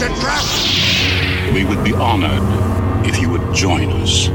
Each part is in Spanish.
It's a trap! We would be honored if you would join us.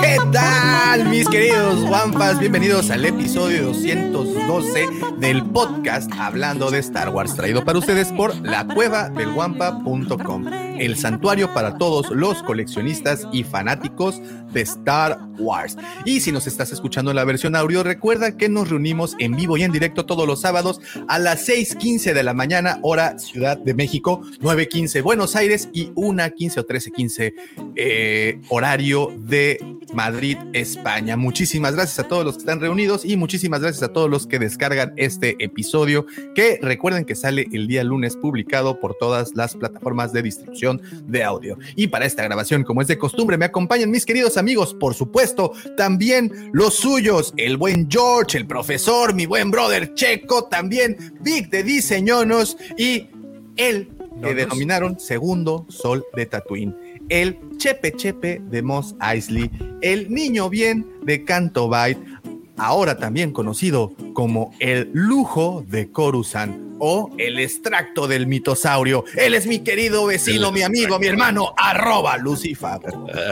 ¿Qué tal, mis queridos Wampas? Bienvenidos al episodio 212 del podcast Hablando de Star Wars, traído para ustedes por la cueva del Wampa.com, el santuario para todos los coleccionistas y fanáticos de Star Wars. Y si nos estás escuchando en la versión audio, recuerda que nos reunimos en vivo y en directo todos los sábados a las 6:15 de la mañana, hora Ciudad de México, 9:15 Buenos Aires y 1:15 o 13:15 eh, horario de Madrid, España. Muchísimas gracias a todos los que están reunidos y muchísimas gracias a todos los que descargan este episodio, que recuerden que sale el día lunes publicado por todas las plataformas de distribución de audio. Y para esta grabación, como es de costumbre, me acompañan mis queridos amigos, por supuesto, también los suyos, el buen George, el profesor, mi buen brother Checo, también Vic de Diseñonos y el que denominaron segundo sol de Tatooine el Chepe Chepe de Moss Eisley, el niño bien de Canto Bight, ahora también conocido como el lujo de Coruscant o el extracto del mitosaurio. Él es mi querido vecino, mi amigo, mi hermano, arroba Lucifer.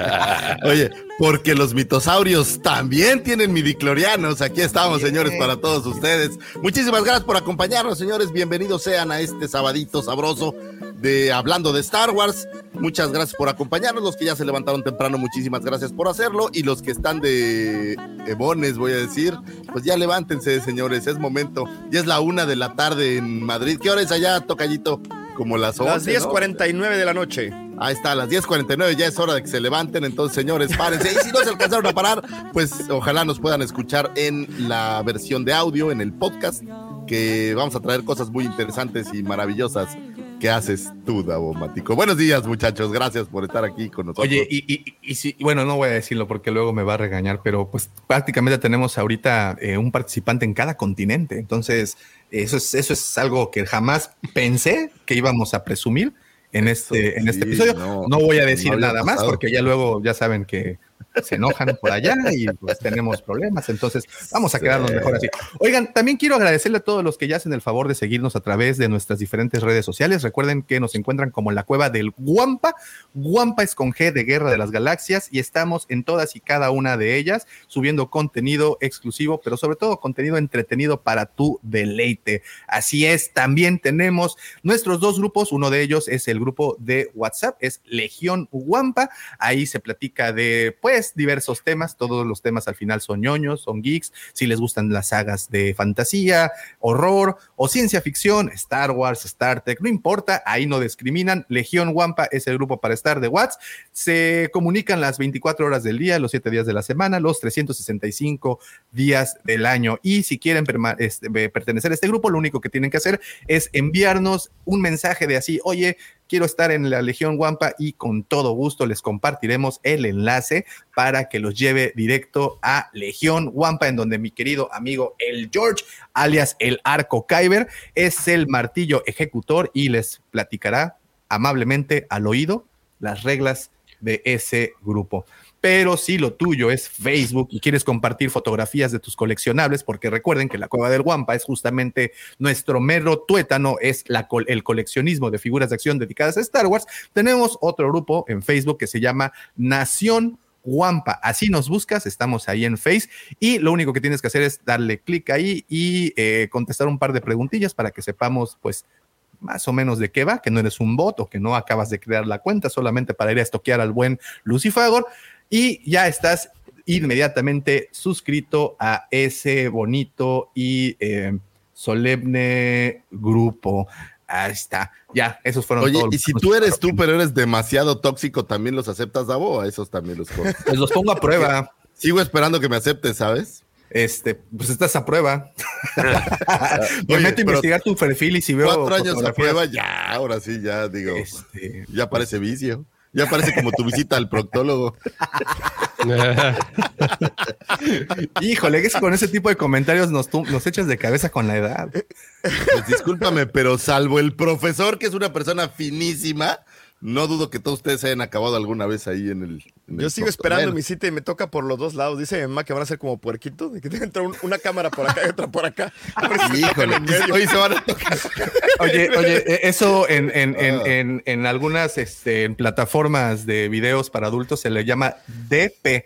Oye, porque los mitosaurios también tienen midiclorianos. Aquí estamos, señores, para todos ustedes. Muchísimas gracias por acompañarnos, señores. Bienvenidos sean a este sabadito sabroso de hablando de Star Wars. Muchas gracias por acompañarnos. Los que ya se levantaron temprano, muchísimas gracias por hacerlo. Y los que están de ebones, voy a decir, pues ya levántense, señores. Es momento. Ya es la una de la tarde en Madrid. ¿Qué hora es allá, Tocallito? Como las 11, Las ¿no? 10:49 de la noche. Ahí está, a las 10:49 ya es hora de que se levanten, entonces señores, párense. Y si no se alcanzaron a parar, pues ojalá nos puedan escuchar en la versión de audio, en el podcast, que vamos a traer cosas muy interesantes y maravillosas que haces tú, Davomático. Buenos días, muchachos, gracias por estar aquí con nosotros. Oye, y, y, y sí, bueno, no voy a decirlo porque luego me va a regañar, pero pues prácticamente tenemos ahorita eh, un participante en cada continente. Entonces, eso es, eso es algo que jamás pensé que íbamos a presumir en este, en este episodio. no, No, voy a decir no nada más porque ya luego ya saben que se enojan por allá y pues tenemos problemas. Entonces, vamos a quedarnos mejor así. Oigan, también quiero agradecerle a todos los que ya hacen el favor de seguirnos a través de nuestras diferentes redes sociales. Recuerden que nos encuentran como en la cueva del Guampa. Guampa es con G de Guerra de las Galaxias y estamos en todas y cada una de ellas subiendo contenido exclusivo, pero sobre todo contenido entretenido para tu deleite. Así es, también tenemos nuestros dos grupos. Uno de ellos es el grupo de WhatsApp, es Legión Guampa. Ahí se platica de, pues, diversos temas. Todos los temas al final son ñoños, son geeks. Si les gustan las sagas de fantasía, horror o ciencia ficción, Star Wars, Star Trek, no importa, ahí no discriminan. Legión Wampa es el grupo para estar de Whats. Se comunican las 24 horas del día, los 7 días de la semana, los 365 días del año. Y si quieren este, pertenecer a este grupo, lo único que tienen que hacer es enviarnos un mensaje de así, oye, quiero estar en la Legión Wampa y con todo gusto les compartiremos el enlace para que los lleve directo a Legión Wampa, en donde mi querido amigo el George, alias el Arco Kyber, es el martillo ejecutor y les platicará amablemente al oído las reglas de ese grupo. Pero si lo tuyo es Facebook y quieres compartir fotografías de tus coleccionables, porque recuerden que la Cueva del Guampa es justamente nuestro mero tuétano, es el coleccionismo de figuras de acción dedicadas a Star Wars, tenemos otro grupo en Facebook que se llama Nación Guampa. Así nos buscas, estamos ahí en Face y lo único que tienes que hacer es darle clic ahí y eh, contestar un par de preguntillas para que sepamos, pues, más o menos de qué va, que no eres un bot o que no acabas de crear la cuenta solamente para ir a estoquear al buen Lucifagor y ya estás inmediatamente suscrito a ese bonito y eh, solemne grupo. Ahí está, ya, esos fueron Oye, todos y si tú eres tú, pero eres demasiado tóxico, ¿también los aceptas, Davo? ¿O a esos también los cortas? Pues los pongo a prueba. Sigo esperando que me aceptes, ¿sabes? Este, pues estás a prueba. me Oye, meto a investigar tu perfil y si veo. Cuatro años a prueba, ya, ahora sí, ya digo, Este, ya parece vicio. Ya parece como tu visita al proctólogo. híjole, es que con ese tipo de comentarios nos, nos echas de cabeza con la edad. Pues discúlpame, pero salvo el profesor, que es una persona finísima, no dudo que todos ustedes hayan acabado alguna vez ahí en el. en Yo el sigo esperando Bueno, mi cita y me toca por los dos lados. Dice mi mamá que van a ser como puerquito, de que entra un- una cámara por acá y otra por acá. Híjole, hoy se van a tocar. Oye, oye, eh, eso en, en, en, Ah. en, en algunas este, en plataformas de videos para adultos se le llama DP.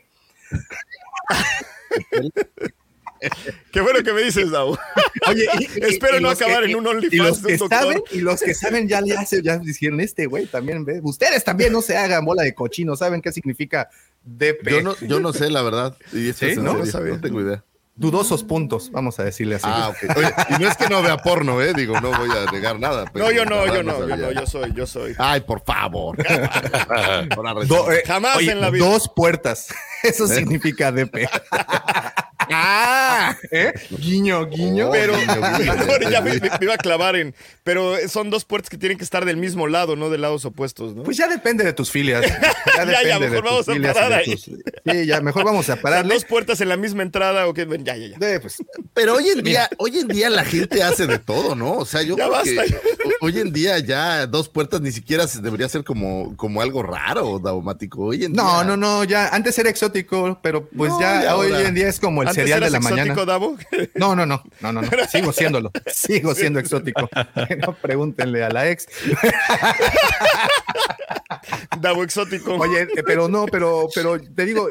Qué bueno que me dices, Dau. Oye, y- y- Espero y no los que- acabar en y- un y OnlyFans los de que saben y los que saben ya ya se ya dijeron este güey también ve ustedes también no se hagan bola de cochino saben qué significa DP Yo no, yo no sé, la verdad. Y esto Sí, es ¿no? serio, No sabía. no tengo idea. dudosos puntos vamos a decirle así Ah, ok. Oye, y no es que no vea porno, ¿eh? Digo, no voy a negar nada. pero No, yo no, yo no, yo no, yo soy, yo soy. Ay, por favor. Do- eh, Jamás oye, en la vida. dos puertas eso significa DP ah ¿eh? guiño guiño Pero guiño, guiño. Ahora ya me, me- me iba a clavar en. Pero son dos puertas que tienen que estar del mismo lado, no de lados opuestos, ¿no? Pues ya depende de tus filias. Ya, Ya, mejor vamos a parar ahí. tus- Sí, ya, mejor vamos a O sea, pararle. dos puertas en la misma entrada o qué. Ya, ya, ya. Pues, Pero hoy en día, hoy en día la gente hace de todo, ¿no? O sea, yo Ya creo que basta. ho- hoy en día ya dos puertas ni siquiera se debería ser como, como algo raro, daumático. Hoy en no, día- no, no, ya antes era exótico, pero pues No, ya ya hoy en día es como el Antes cereal de eras la mañana. exótico, Davo. No, no, no, no, no, no. Sigo siéndolo. Sigo siendo exótico. No pregúntenle a la ex. Davo exótico. Oye, pero no, pero, pero te digo,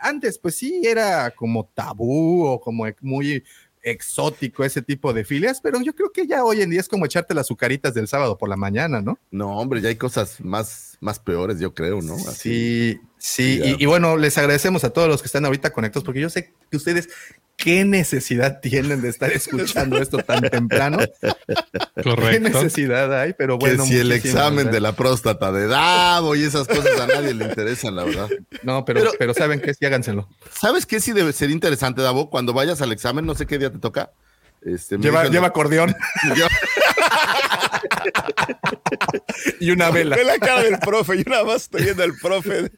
antes pues sí era como tabú o como muy exótico ese tipo de filias, pero yo creo que ya hoy en día es como echarte las azucaritas del sábado por la mañana, ¿no? No, hombre, ya hay cosas más, más peores, yo creo, ¿no? Así. Sí, sí, y, y bueno, les agradecemos a todos los que están ahorita conectados, porque yo sé que ustedes qué necesidad tienen de estar escuchando esto tan temprano. ¿Qué Correcto. necesidad hay? Pero bueno, que si el examen de la próstata de Davo y esas cosas a nadie le interesan, la verdad. No, pero, Pero- pero, saben que sí, háganselo. ¿Sabes qué sí debe ser interesante, Davo? Cuando vayas al examen, no sé qué día te toca. Este, Lleva, lleva acordeón y una vela. Ve la cara del profe. Yo nada más estoy viendo al profe.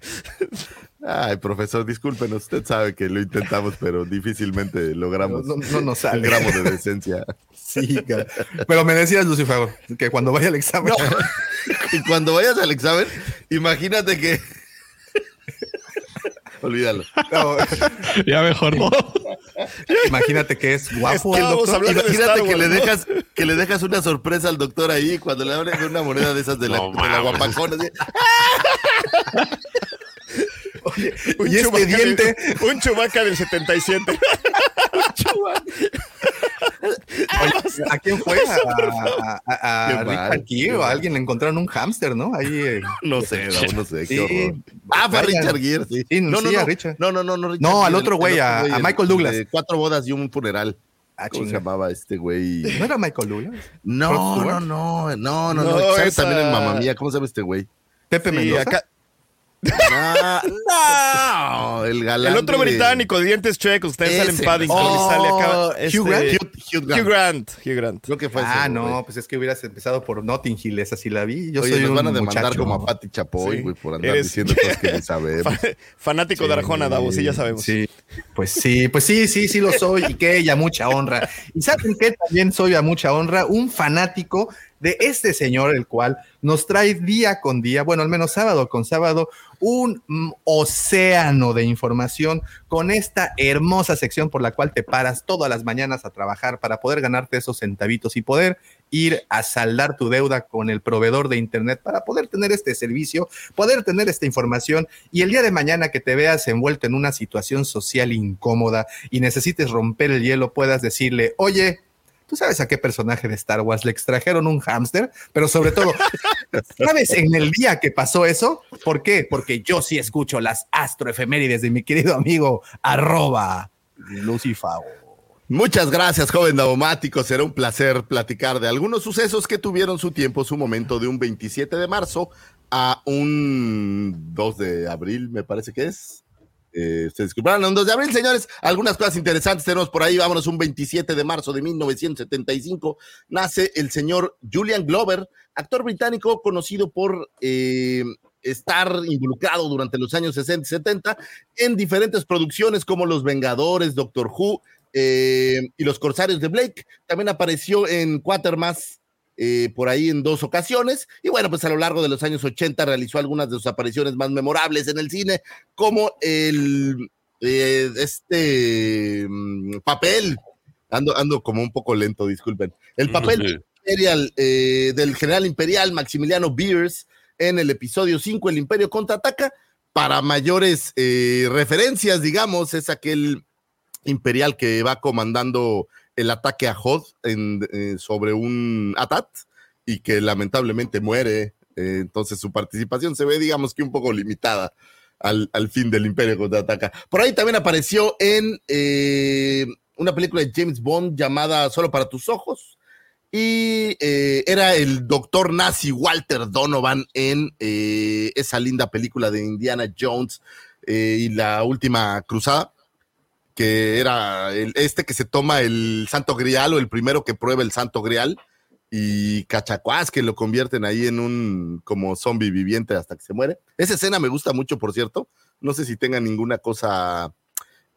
Ay, profesor, discúlpenos, usted sabe que lo intentamos, pero difícilmente logramos No, no, no nos un sale. gramo de decencia. Sí, cara. pero me decías, Lucifer, que cuando vaya al examen, Y cuando vayas al examen, imagínate que. Olvídalo. no, Ya mejor no. imagínate que es guapo el doctor. Imagínate que le dejas que le dejas una sorpresa al doctor ahí cuando le abren una moneda de esas de la, No de la mames. guapacona. así. Un Y este Chewbacca del- diente. un chubaca del 77. Oye, ¿A quién fue? ¿A, a, a- a Richard o a alguien le encontraron un hámster, ¿no? Ahí. eh, No sé, Davo, no sé, Sí. qué horror. Ah, fue. Richard Gere, sí. Sí, no, no, sí, no, Richard. no, no, no, no, Richard No, al otro güey, a- Michael el Douglas. de cuatro bodas y un funeral. Ah, ¿Cómo se llamaba este güey? ¿No era Michael Douglas? No, no, no, no, no, no. No, ¿Sabes esa- también en Mamá Mía? ¿Cómo se llama este güey? Pepe Sí, Mendoza. acá- No, no, el galán. el otro de- británico, dientes chuecos, también sale en Ese. Paddington Oh, y sale acá. Hugh este, Grant. Hugh, Hugh Grant. Hugh Grant. Hugh Grant. Creo que fue Ah, ese, no, güey. pues es que hubieras empezado por Notting Hill, esa sí la vi. Yo Oye, soy nos un van a demandar muchacho. como a Pati Chapoy, Sí. güey, por andar Eres- diciendo cosas que ni sabemos. Fa- Fanático de Arjona, Davo, sí, ya sabemos. Sí, pues sí, pues sí, sí, sí lo soy y que ella mucha honra. Y saben que también soy a mucha honra, un fanático de este señor, el cual nos trae día con día, bueno, al menos sábado con sábado, un mm, océano de información con esta hermosa sección por la cual te paras todas las mañanas a trabajar para poder ganarte esos centavitos y poder ir a saldar tu deuda con el proveedor de internet para poder tener este servicio, poder tener esta información y el día de mañana que te veas envuelto en una situación social incómoda y necesites romper el hielo, puedas decirle, oye, ¿tú sabes a qué personaje de Star Wars le extrajeron un hámster? Pero sobre todo, ¿sabes en el día que pasó eso? ¿Por qué? Porque yo sí escucho las astroefemérides de mi querido amigo arroba Lucifago. Muchas gracias, joven daumático. Será un placer platicar de algunos sucesos que tuvieron su tiempo, su momento de un 27 de marzo a un 2 de abril, me parece que es. Eh, se disculparán el 2 de abril, señores. Algunas cosas interesantes tenemos por ahí. Vámonos, un 27 de marzo de 1975 nace el señor Julian Glover, actor británico conocido por eh, estar involucrado durante los años 60 y 70 en diferentes producciones como Los Vengadores, Doctor Who eh, y Los Corsarios de Blake. También apareció en Quatermass eh, por ahí en dos ocasiones. Y bueno, pues a lo largo de los años 80 realizó algunas de sus apariciones más memorables en el cine, como el eh, este mm, papel. Ando, ando como un poco lento, disculpen. El papel imperial, eh, del general imperial Maximiliano Beers en el episodio 5, El Imperio contraataca. Para mayores referencias, digamos, es aquel imperial que va comandando el ataque a Hod eh, sobre un Atat y que lamentablemente muere. Eh, entonces su participación se ve, digamos que un poco limitada al, al fin del Imperio contraataca. Por ahí también apareció en eh, una película de James Bond llamada Solo para tus ojos. Y era el doctor nazi Walter Donovan en esa linda película de Indiana Jones y la última cruzada que era el, este que se toma el Santo Grial o el primero que prueba el Santo Grial y cachacuás que lo convierten ahí en un como zombie viviente hasta que se muere. Esa escena me gusta mucho, por cierto. No sé si tenga ninguna cosa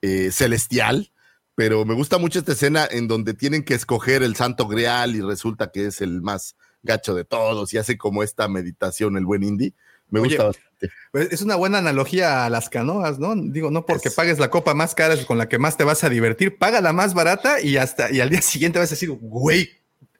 eh, celestial, pero me gusta mucho esta escena en donde tienen que escoger el Santo Grial y resulta que es el más gacho de todos y hace como esta meditación el buen indie. Me Oye, gusta bastante. Es una buena analogía a las canoas, ¿no? Digo, no porque Es- pagues la copa más cara con la que más te vas a divertir, paga la más barata y hasta y al día siguiente vas a decir, güey,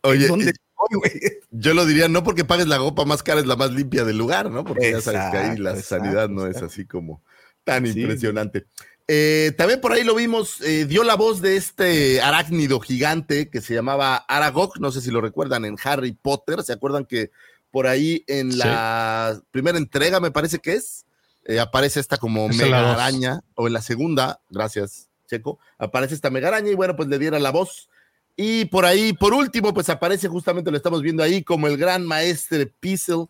Oye, ¿dónde estoy, güey? Yo lo diría, no porque pagues la copa más cara es la más limpia del lugar, ¿no? Porque ya sabes que ahí la exacto, sanidad no es así como tan Sí. impresionante. Eh, también por ahí lo vimos, eh, dio la voz de este arácnido gigante que se llamaba Aragog, no sé si lo recuerdan en Harry Potter, ¿se acuerdan que por ahí en Sí. la primera entrega, me parece que es, eh, aparece esta como Es mega araña, o en la segunda, gracias Checo, aparece esta mega araña y bueno, pues le diera la voz. Y por ahí, por último, pues aparece justamente, lo estamos viendo ahí, como el gran maestre Pizzle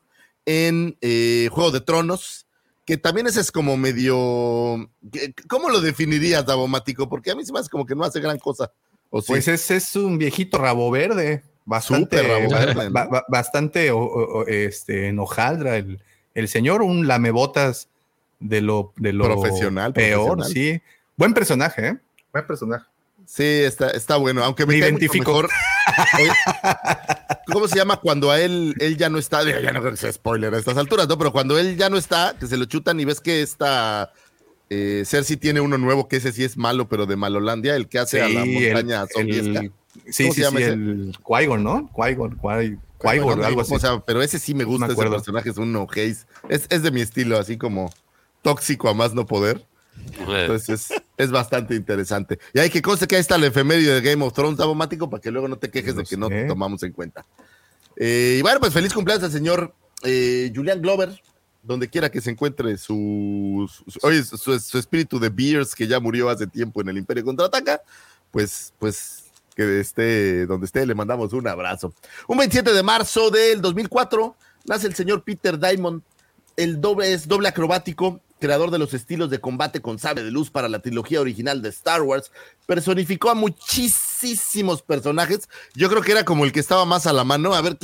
en eh, Juego de Tronos, que también ese es como medio... ¿qué- ¿Cómo lo definirías, Davomático? Porque a mí se me hace como que no hace gran cosa. ¿O sí? Pues es, es un viejito rabo verde, bastante, ba- ba- bastante o- o- o, este, enojaldra el, el señor, un lamebotas de lo, de lo Profesional, peor, profesional. sí. Buen personaje, ¿eh? Buen personaje. Sí, está, está bueno, aunque me, Me identifico. mejor. ¿Cómo se llama cuando a él, él ya no está? Ya no sea spoiler a estas alturas, ¿no? Pero cuando él ya no está, que se lo chutan y ves que esta eh, Cersei tiene uno nuevo, que ese sí es malo, pero de Malolandia, el que hace a la montaña el- zombiesca. el- Sí, ¿Cómo sí, sí, el Qui-Gon, ¿no? Qui-Gon, Qui- algo así. cómo se llama, pero ese sí me gusta, ese personaje es un haze. Es, es de mi estilo, así como tóxico a más no poder. Entonces es, es bastante interesante. Y hay que conste que ahí está la efeméride de Game of Thrones, Davomático, para que luego no te quejes de que no te tomamos en cuenta. Eh, y bueno, pues feliz cumpleaños al señor eh, Julian Glover, donde quiera que se encuentre su, su- oye, su, su- su espíritu de Beers, que ya murió hace tiempo en el Imperio Contraataca, pues, pues que esté donde esté, le mandamos un abrazo. Un 27 de marzo del 2004 nace el señor Peter Diamond, el doble doble acrobático, creador de los estilos de combate con sable de luz para la trilogía original de Star Wars, personificó a muchísimos personajes. Yo creo que era como el que estaba más a la mano. A ver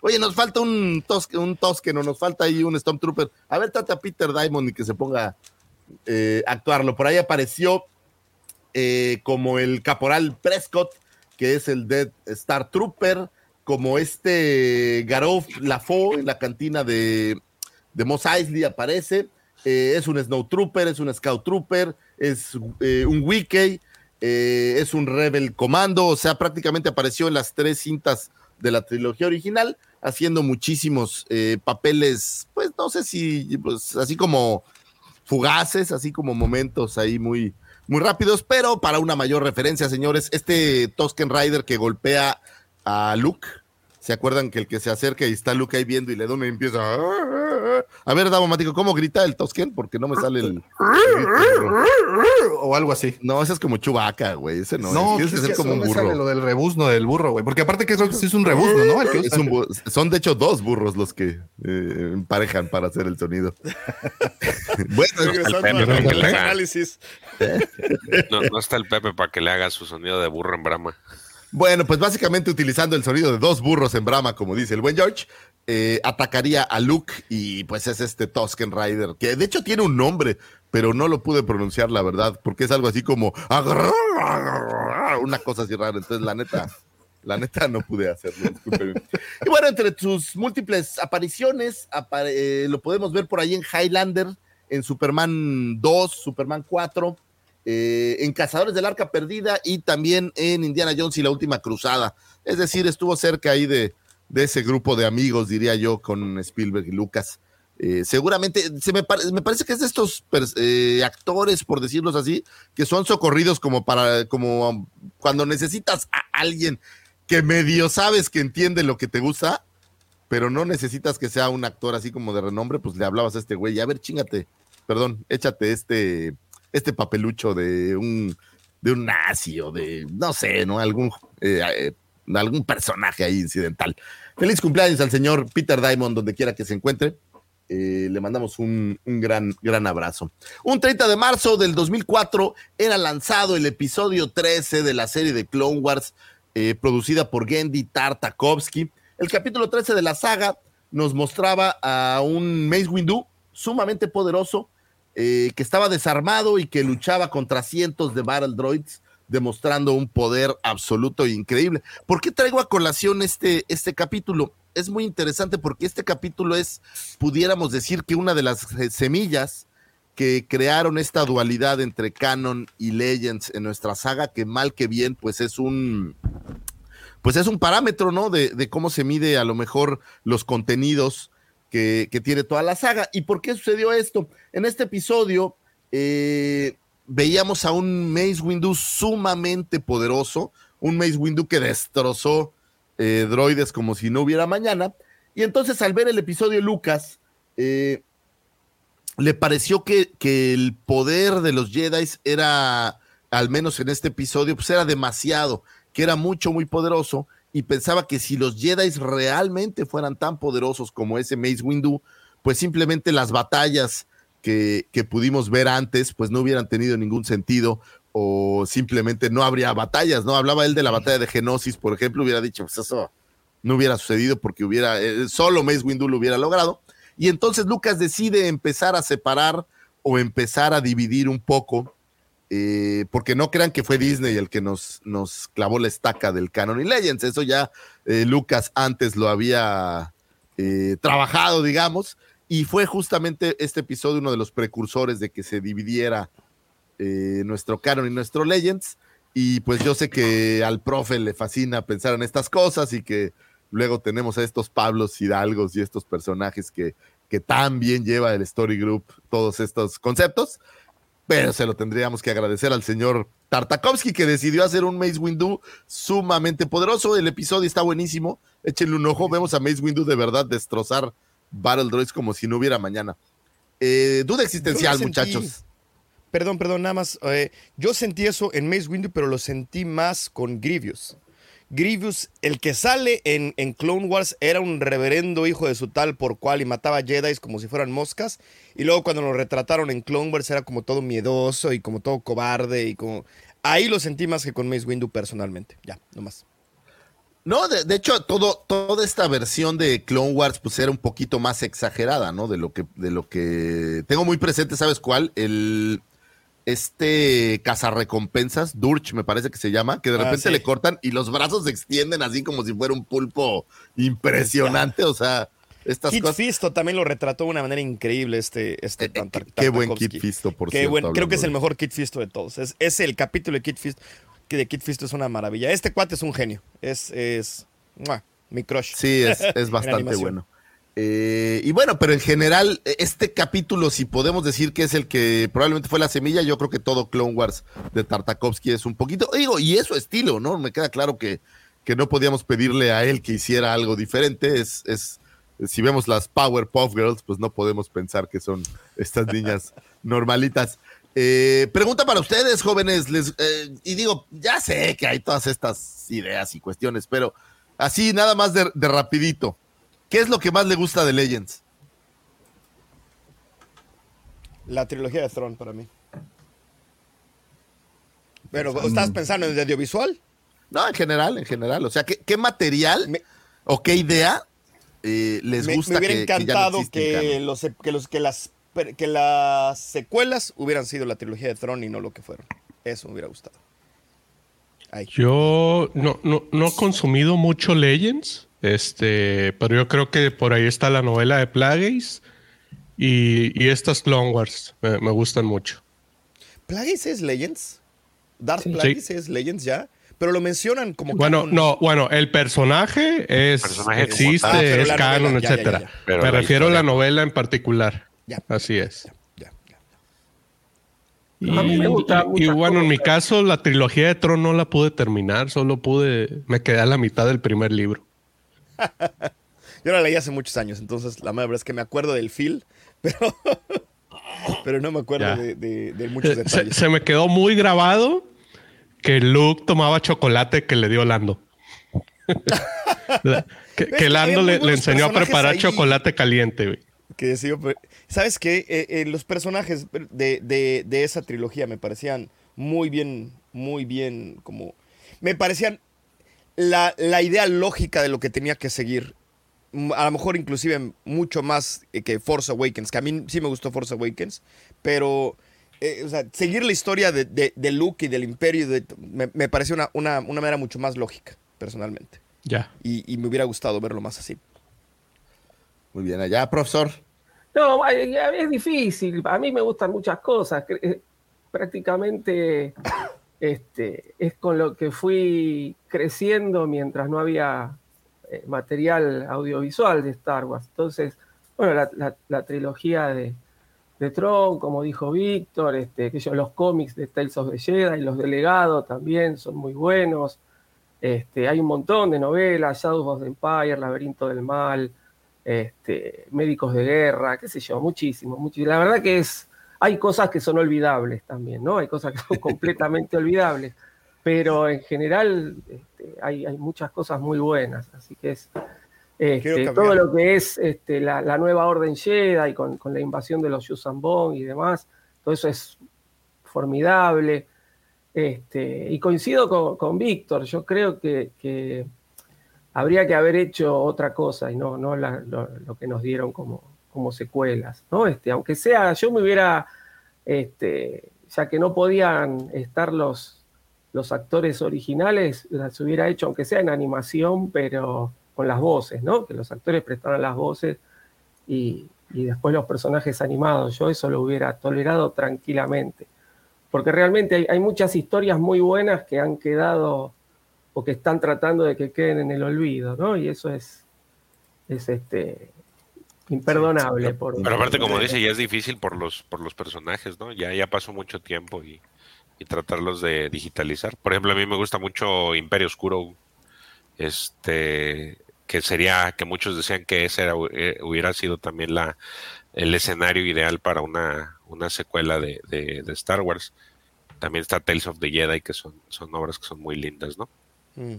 oye, nos falta un tos, un Tosken o nos falta ahí un Stormtrooper. A ver, trata a Peter Diamond y que se ponga eh, a actuarlo. Por ahí apareció eh, como el caporal Prescott, que es el Dead Star Trooper, como este Garof Lafo en la cantina de, de Mos Eisley aparece. Eh, es un Snow Trooper, es un Scout Trooper, es eh, un Wiki, eh, es un Rebel Comando, o sea, prácticamente apareció en las tres cintas de la trilogía original, haciendo muchísimos papeles, pues no sé si, pues así como fugaces, así como momentos ahí muy, muy rápidos, pero para una mayor referencia, señores, este Tosken Rider que golpea a Luke ¿Se acuerdan que el que se acerca y está Luke ahí viendo y le da una y empieza a... A ver, Davomático, ¿cómo grita el Tosken? Porque no me sale el... O algo así. No, ese es como Chubaca, güey. Ese no, No, es. Ese es es que como un me sale burro. lo del rebuzno del burro, güey. Porque aparte que eso sí es un rebuzno, ¿no? El que Es un bu- son de hecho dos burros los que eh, emparejan para hacer el sonido. bueno, Regresando Pepe, a para que los le haga. análisis. No, está el Pepe para que le haga su sonido de burro en brama. Bueno, pues básicamente utilizando el sonido de dos burros en brama, como dice el buen George, eh, atacaría a Luke y pues es este Tusken Rider, que de hecho tiene un nombre, pero no lo pude pronunciar, la verdad, porque es algo así como una cosa así rara. Entonces, la neta, la neta no pude hacerlo. Y bueno, entre sus múltiples apariciones, eh, lo podemos ver por ahí en Highlander, en Superman 2, Superman 4, eh, en Cazadores del Arca Perdida y también en Indiana Jones y la Última Cruzada. Es decir, estuvo cerca ahí de, de ese grupo de amigos, diría yo, con Spielberg y Lucas. Eh, seguramente, se me, me parece que es de estos eh, actores, por decirlos así, que son socorridos como para, como cuando necesitas a alguien que medio sabes que entiende lo que te gusta, pero no necesitas que sea un actor así como de renombre, pues le hablabas a este güey, a ver, chingate, perdón, échate este, este papelucho de un, de un nazi o de, no sé, ¿no? Algún, eh, eh, algún personaje ahí incidental. Feliz cumpleaños al señor Peter Diamond, donde quiera que se encuentre. Eh, le mandamos un, un gran, gran abrazo. Un 30 de marzo del 2004 era lanzado el episodio 13 de la serie de Clone Wars, producida por Gendy Tartakovsky. El capítulo 13 de la saga nos mostraba a un Mace Windu sumamente poderoso, eh, que estaba desarmado y que luchaba contra cientos de Battle Droids, demostrando un poder absoluto e increíble. ¿Por qué traigo a colación este, este capítulo? Es muy interesante porque este capítulo es, pudiéramos decir que una de las semillas que crearon esta dualidad entre canon y legends en nuestra saga, que mal que bien, pues es un, pues es un parámetro, ¿no? De cómo se mide a lo mejor los contenidos que, tiene toda la saga. ¿Y por qué sucedió esto? En este episodio eh, veíamos a un Mace Windu sumamente poderoso, un Mace Windu que destrozó eh, droides como si no hubiera mañana. Y entonces al ver el episodio Lucas, eh, le pareció que, que el poder de los Jedi era, al menos en este episodio, pues era demasiado, que era mucho, muy poderoso, y pensaba que si los Jedi realmente fueran tan poderosos como ese Mace Windu, pues simplemente las batallas que, que pudimos ver antes, pues no hubieran tenido ningún sentido, o simplemente no habría batallas, ¿no? Hablaba él de la batalla de Genosis, por ejemplo, hubiera dicho, pues eso no hubiera sucedido porque hubiera, eh, solo Mace Windu lo hubiera logrado. Y entonces Lucas decide empezar a separar o empezar a dividir un poco, eh, porque no crean que fue Disney el que nos, clavó la estaca del Canon y Legends. Eso ya eh, Lucas antes lo había eh, trabajado, digamos, y fue justamente este episodio uno de los precursores de que se dividiera nuestro Canon y nuestro Legends. Y pues yo sé que al profe le fascina pensar en estas cosas y que luego tenemos a estos Pablos Hidalgos y estos personajes que, que tan bien lleva el Story Group todos estos conceptos. Pero se lo tendríamos que agradecer al señor Tartakovsky que decidió hacer un Mace Windu sumamente poderoso. El episodio está buenísimo. Échenle un ojo. Vemos a Mace Windu de verdad destrozar Battle Droids como si no hubiera mañana. Eh, duda existencial, sentí. muchachos. Perdón, perdón, nada más. eh, yo sentí eso en Mace Windu, pero lo sentí más con Grievous. Grievous, el que sale en, en Clone Wars, era un reverendo hijo de su tal por cual y mataba Jedi como si fueran moscas. Y luego cuando lo retrataron en Clone Wars era como todo miedoso y como todo cobarde y como... Ahí lo sentí más que con Mace Windu personalmente. Ya, nomás. No, de, de hecho, todo, toda esta versión de Clone Wars, pues era un poquito más exagerada, ¿no? De lo que, de lo que tengo muy presente, ¿sabes cuál? El este cazarrecompensas, Durch me parece que se llama, que de Ah, repente sí. le cortan y los brazos se extienden así como si fuera un pulpo impresionante. O sea, estas Kit cosas. Fisto también lo retrató de una manera increíble este, este Eh, qué- qué buen. Kit Fisto, por Qué cierto, buen- creo que es el mejor Kit Fisto de todos. Es, es el capítulo de Kit Fisto, que de Kit Fisto es una maravilla. Este cuate es un genio. Es, es mi crush. Sí, es, es bastante bueno. Eh, y bueno, pero en general, este capítulo, si podemos decir que es el que probablemente fue la semilla, yo creo que todo Clone Wars de Tartakovsky es un poquito, digo, y es su estilo, ¿no? Me queda claro que, que no podíamos pedirle a él que hiciera algo diferente. Es, es, si vemos las Powerpuff Girls, pues no podemos pensar que son estas niñas normalitas. Eh, pregunta para ustedes, jóvenes, les, eh, y digo, ya sé que hay todas estas ideas y cuestiones, pero así nada más de, de rapidito. ¿Qué es lo que más le gusta de Legends? La trilogía de Throne para mí. Pero, ¿estás pensando en el audiovisual? No, en general, en general. O sea, ¿qué, qué material Me- o qué idea eh, les me, gusta me hubiera que, que ya no encantado que, los, que, los, que, las, que las secuelas hubieran sido la trilogía de Throne y no lo que fueron. Eso me hubiera gustado. Yo no, no, no he consumido mucho Legends, este, pero yo creo que por ahí está la novela de Plagueis y, y estas Clone Wars me, me gustan mucho. ¿Plagueis es Legends? ¿Darth Sí. Plagueis es Legends ya? Pero lo mencionan como Bueno, canon. no, bueno, el personaje es Personaje existe. Ah, es novela, canon, ya, ya, etcétera. ya, ya. Pero Me refiero a la novela en particular. Ya. Así es. Ya, ya. Y, A mí me gusta y- y muchas bueno, en mi caso, la trilogía de Tron no la pude terminar, solo pude, me quedé a la mitad del primer libro. Yo la leí hace muchos años, entonces la verdad es que me acuerdo del feel, pero, pero no me acuerdo de, de- de muchos detalles. se me quedó muy grabado que Luke tomaba chocolate que le dio Lando. La- que, ¿Ves que Lando le, enseñó a preparar ahí? chocolate caliente, güey. que ¿sabes qué? Eh, eh, los personajes de, de- de esa trilogía me parecían muy bien, muy bien, como... Me parecían la, la idea lógica de lo que tenía que seguir. A lo mejor inclusive mucho más eh, que Force Awakens, que a mí sí me gustó Force Awakens, pero... eh, o sea, seguir la historia de, de- de Luke y del Imperio de- me, me pareció una, una, una manera mucho más lógica, personalmente. Ya. Y, y me hubiera gustado verlo más así. Muy bien, allá, profesor. No, es difícil. A mí me gustan muchas cosas. Eh, Prácticamente este, es con lo que fui creciendo mientras no había eh, material audiovisual de Star Wars. Entonces, bueno, la, trilogía de, de Tron, como dijo Víctor, este, que los cómics de Tales of the Jedi, los de Legado también son muy buenos. Este, hay un montón de novelas, Shadows of the Empire, Laberinto del Mal, este, Médicos de Guerra, qué sé yo, muchísimo, muchísimo. La verdad que es, hay cosas que son olvidables también, ¿no? Hay cosas que son completamente olvidables, pero en general este, hay, hay muchas cosas muy buenas, así que es este, todo lo que es este, la, la nueva orden Jedi con, con la invasión de los Yusambong y demás, todo eso es formidable. Este, y coincido con, con Víctor, yo creo que, que habría que haber hecho otra cosa y no, no la- lo, lo que nos dieron como, como secuelas, ¿no? Este, aunque sea, yo me hubiera, este, ya que no podían estar los, los actores originales, las hubiera hecho, aunque sea en animación, pero con las voces, ¿no? Que los actores prestaran las voces y, y después los personajes animados. Yo eso lo hubiera tolerado tranquilamente. Porque realmente hay, hay muchas historias muy buenas que han quedado o que están tratando de que queden en el olvido, ¿no? Y eso es, es este, imperdonable. por, Pero aparte, como dice, ya es difícil por los, por los personajes, ¿no? Ya, ya pasó mucho tiempo y, y tratarlos de digitalizar. Por ejemplo, a mí me gusta mucho Imperio Oscuro, este, que sería, que muchos decían que ese era- eh, hubiera sido también la, el escenario ideal para una, una secuela de, de- de Star Wars. También está Tales of the Jedi, que son, son obras que son muy lindas, ¿no? Mm.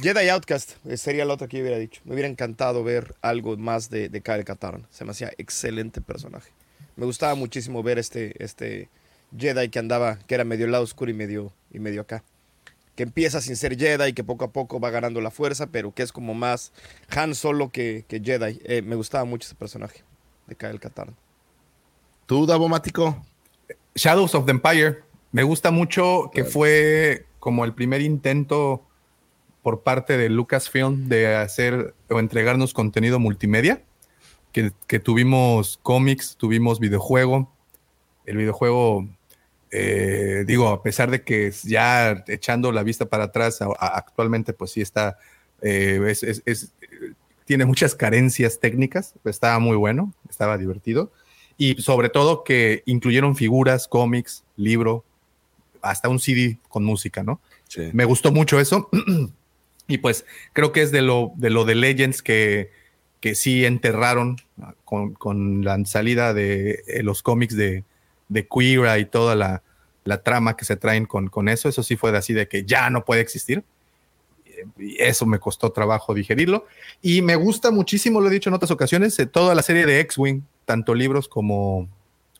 Jedi Outcast eh, sería la otra que yo hubiera dicho. Me hubiera encantado ver algo más de, de Kyle Katarn. Se me hacía excelente personaje. Me gustaba muchísimo ver este, este Jedi que andaba, que era medio lado oscuro y medio, y medio acá. Que empieza sin ser Jedi, que poco a poco va ganando la fuerza, pero que es como más Han Solo que, que Jedi. Eh, me gustaba mucho ese personaje de Kyle Katarn. ¿Tú, Davomático? Shadows of the Empire. Me gusta mucho que fue como el primer intento por parte de Lucasfilm de hacer o entregarnos contenido multimedia. Que, que tuvimos cómics, tuvimos videojuego. El videojuego, eh, digo, a pesar de que ya echando la vista para atrás, a- a- actualmente pues sí está, eh, es- es- es- tiene muchas carencias técnicas, estaba muy bueno, estaba divertido. Y sobre todo que incluyeron figuras, cómics, libro, hasta un CD con música, ¿no? Sí. Me gustó mucho eso. Y pues creo que es de lo de, lo de Legends que, que sí enterraron con, con la salida de eh, los cómics de, de Queera y toda la, la trama que se traen con, con eso. Eso sí fue de así de que ya no puede existir. Y eso me costó trabajo digerirlo. Y me gusta muchísimo, lo he dicho en otras ocasiones, eh, toda la serie de X-Wing, tanto libros como,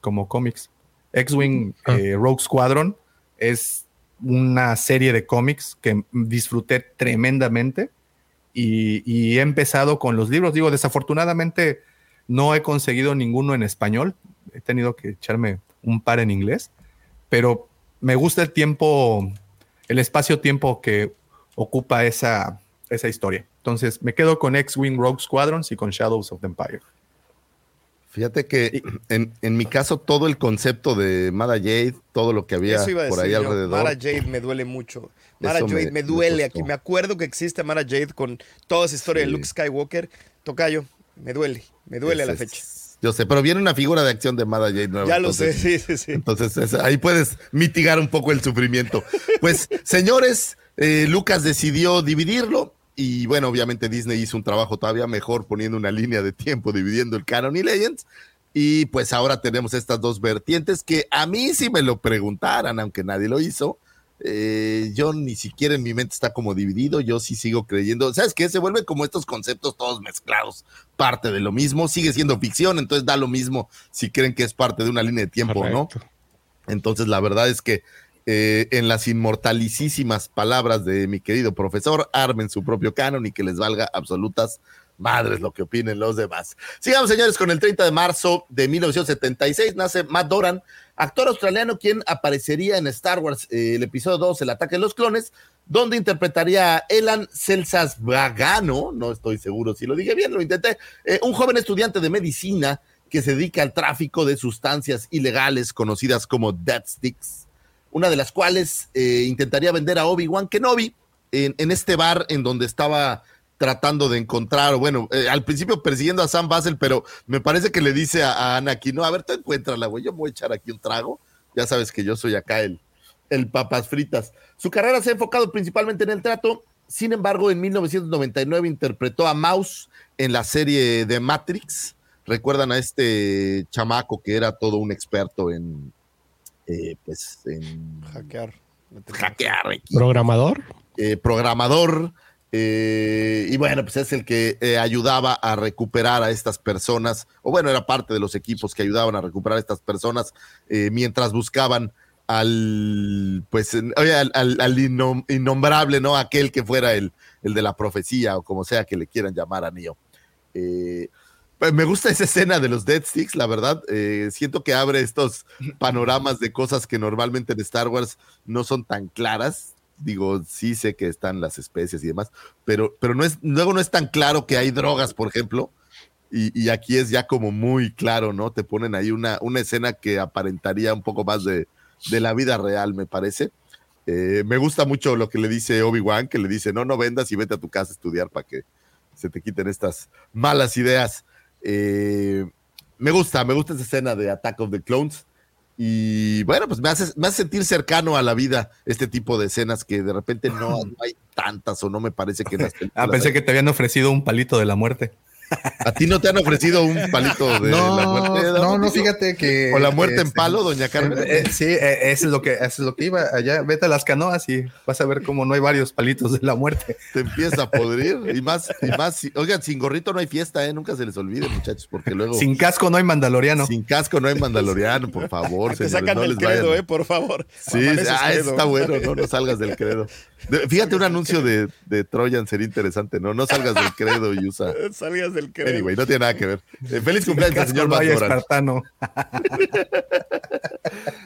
como cómics. X-Wing Ah. eh, Rogue Squadron es una serie de cómics que disfruté tremendamente y, he empezado con los libros. Digo, desafortunadamente no he conseguido ninguno en español. He tenido que echarme un par en inglés, pero me gusta el tiempo, el espacio-tiempo que ocupa esa, esa historia. Entonces me quedo con X-Wing Rogue Squadrons y con Shadows of the Empire. Fíjate que en, en mi caso todo el concepto de Mara Jade, todo lo que había por ahí yo. alrededor. Mara Jade me duele mucho. Mara Jade me- me, me duele costó. aquí. Me acuerdo que existe Mara Jade con toda esa historia de. Luke Skywalker. Tocayo, me duele. Me duele a la fecha. es- Yo sé, pero viene una figura de acción de Mara Jade nueva. Ya lo entonces- sé, sí, sí, sí. Entonces es- ahí puedes mitigar un poco el sufrimiento. Pues, señores, eh, Lucas decidió dividirlo y bueno, obviamente Disney hizo un trabajo todavía mejor poniendo una línea de tiempo dividiendo el canon y Legends. Y pues ahora tenemos estas dos vertientes que a mí si me lo preguntaran, aunque nadie lo hizo, eh, yo ni siquiera en mi mente está como dividido, yo sí sigo creyendo, ¿sabes qué? Se vuelven como estos conceptos todos mezclados, parte de lo mismo, sigue siendo ficción, entonces da lo mismo si creen que es parte de una línea de tiempo, ¿no? Correcto. Entonces, la verdad es que eh, en las inmortalicísimas palabras de mi querido profesor, armen su propio canon y que les valga absolutas madres lo que opinen los demás. Sigamos, señores, con el 30 de marzo de 1976 nace Matt Doran, actor australiano quien aparecería en Star Wars, eh, el episodio 2, El ataque de los clones, donde interpretaría a Elan Celsas Vagano, no estoy seguro si lo dije bien, lo intenté, eh, un joven estudiante de medicina que se dedica al tráfico de sustancias ilegales conocidas como Death Sticks, una de las cuales eh, intentaría vender a Obi-Wan Kenobi en, este bar en donde estaba tratando de encontrar, bueno, eh, al principio persiguiendo a Sam Basel, pero me parece que le dice a, a Anakin, no, a ver, tú encuéntrala, güey, yo voy a echar aquí un trago, ya sabes que yo soy acá el, el papas fritas. Su carrera se ha enfocado principalmente en el trato, sin embargo, en 1999 interpretó a Mouse en la serie de Matrix. Recuerdan a este chamaco que era todo un experto en, eh, pues, en Hackear. hackear, ¿Programador? eh, programador. eh, y bueno, pues es el que eh, ayudaba a recuperar a estas personas, o bueno, era parte de los equipos que ayudaban a recuperar a estas personas eh, mientras buscaban al, pues, al, al- al innom- innombrable, ¿no? Aquel que fuera el, el de la profecía o como sea que le quieran llamar a Neo. Pues me gusta esa escena de los Dead Sticks, la verdad. eh, siento que abre estos panoramas de cosas que normalmente en Star Wars no son tan claras. Digo, sí sé que están las especies y demás, pero, pero no es, luego no es tan claro que hay drogas, por ejemplo. Y, y aquí es ya como muy claro, ¿no? Te ponen ahí una, una escena que aparentaría un poco más de, de la vida real, me parece. Eh, me gusta mucho lo que le dice Obi-Wan, que le dice, no, no vendas y vete a tu casa a estudiar para que se te quiten estas malas ideas. Eh, me gusta, me gusta esa escena de Attack of the Clones. Y bueno, pues me hace, me hace sentir cercano a la vida este tipo de escenas que de repente no, no hay tantas o no me parece que las Ah, pensé hay. que te habían ofrecido un palito de la muerte. ¿A ti no te han ofrecido un palito de no, la muerte? no, no, fíjate que. ¿O la muerte en este, palo, doña Carmen? eh, eh, sí, eh, eso es lo que, eso es lo que iba allá. Vete a las canoas y vas a ver cómo no hay varios palitos de la muerte. Te empieza a podrir. Y más, y más. si- Oigan, sin gorrito no hay fiesta, ¿eh? Nunca se les olvide, muchachos, porque luego. Sin casco no hay mandaloriano. sin casco no hay mandaloriano, por favor. Te sacan no del credo, vayan. eh, por favor. Sí, ah, credo. está bueno, no, no salgas del credo. De- fíjate, un anuncio de, de Troyan sería interesante, ¿no? No salgas del credo y usa. Salías del credo. Anyway, no tiene nada que ver. Eh, feliz cumpleaños, señor no espartano.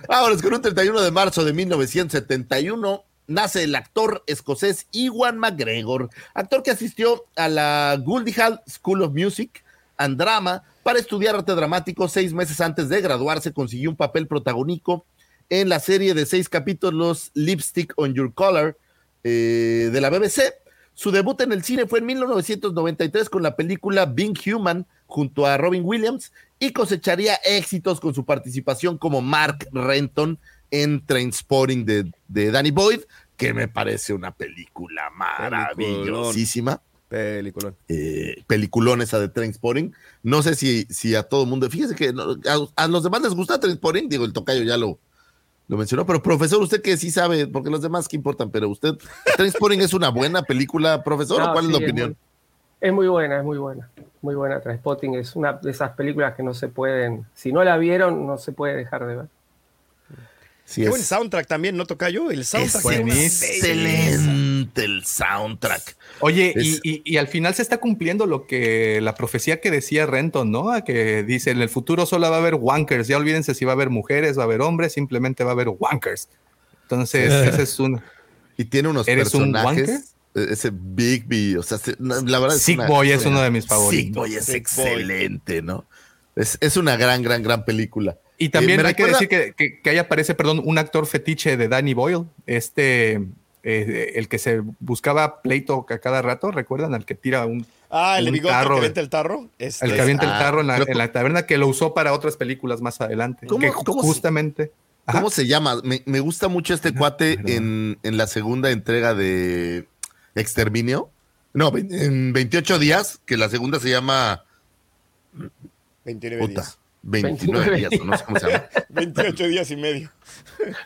Vámonos con un 31 de marzo de 1971. Nace el actor escocés Iwan McGregor, actor que asistió a la Goldie Hall School of Music and Drama para estudiar arte dramático. Seis meses antes de graduarse, consiguió un papel protagónico en la serie de seis capítulos Lipstick on Your Collar eh, de la BBC. Su debut en el cine fue en 1993 con la película Being Human junto a Robin Williams y cosecharía éxitos con su participación como Mark Renton en Trainspotting de, de Danny Boyd, que me parece una película maravillosísima. Peliculón. Eh, peliculón esa de Trainspotting. No sé si, si a todo el mundo, fíjese que no, a, a, los demás les gusta Trainspotting, digo, el tocayo ya lo, lo mencionó, pero profesor, usted que sí sabe, porque los demás qué importan, pero usted, Trainspotting es una buena película, profesor, No, ¿o cuál sí, es la opinión? muy- Es muy buena, es muy buena. Muy buena Trainspotting. Es una de esas películas que no se pueden, si no la vieron, no se puede dejar de ver. Sí, Qué es- buen soundtrack también, ¿no, Tocayo? El soundtrack es es una excelente el soundtrack. Oye, Es- y, y- y al final se está cumpliendo lo que la profecía que decía Renton, ¿no? Que dice, en el futuro solo va a haber wankers, ya olvídense si va a haber mujeres, va a haber hombres, simplemente va a haber wankers. Entonces, ese es un... Y tiene unos ¿Eres un personajes. eh, Ese Bigby, o sea, la verdad es Sick una- Boy es uno de mis favoritos. Sick Boy es Sick Boy. excelente, ¿no? Es, es una gran, gran, gran película. Y también Eh, me hay recuerda- que decir que, que- que ahí aparece, perdón, un actor fetiche de Danny Boyle, este, eh, el que se buscaba pleito a cada rato, ¿recuerdan? Al que tira un... Ah, el un bigote tarro que de- avienta el tarro. Este, El que avienta ah, el tarro en la, pero- en la taberna que lo usó para otras películas más adelante. ¿Cómo- que cómo se- justamente... Ajá. ¿Cómo se llama? Me, me gusta mucho este cuate en, en la segunda entrega de Exterminio. No, en 28 días, que la segunda se llama 29 puta, días. 29 días, o no sé cómo se llama. 28 días y medio.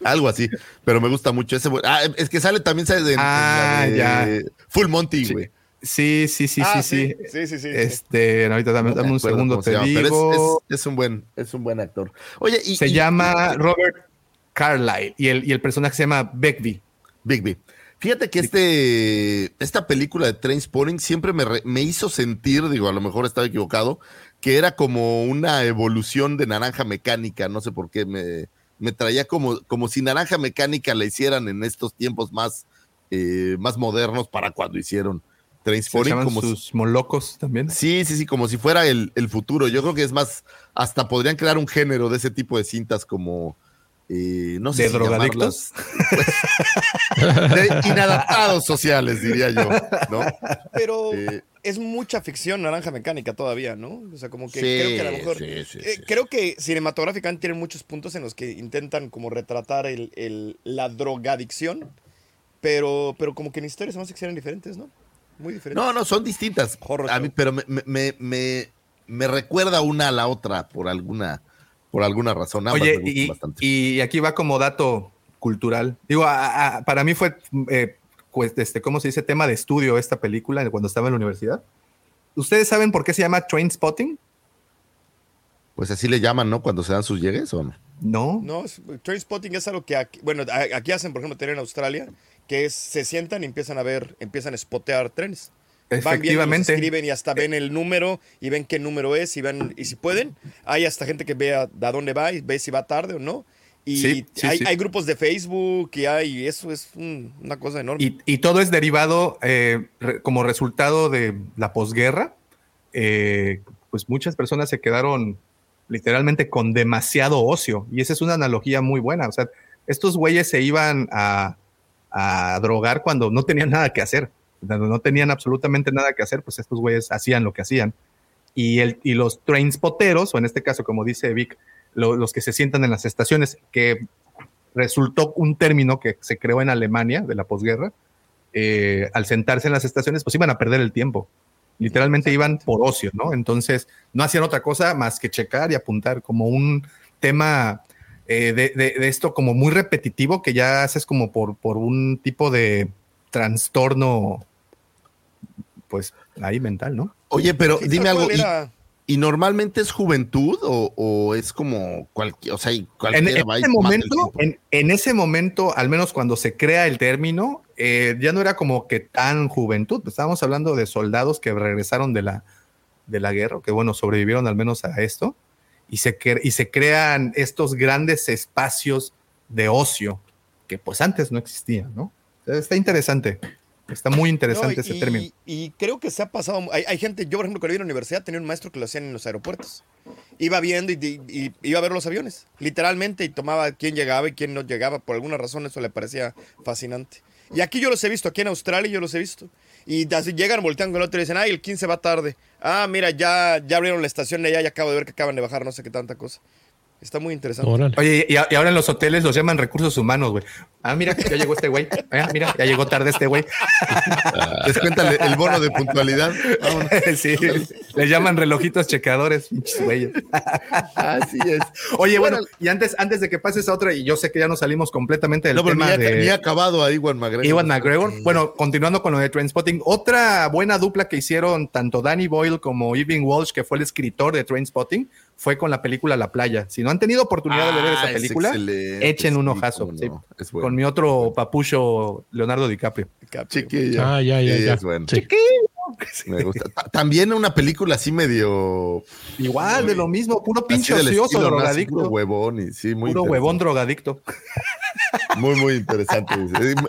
Algo así, pero me gusta mucho ese. Ah, es que sale también sale de, Ah, de ya. Full Monty, güey. Sí, sí, sí, Ah, sí, sí. Sí, sí, sí. sí. Este, ahorita dame, dame me un segundo, te llama, pero es- digo. es, es un buen, es un buen actor. Oye, y, se y- llama Robert Carlyle y el, y el personaje se llama Begbie. Bigby. Fíjate que este, esta película de Trainspotting siempre me, re- me hizo sentir, digo, a lo mejor estaba equivocado, que era como una evolución de Naranja Mecánica, no sé por qué, me, me traía como, como si Naranja Mecánica la hicieran en estos tiempos más, eh, más modernos para cuando hicieron Trainspotting. Como si- sus molocos también. Sí, sí, sí, como si fuera el, el futuro. Yo creo que es más, hasta podrían crear un género de ese tipo de cintas como, eh, no sé ¿De si drogadictos? llamarlas, de inadaptados sociales, diría yo, ¿no? Pero Eh, es mucha ficción naranja mecánica todavía, ¿no? O sea, como que Sí, creo que a lo mejor. sí, sí, eh, sí, creo que cinematográficamente tienen muchos puntos en los que intentan como retratar el, el- la drogadicción, pero, pero como que en historias se me hace que eran diferentes, ¿no? Muy diferentes. no, no, son distintas. Horror A mí, pero me- me, me, me recuerda una a la otra por alguna, por alguna razón. Ambas Oye, me gustan y, bastante. y aquí va como dato cultural. Digo, a- a- para mí fue, eh, pues, este, ¿cómo se dice? Tema de estudio esta película cuando estaba en la universidad. ¿Ustedes saben por qué se llama Train Spotting? Pues así le llaman, ¿no? Cuando se dan sus llegues, ¿o no? No. No, es- Trainspotting es algo que aquí, bueno, a- aquí hacen, por ejemplo, tener en Australia, que es, se sientan y empiezan a ver, empiezan a spotear trenes. Van Efectivamente. escriben y hasta ven el número y ven qué número es y ven, y si pueden, hay hasta gente que ve a, a dónde va y ve si va tarde o no. Y Sí, sí, hay, sí. hay grupos de Facebook y hay, eso es un- una cosa enorme. Y, y todo es derivado eh, re- como resultado de la posguerra. eh, pues muchas personas se quedaron literalmente con demasiado ocio. Y esa es una analogía muy buena. O sea, estos güeyes se iban a, a drogar cuando no tenían nada que hacer. Cuando no tenían absolutamente nada que hacer, pues estos güeyes hacían lo que hacían. Y, el, y los trainspoteros, o en este caso, como dice Vic, lo- los que se sientan en las estaciones, que resultó un término que se creó en Alemania de la posguerra, eh, al sentarse en las estaciones, pues iban a perder el tiempo. Literalmente iban por ocio, ¿no? Entonces no hacían otra cosa más que checar y apuntar como un tema eh, de, de- de esto como muy repetitivo que ya haces como por, por un tipo de trastorno, pues ahí mental, ¿no? Oye, pero Sí, dime algo. ¿y, normalmente es juventud o, o es como cualquier, o sea, En, va ese momento, en, en ese momento, al menos cuando se crea el término, eh, ya no era como que tan juventud. Estábamos hablando de soldados que regresaron de la, de la guerra, que bueno, sobrevivieron al menos a esto, y se, cre- y se crean estos grandes espacios de ocio que pues antes no existían, ¿no? Está interesante. Está muy interesante No, ese y, término. y creo que se ha pasado. Hay, hay gente, yo por ejemplo, cuando iba a la universidad tenía un maestro que lo hacían en los aeropuertos. Iba viendo y, y- y iba a ver los aviones, literalmente, y tomaba quién llegaba y quién no llegaba. Por alguna razón eso le parecía fascinante. Y aquí yo los he visto, aquí en Australia yo los he visto. Y así llegan, voltean con el otro y dicen, ay, el 15 va tarde. Ah, mira, ya, ya abrieron la estación de allá y acabo de ver que acaban de bajar no sé qué tanta cosa. Está muy interesante. Órale. Oye, y, ahora en los hoteles los llaman recursos humanos, güey. Ah, mira, ya llegó este güey. Ah, mira, ya llegó tarde este güey. Descuéntale el bono de puntualidad. Vámonos. sí, les llaman relojitos checadores, pinches güeyes. Así es. Oye, bueno, y antes, antes de que pases a otra, y yo sé que ya nos salimos completamente del No, pero ni tema ha, de ni ha acabado a Iwan McGregor. Iwan McGregor. Bueno, continuando con lo de Trainspotting, otra buena dupla que hicieron tanto Danny Boyle como Irving Walsh, que fue el escritor de Trainspotting, fue con la película La Playa. Si no han tenido oportunidad de ver Ah, esa es película, excelente, echen un ojazo. sí. es bueno. Con mi otro papucho, Leonardo DiCaprio. Chiquillo. Ah, ya, ya, ya. es bueno. Sí. Me gusta. Ta- También una película así medio. Igual, de lo mismo, puro pinche ocioso, drogadicto. Puro huevón y sí, muy Puro huevón drogadicto. Muy, muy interesante.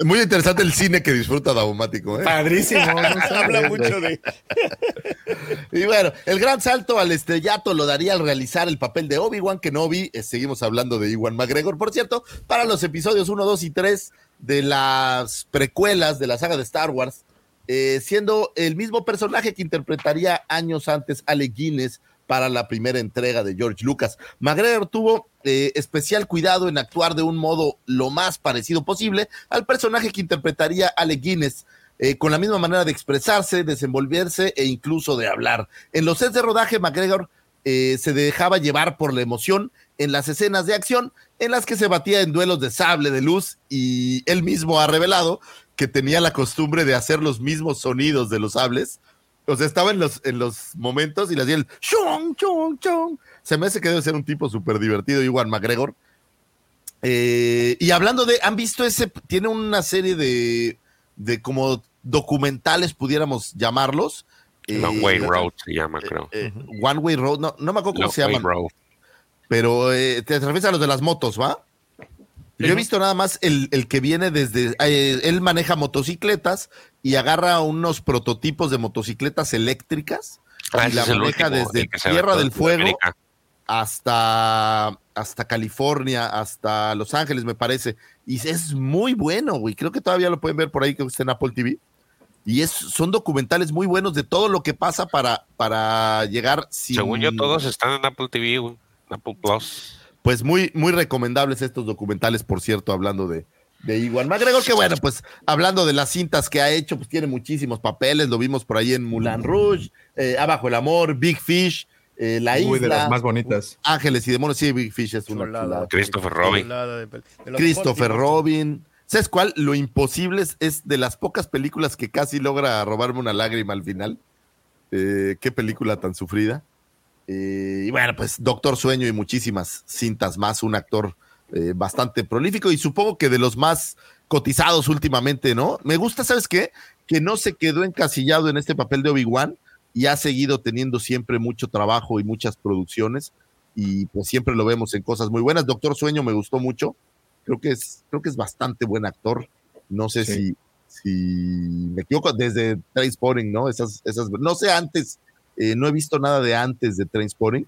Muy interesante el cine que disfruta Daumático. ¿eh? Padrísimo. Habla mucho de. Y bueno, el gran salto al estrellato lo daría al realizar el papel de Obi-Wan Kenobi. Eh, seguimos hablando de Iwan McGregor, por cierto, para los episodios 1, 2 y 3 de las precuelas de la saga de Star Wars, eh, siendo el mismo personaje que interpretaría años antes Alec Guinness para la primera entrega de George Lucas. McGregor tuvo eh, especial cuidado en actuar de un modo lo más parecido posible al personaje que interpretaría Alec Guinness, eh, con la misma manera de expresarse, desenvolverse e incluso de hablar. En los sets de rodaje, McGregor se dejaba llevar por la emoción en las escenas de acción en las que se batía en duelos de sable de luz y él mismo ha revelado que tenía la costumbre de hacer los mismos sonidos de los sables. O sea, estaba en los, en los momentos y le hacía el chong, chong, chong. Se me hace que debe ser un tipo súper divertido, Iwan McGregor. Eh, y hablando de, ¿han visto ese? Tiene una serie de, de como documentales, pudiéramos llamarlos. Long Eh, Way Road se llama, creo. eh, One Way Road, no, no me acuerdo cómo Long se. Road. Pero eh, te refieres a los de las motos, ¿va? Yo he visto nada más el, el que viene desde. eh, él maneja motocicletas y agarra unos prototipos de motocicletas eléctricas Ah, y la maneja último, desde Tierra del Fuego hasta, hasta California, hasta Los Ángeles, me parece. Y es muy bueno, güey. Creo que todavía lo pueden ver por ahí, que está en Apple TV. Y es, son documentales muy buenos de todo lo que pasa para, para llegar sin. Según yo, todos están en Apple TV, güey, Apple Plus. Pues muy, muy recomendables estos documentales, por cierto, hablando de, de Iwan McGregor, que bueno, pues hablando de las cintas que ha hecho, pues tiene muchísimos papeles, lo vimos por ahí en Mulan Rouge, eh, Abajo el Amor, Big Fish, eh, La Isla, de las más bonitas. Ángeles y Demonios, sí, Big Fish es una Chulada. chulada. Christopher Robin. Chulada de pel- de los Christopher Robin. ¿Sabes cuál? Lo imposible es, es de las pocas películas que casi logra robarme una lágrima al final. Eh, qué película tan sufrida. Eh, y bueno, pues Doctor Sueño y muchísimas cintas más, un actor eh, bastante prolífico y supongo que de los más cotizados últimamente, ¿no? Me gusta, ¿sabes qué? Que no se quedó encasillado en este papel de Obi-Wan y ha seguido teniendo siempre mucho trabajo y muchas producciones y pues siempre lo vemos en cosas muy buenas. Doctor Sueño me gustó mucho, creo que es, creo que es bastante buen actor. No sé Sí. si, si me equivoco, desde Trainspotting, ¿no? Esas, esas, no sé antes, eh, no he visto nada de antes de Trainspotting.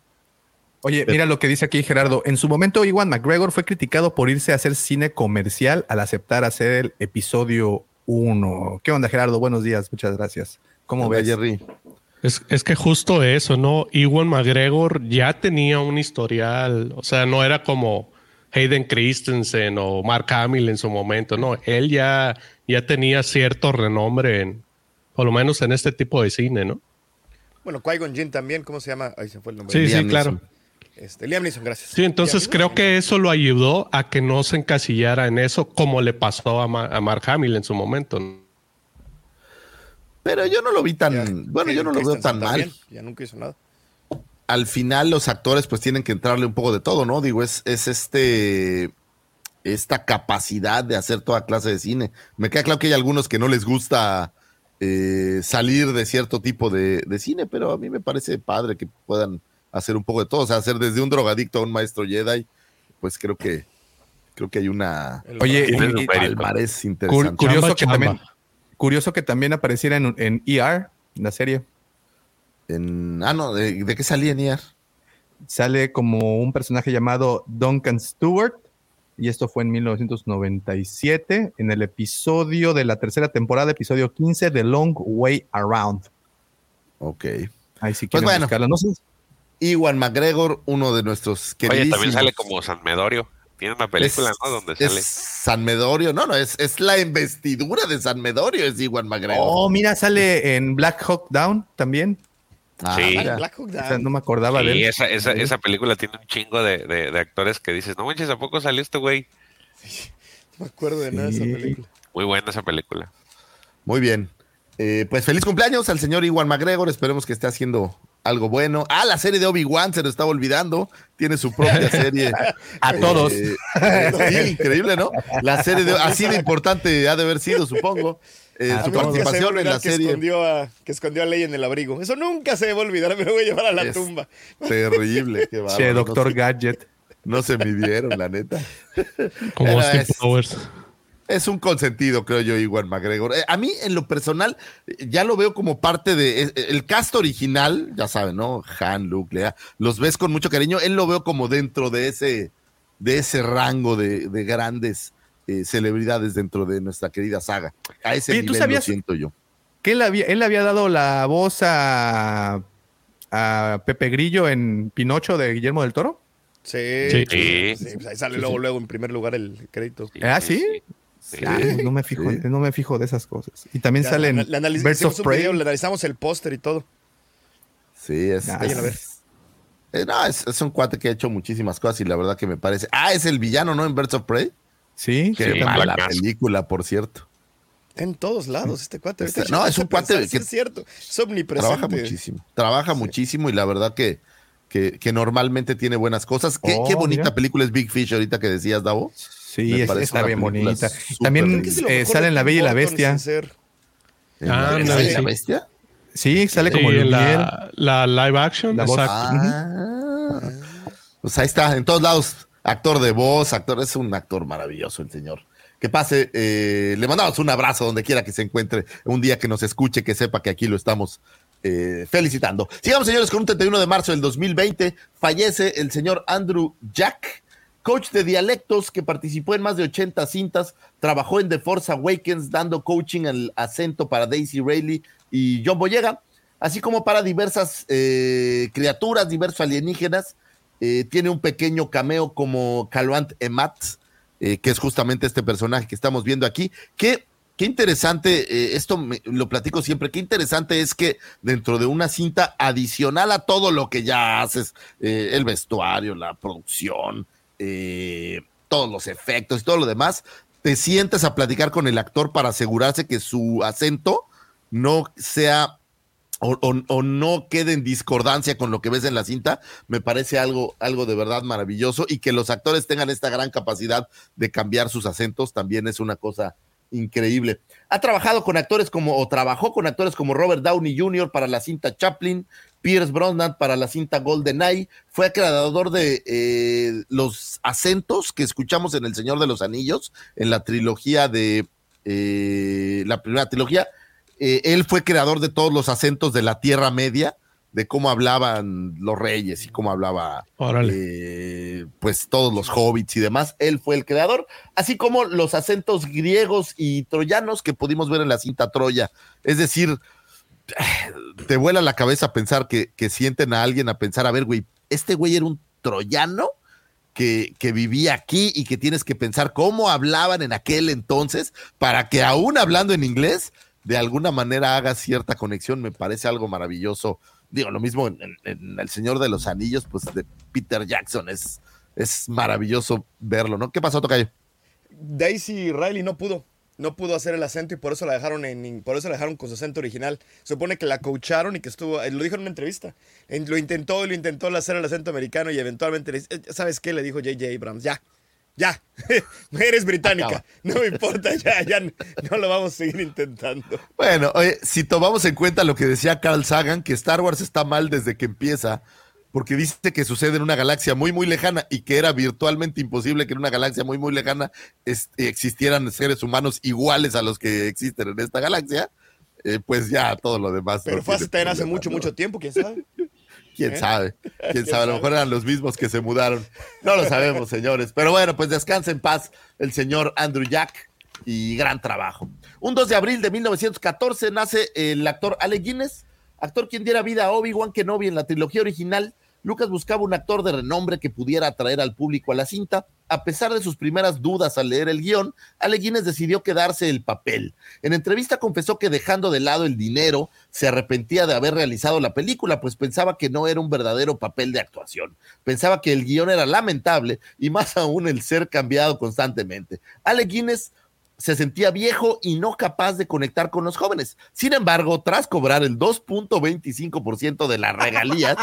Oye, mira lo que dice aquí Gerardo. En su momento, Iwan McGregor fue criticado por irse a hacer cine comercial al aceptar hacer el episodio 1. ¿Qué onda, Gerardo? Buenos días, muchas gracias. ¿Cómo ves? Jerry? Es, es que justo eso, ¿no? Ewan McGregor ya tenía un historial, o sea, no era como Hayden Christensen o Mark Hamill en su momento, no, él ya, ya tenía cierto renombre en, por lo menos en este tipo de cine, ¿no? Bueno, Qui-Gon Jinn también, ¿cómo se llama? Ahí se fue el nombre. Sí, sí, Liam claro. Neeson. Este, Liam Neeson, gracias. Sí, entonces Liam- creo que eso lo ayudó a que no se encasillara en eso como le pasó a, Ma- a Mark Hamill en su momento. Pero yo no lo vi tan, Ya, bueno, yo no lo veo tan mal. Ya nunca hizo nada. al final los actores pues tienen que entrarle un poco de todo, ¿no? Digo, es, es este esta capacidad de hacer toda clase de cine. Me queda claro que hay algunos que no les gusta eh, salir de cierto tipo de, de cine, pero a mí me parece padre que puedan hacer un poco de todo, o sea, hacer desde un drogadicto a un maestro Jedi, pues creo que creo que hay una Oye, mérito. palmarés Cur- interesante. curioso, Chamba, que chamba. También, curioso que también apareciera en, en ER, en la serie. En- ah, no, ¿de, de qué salía en IAR? Sale como un personaje llamado Duncan Stewart. Y esto fue en 1997, en el episodio de la tercera temporada, episodio 15 de Long Way Around. Ok. Ahí sí Pues bueno. buscarla. No sé, Iwan McGregor, uno de nuestros Oye, queridísimos. también sale como San Medorio. Tiene una película, Es- ¿no? Donde es sale. San Medorio, no, no, es, es la investidura de San Medorio, es Iwan McGregor. Oh, mira, sale en Black Hawk Down también. Ah, Sí. Black Hawk O sea, Down. no me acordaba de Sí, él. esa, esa, esa película tiene un chingo de, de, de actores que dices, no manches, ¿a poco salió este güey? No me acuerdo de nada de esa Sí. película. Muy buena esa película. Muy bien. Eh, pues feliz cumpleaños al señor Iwan McGregor. Esperemos que esté haciendo algo bueno. Ah, la serie de Obi-Wan se lo estaba olvidando. Tiene su propia serie. A todos. Eh, sí, increíble, ¿no? La serie de, así de importante ha de haber sido, supongo. Eh, A su participación en la que serie. escondió, a, que escondió a Ley en el abrigo. Eso nunca se va a olvidar. Me lo voy a llevar a la Es tumba. Terrible. Qué bárbaro. Che, No Doctor se- Gadget. No se midieron, la neta. Como Austin es- Powers. Es un consentido, creo yo, Iwan McGregor. Eh, a mí, en lo personal, ya lo veo como parte de. eh, el cast original, ya saben, ¿no? Han, Luke, Lea, los ves con mucho cariño. Él lo veo como dentro de ese, de ese rango de, de grandes eh, celebridades dentro de nuestra querida saga. A ese Oye, ¿tú nivel sabías- lo siento yo. Que él había, él le había dado la voz a, a Pepe Grillo en Pinocho de Guillermo del Toro. Sí. Sí. Sí. Sí, pues ahí sale luego, luego en primer lugar el crédito. ¿Ah, sí? Sí. Ah, no me fijo, Sí. no me fijo de esas cosas. Y también Ya, salen le analiz- of Prey. video, le analizamos el póster y todo. Sí, es. Ah, es- vayan a ver. eh, no, es, es un cuate que ha hecho muchísimas cosas y la verdad que me parece. Ah, es el villano, ¿no? En Birds of Prey. Sí, Qué Sí, Mask. película, por cierto. En todos lados, este cuate. Este- no, es un pensar, cuate sí que- es cierto. Es omnipresente. Trabaja muchísimo. Trabaja muchísimo y la verdad que, que, que normalmente tiene buenas cosas. Qué, Oh, qué bonita mira. película es Big Fish ahorita que decías, Davo. Sí, es- está bien bonita. También que eh, sale en La Bella y la Bestia. sin ser. ¿En Ah, la- ándale, ¿en la bestia? Sí, sale como Lumière. la, la live action. La voz. exacto. Ah. Pues ahí está, en todos lados. Actor de voz, actor, es un actor maravilloso el señor. Que pase, eh, le mandamos un abrazo donde quiera que se encuentre, un día que nos escuche, que sepa que aquí lo estamos eh, felicitando. Sigamos, señores, con un 31 de marzo del 2020, fallece el señor Andrew Jack, coach de dialectos que participó en más de 80 cintas, trabajó en The Force Awakens dando coaching al acento para Daisy Rayleigh y John Boyega, así como para diversas eh, criaturas, diversos alienígenas. Eh, tiene un pequeño cameo como Caluant Emat, eh, que es justamente este personaje que estamos viendo aquí. Que, qué interesante, eh, esto lo platico siempre, qué interesante es que dentro de una cinta adicional a todo lo que ya haces, el vestuario, la producción, todos los efectos y todo lo demás, te sientes a platicar con el actor para asegurarse que su acento no sea o, no quede en discordancia con lo que ves en la cinta, me parece algo, algo de verdad maravilloso y que los actores tengan esta gran capacidad de cambiar sus acentos también es una cosa increíble. Ha trabajado con actores como, o trabajó con actores como Robert Downey Jr. para la cinta Chaplin, Pierce Brosnan para la cinta GoldenEye, fue creador de eh, los acentos que escuchamos en El Señor de los Anillos, en la trilogía de, eh, la primera trilogía, eh, él fue creador de todos los acentos de la Tierra Media, de cómo hablaban los reyes y cómo hablaba Órale. eh, pues todos los hobbits y demás. Él fue el creador, así como los acentos griegos y troyanos que pudimos ver en la cinta Troya. Es decir, te vuela la cabeza pensar que, que sienten a alguien a pensar, a ver, güey, este güey era un troyano que, que vivía aquí y que tienes que pensar cómo hablaban en aquel entonces para que aún hablando en inglés, de alguna manera haga cierta conexión. Me parece algo maravilloso. Digo, lo mismo en, El Señor de los Anillos, pues de Peter Jackson. Es, es maravilloso verlo, ¿no? ¿Qué pasó, Tocayo? Daisy Riley no pudo. No pudo hacer el acento y por eso la dejaron en, por eso la dejaron con su acento original. Supone que la coacharon y que estuvo, eh, lo dijo en una entrevista. En- lo intentó y lo intentó hacer el acento americano y eventualmente, eh, ¿sabes qué? Le dijo J.J. Abrams, ya, ya, eres británica, Acaba. no me importa, ya, ya, no lo vamos a seguir intentando. Bueno, oye, si tomamos en cuenta lo que decía Carl Sagan, que Star Wars está mal desde que empieza, porque dice que sucede en una galaxia muy, muy lejana y que era virtualmente imposible que en una galaxia muy, muy lejana existieran seres humanos iguales a los que existen en esta galaxia, eh, pues ya todo lo demás. Pero no fue tiene hace, mucho, mucho tiempo, quién sabe. ¿Quién ¿Eh? sabe? ¿Quién ¿Quién sabe? A lo mejor eran los mismos que se mudaron. No lo sabemos, señores. Pero bueno, pues descansa en paz el señor Andrew Jack y gran trabajo. Un 2 de abril de 1914 nace el actor Alec Guinness, actor quien diera vida a Obi-Wan Kenobi en la trilogía original, Lucas buscaba un actor de renombre que pudiera atraer al público a la cinta. A pesar de sus primeras dudas al leer el guion, Ale Guinness decidió quedarse el papel. En entrevista confesó que dejando de lado el dinero, se arrepentía de haber realizado la película, pues pensaba que no era un verdadero papel de actuación. Pensaba que el guion era lamentable y más aún el ser cambiado constantemente. Ale Guinness se sentía viejo y no capaz de conectar con los jóvenes. Sin embargo, tras cobrar el 2.25% de las regalías,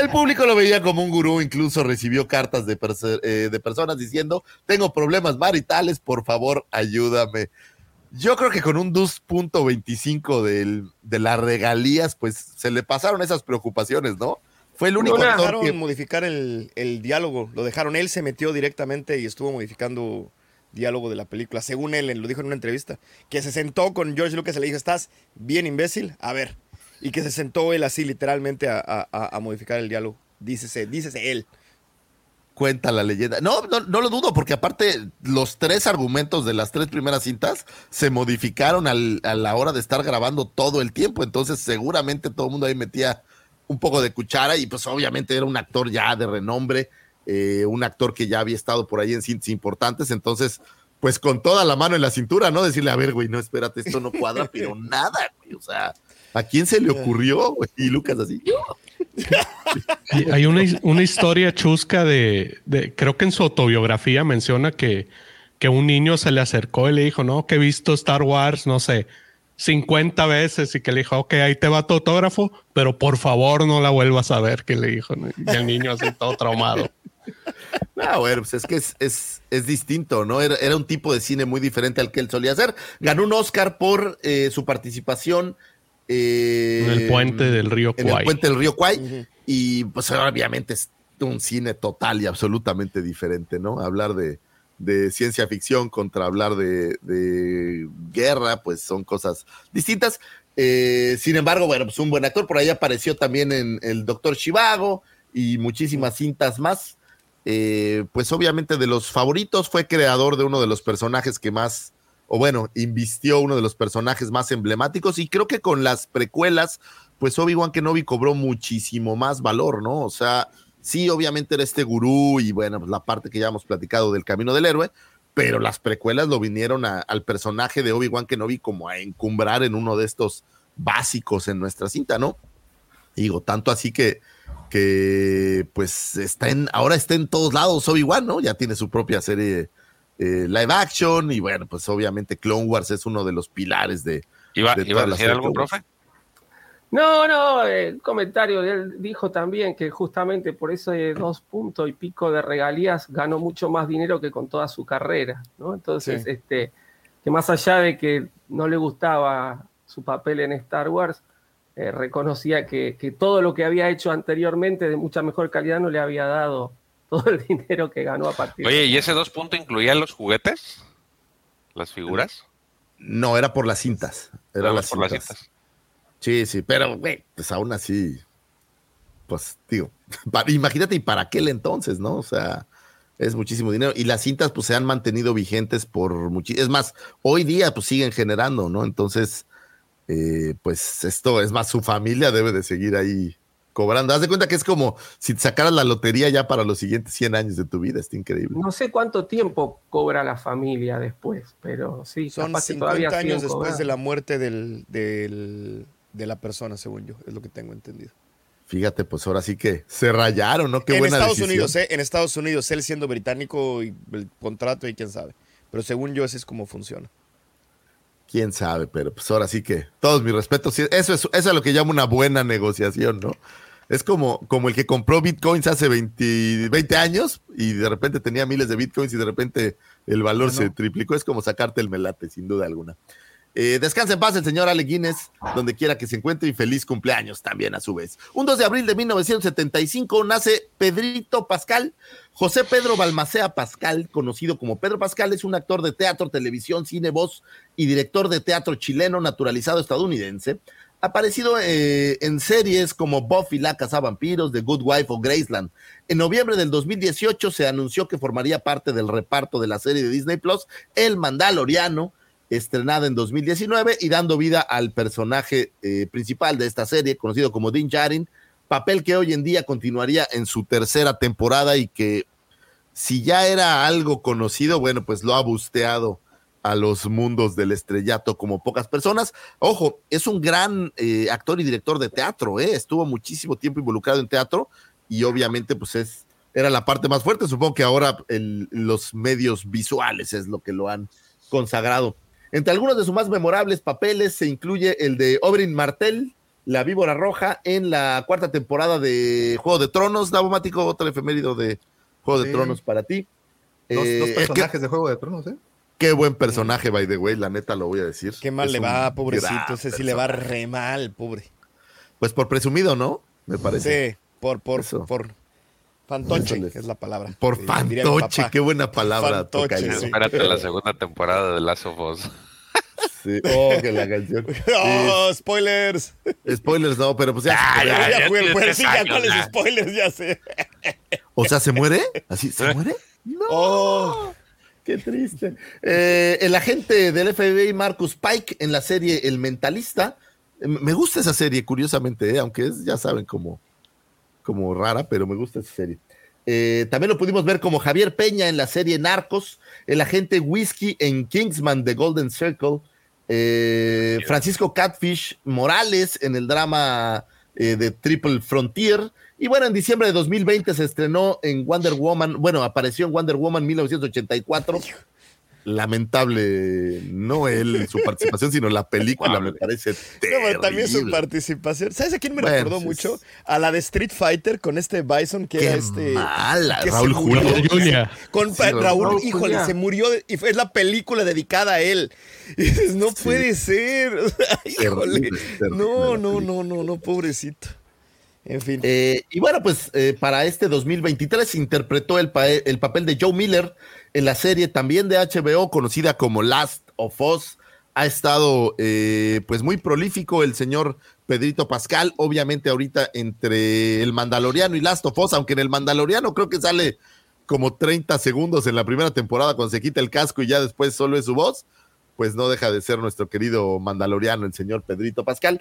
el público lo veía como un gurú, incluso recibió cartas de, eh, de personas diciendo, tengo problemas maritales, por favor, ayúdame. Yo creo que con un 2.25 de las regalías, pues se le pasaron esas preocupaciones, ¿no? Fue el único no, dejaron que... modificar el, el diálogo, lo dejaron, él se metió directamente y estuvo modificando diálogo de la película, según él, lo dijo en una entrevista, que se sentó con George Lucas y le dijo, estás bien imbécil, a ver, y que se sentó él así literalmente a, modificar el diálogo, dícese, dícese él. cuenta la leyenda. No, no, no lo dudo, porque aparte los tres argumentos de las tres primeras cintas se modificaron al- a la hora de estar grabando todo el tiempo. Entonces, seguramente todo el mundo ahí metía un poco de cuchara y pues obviamente era un actor ya de renombre, eh, un actor que ya había estado por ahí en cintas importantes. Entonces, pues con toda la mano en la cintura, ¿no? Decirle, a ver, güey, no, espérate, esto no cuadra, pero nada, güey. O sea, ¿a quién se le ocurrió? güey? Y Lucas así, yo. Y hay una, una historia chusca de, de- creo que en su autobiografía menciona que, que un niño se le acercó y le dijo, no, que he visto Star Wars, no sé, 50 veces y que le dijo, ok, ahí te va tu autógrafo, pero por favor no la vuelvas a ver, que le dijo. ¿no? Y el niño así todo traumado. No, bueno, pues es que es, es, es distinto, ¿no? Era, era un tipo de cine muy diferente al que él solía hacer. Ganó un Oscar por eh, su participación eh, En el puente del río en el Kwai. puente del río Kwai. Y pues obviamente es un cine total y absolutamente diferente, ¿no? Hablar de, de ciencia ficción contra hablar de, de guerra, pues son cosas distintas. Eh, sin embargo, bueno, pues un buen actor. Por ahí apareció también en El Doctor Chivago y muchísimas cintas más. Eh, pues obviamente de los favoritos fue creador de uno de los personajes que más, o bueno, invistió uno de los personajes más emblemáticos y creo que con las precuelas, pues Obi-Wan Kenobi cobró muchísimo más valor, ¿no? O sea, sí, obviamente era este gurú y bueno, pues la parte que ya hemos platicado del camino del héroe, pero las precuelas lo vinieron al personaje de Obi-Wan Kenobi como a encumbrar en uno de estos básicos en nuestra cinta, ¿no? Digo, tanto así que, que pues está en, ahora está en todos lados Obi-Wan, ¿no? Ya tiene su propia serie eh, live action y bueno, pues obviamente Clone Wars es uno de los pilares de... ¿Iba, de iba a decir algo, profe? No, no, el comentario de él dijo también que justamente por ese dos puntos y pico de regalías ganó mucho más dinero que con toda su carrera, ¿no? Entonces, Sí. este, que más allá de que no le gustaba su papel en Star Wars, eh, reconocía que, que todo lo que había hecho anteriormente de mucha mejor calidad no le había dado todo el dinero que ganó a partir de Oye, ¿y ese dos puntos incluía los juguetes? ¿Las figuras? No, era por las cintas. Era las por las cintas. cintas. Sí, sí, pero güey, pues aún así, pues digo, para- imagínate y para aquel entonces, ¿no? O sea, es muchísimo dinero. Y las cintas pues se han mantenido vigentes por muchísimo. Es más, hoy día pues siguen generando, ¿no? Entonces, eh, pues esto es más, su familia debe de seguir ahí cobrando. Haz de cuenta que es como si te sacaras la lotería ya para los siguientes 100 años de tu vida. Está increíble. No sé cuánto tiempo cobra la familia después, pero sí, Son capaz que 50 todavía años después cobrando. de la muerte del, del- de la persona, según yo, es lo que tengo entendido. Fíjate, pues ahora sí que se rayaron, ¿no? Qué en buena Estados decisión. Unidos, ¿eh? En Estados Unidos, él siendo británico y el contrato y quién sabe. Pero según yo, ese es como funciona. Quién sabe, pero pues ahora sí que todos mis respetos. Eso es, eso es lo que llamo una buena negociación, ¿no? Es como, como el que compró bitcoins hace 20, 20 años y de repente tenía miles de bitcoins y de repente el valor se triplicó. Es como sacarte el melate, sin duda alguna. Eh, descansa en paz el señor Ale Guinness, donde quiera que se encuentre y feliz cumpleaños también a su vez. Un 2 de abril de 1975 nace Pedrito Pascal. José Pedro Balmacea Pascal, conocido como Pedro Pascal, es un actor de teatro, televisión, cine, voz y director de teatro chileno naturalizado estadounidense. Aparecido eh, en series como Buffy la Cazavampiros, The Good Wife o Graceland. En noviembre del 2018 se anunció que formaría parte del reparto de la serie de Disney Plus, El Mandaloriano, estrenada en 2019 y dando vida al personaje eh, principal de esta serie, conocido como Din Djarin, papel que hoy en día continuaría en su tercera temporada y que si ya era algo conocido, bueno, pues lo ha busteado a los mundos del estrellato como pocas personas. Ojo, es un gran eh, actor y director de teatro, ¿eh? estuvo muchísimo tiempo involucrado en teatro y obviamente pues es, era la parte más fuerte. Supongo que ahora el- los medios visuales es lo que lo han consagrado. Entre algunos de sus más memorables papeles se incluye el de Oberyn Martell, la víbora roja, en la cuarta temporada de Juego de Tronos. Davomático, otro efemérido de Juego de. Tronos para ti. Dos, Eh, dos personajes de Juego de Tronos, ¿eh? Qué buen personaje, by the way, la neta lo voy a decir. Qué mal Es le va, pobrecito. Ese sí le va re mal, pobre. Pues por presumido, ¿no? Me parece. Sí, por, por, Eso. por fantoche, es la palabra. Por fantoche, qué buena palabra. Fantoche, sí. Espérate la segunda temporada de Last of Us. Sí. Oh, que la canción. ¡Oh, spoilers! Sí. Spoilers, no, pero pues ya. Ah, se ya. Ya, ya fue, sí, ya cuáles spoilers, ya sé. O sea, ¿se muere? ¿Así? ¿Se muere? No. Oh, Qué triste. Eh, el agente del FBI, Marcus Pike, en la serie El Mentalista. Eh, Me gusta esa serie, curiosamente, eh, aunque es, ya saben, como, como rara, pero me gusta esa serie. Eh, también lo pudimos ver como Javier Peña en la serie Narcos, el agente Whiskey en Kingsman The Golden Circle, eh, Francisco Catfish Morales en el drama eh, de Triple Frontier. Y bueno, en diciembre de 2020 se estrenó en Wonder Woman, bueno, apareció en Wonder Woman 1984. Lamentable, no él, su participación, sino la película, me parece no, pero también su terrible. participación. ¿Sabes a quién me Bueno, recordó mucho? A la de Street Fighter con este Bison que Qué era este. mala, que Raúl murió. Julia. Con Sí, Raúl, Raúl híjole, se murió de- y fue- es la película dedicada a él. Y dices, no Sí. puede ser. Híjole. Terrible, terrible No, no, no, no, no, pobrecito. En fin. Eh, y bueno, pues eh, para este 2023 interpretó el, pa- el papel de Joe Miller en la serie también de HBO conocida como Last of Us. Ha estado eh, pues muy prolífico el señor Pedrito Pascal, obviamente ahorita entre el Mandaloriano y Last of Us, aunque en el Mandaloriano creo que sale como 30 segundos en la primera temporada cuando se quita el casco y ya después solo es su voz, pues no deja de ser nuestro querido Mandaloriano, el señor Pedrito Pascal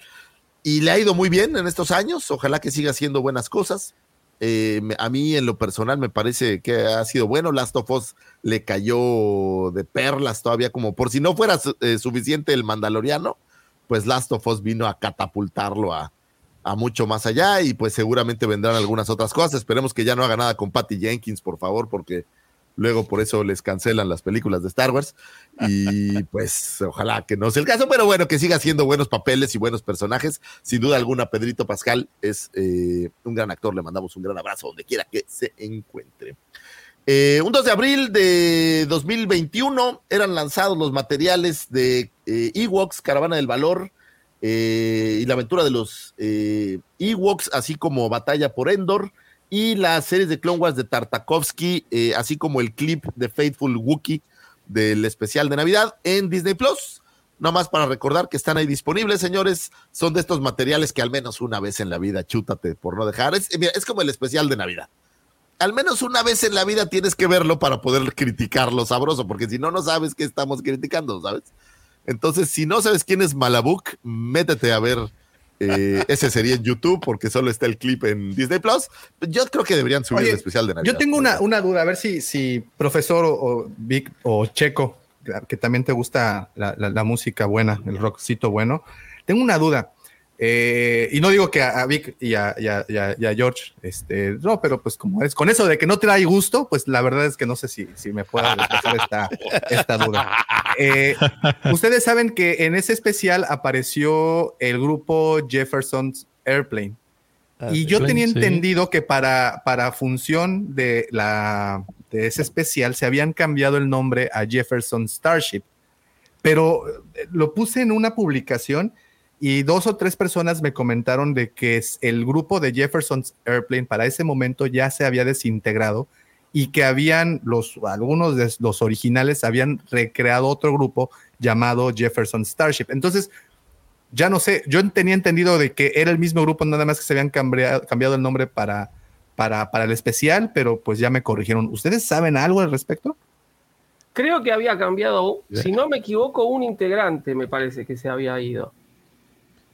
y le ha ido muy bien en estos años. Ojalá que siga haciendo buenas cosas. Eh, a mí, en lo personal, me parece que ha sido bueno. Last of Us le cayó de perlas todavía, como por si no fuera eh, suficiente el Mandaloriano, pues Last of Us vino a catapultarlo a, a mucho más allá y pues seguramente vendrán algunas otras cosas. Esperemos que ya no haga nada con Patty Jenkins, por favor, porque luego por eso les cancelan las películas de Star Wars. Y pues ojalá que no sea el caso, pero bueno, que siga haciendo buenos papeles y buenos personajes. Sin duda alguna, Pedrito Pascal es eh, un gran actor. Le mandamos un gran abrazo donde quiera que se encuentre. Eh, un 2 de abril de 2021 eran lanzados los materiales de eh, Ewoks, Caravana del Valor eh, y la aventura de los Ewoks, así como Batalla por Endor y las series de Clone Wars de Tartakovsky, eh, así como el clip de Faithful Wookiee del especial de Navidad en Disney Plus. No más para recordar que están ahí disponibles, señores. Son de estos materiales que al menos una vez en la vida, chútate por no dejar. Es, mira, es como el especial de Navidad. Al menos una vez en la vida tienes que verlo para poder criticarlo sabroso, porque si no, no sabes qué estamos criticando, ¿sabes? Entonces, si no sabes quién es Malabuk, métete a ver. Eh, ese sería en YouTube, porque solo está el clip en Disney Plus. Yo creo que deberían subir Oye, el especial de Navidad. Yo tengo una, una duda, a ver si, si profesor o, o Vic o Checo, que también te gusta la, la- la música buena, el rockcito bueno, tengo una duda. Eh, y no digo que a, a Vic y a, y a- y a- y a George, este, no, pero pues como es con eso de que no trae gusto, pues la verdad es que no sé si, si me pueda despejar esta, esta duda. Eh, ustedes saben que en ese especial apareció el grupo Jefferson's Airplane. Y yo tenía Sí. entendido que para, para función de, la, de ese especial se habían cambiado el nombre a Jefferson Starship, pero eh, lo puse en una publicación y dos o tres personas me comentaron de que el grupo de Jefferson's Airplane para ese momento ya se había desintegrado y que habían los algunos de los originales habían recreado otro grupo llamado Jefferson Starship. Entonces, ya no sé, yo tenía entendido de que era el mismo grupo, nada más que se habían cambiado, cambiado el nombre para, para, para el especial, pero pues ya me corrigieron. ¿Ustedes saben algo al respecto? Creo que había cambiado, si no me equivoco, un integrante, me parece que se había ido.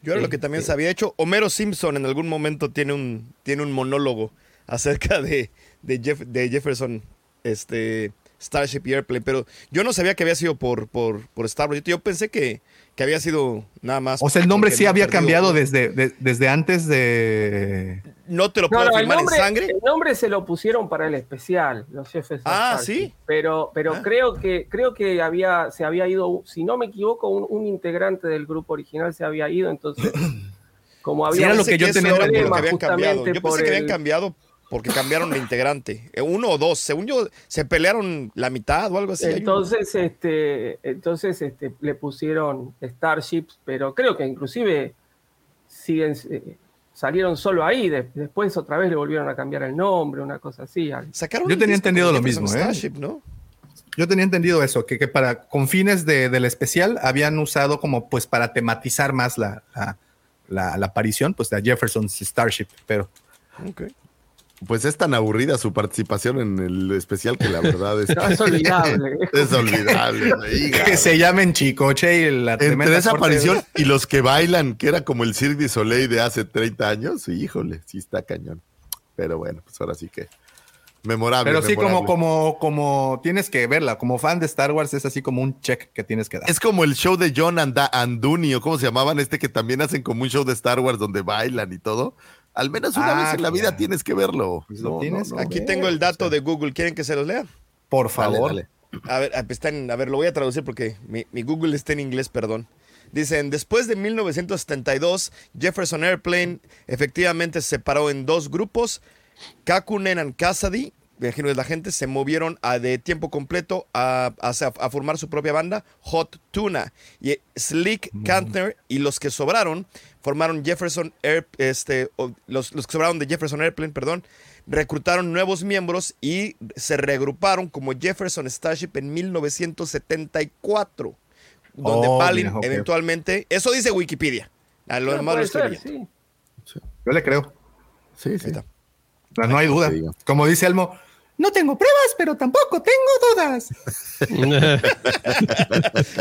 Yo era lo que también sabía. hecho, Homero Simpson en algún momento tiene un, tiene un monólogo acerca de, de, Jeff- de Jefferson, este, Starship y Airplane, pero yo no sabía que había sido por, por, por Star Wars. Yo pensé que, que había sido nada más. O sea, el nombre sí había cambiado desde, de- desde antes de. No te lo puedo no, el firmar nombre, en sangre. el nombre se lo pusieron para el especial, los jefes. Ah. ¿sí? Pero, pero Ah. creo que creo que había se había ido, si no me equivoco, un, un integrante del grupo original se había ido, entonces como Sí, había era lo que yo tenía porque habían cambiado. Yo pensé que habían el- cambiado porque cambiaron de integrante. Eh, Uno o dos. Según yo, se pelearon la mitad o algo así. Entonces, este, entonces este, le pusieron Starships, pero creo que inclusive siguen, eh, salieron solo ahí. de- después otra vez le volvieron a cambiar el nombre, una cosa así. Sacaron Yo tenía entendido lo mismo, ¿eh? Starship, ¿no? Yo tenía entendido eso, que, que para con fines de- del especial habían usado como pues para tematizar más la, la, la- la aparición, pues de Jefferson's Starship, pero Ok. Pues es tan aburrida su participación en el especial que la verdad es, No, es olvidable. es olvidable. que se llamen Chicoche y la tremenda Entre esa aparición y los que bailan, que era como el Cirque du Soleil de hace 30 años, híjole, sí está cañón. Pero bueno, pues ahora sí que memorable. Pero sí, como, memorable. como, como tienes que verla, como fan de Star Wars, es así como un check que tienes que dar. Es como el show de John and Anduni, o cómo se llamaban, este que también hacen como un show de Star Wars donde bailan y todo. Al menos una Ah, vez en la vida ya. tienes que verlo. Pues lo tienes que Aquí ver, tengo el o dato sea. de Google. ¿Quieren que se los lea? Por favor. dale. A ver, ah, está en- a ver, lo voy a traducir porque mi, mi Google está en inglés, perdón. Dicen, después de 1972, Jefferson Airplane efectivamente se separó en dos grupos. Kakunen and Cassidy, imagino es la gente, se movieron a, de tiempo completo a, a- a formar su propia banda, Hot Tuna. Y Slick Kantner y los que sobraron formaron Jefferson Air, este, los, los que sobraron de Jefferson Airplane, perdón, reclutaron nuevos miembros y se reagruparon como Jefferson Starship en 1974, donde Oh, Palin mira, eventualmente, eso dice Wikipedia, a lo demás lo puede estoy ser, viendo. sí. Yo le creo. Sí, sí. No, hay duda. Como dice Elmo, no tengo pruebas, pero tampoco tengo dudas.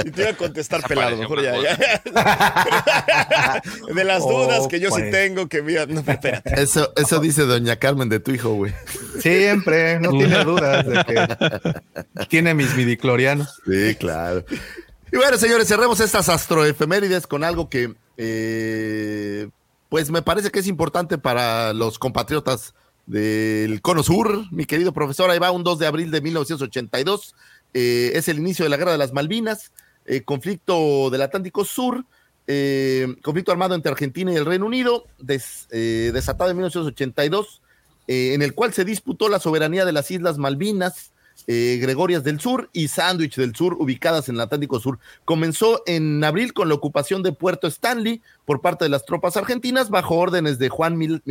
Y te iba a contestar pelado, mejor ya. De las dudas Oh, que yo sí pues. tengo, que mira, no, espérate. Eso, eso dice doña Carmen de tu hijo, güey. Siempre, no tiene dudas de que tiene mis midiclorianos. Sí, claro. Y bueno, señores, cerremos estas astroefemérides con algo que, eh, pues me parece que es importante para los compatriotas del Cono Sur. Mi querido profesor, ahí va un 2 de abril de 1982. Eh, es el inicio de la Guerra de las Malvinas, eh, conflicto del Atlántico Sur, eh, conflicto armado entre Argentina y el Reino Unido, eh, desatado en 1982, eh, en el cual se disputó la soberanía de las Islas Malvinas, Gregorias del Sur y Sandwich del Sur, ubicadas en el Atlántico Sur. Comenzó en abril con la ocupación de Puerto Stanley por parte de las tropas argentinas, bajo órdenes de Juan Mil-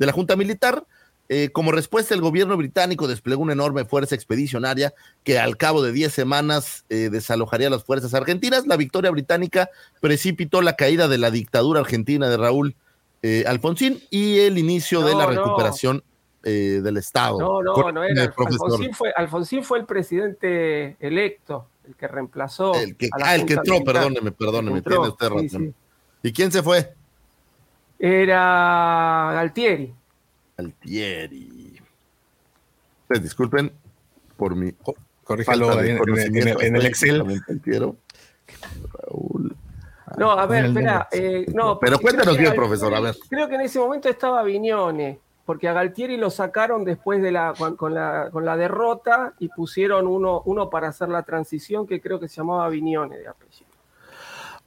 de la Junta Militar. Eh, como respuesta, el gobierno británico desplegó una enorme fuerza expedicionaria que al cabo de 10 semanas eh, desalojaría a las fuerzas argentinas. La victoria británica precipitó la caída de la dictadura argentina de Raúl eh, Alfonsín y el inicio de la recuperación eh, del Estado. No, no, no era. Alfonsín fue, Alfonsín fue el presidente electo, el que reemplazó. El que, a la ah, el que entró, Militar. perdóneme, perdóneme, Entró, tiene usted sí, razón. sí. ¿Y quién se fue? Era Galtieri. Altieri. Ustedes disculpen por mi Corrígelo falta de ahí en, en- conocimiento. en- en el Excel. Raúl. No, a ver, espera. eh, no, Pero cuéntanos bien, Galtieri- profesor, a ver. Creo que en ese momento estaba Viñone, porque a Galtieri lo sacaron después de la con, con la con la derrota y pusieron uno, uno para hacer la transición que creo que se llamaba Viñone de apellido.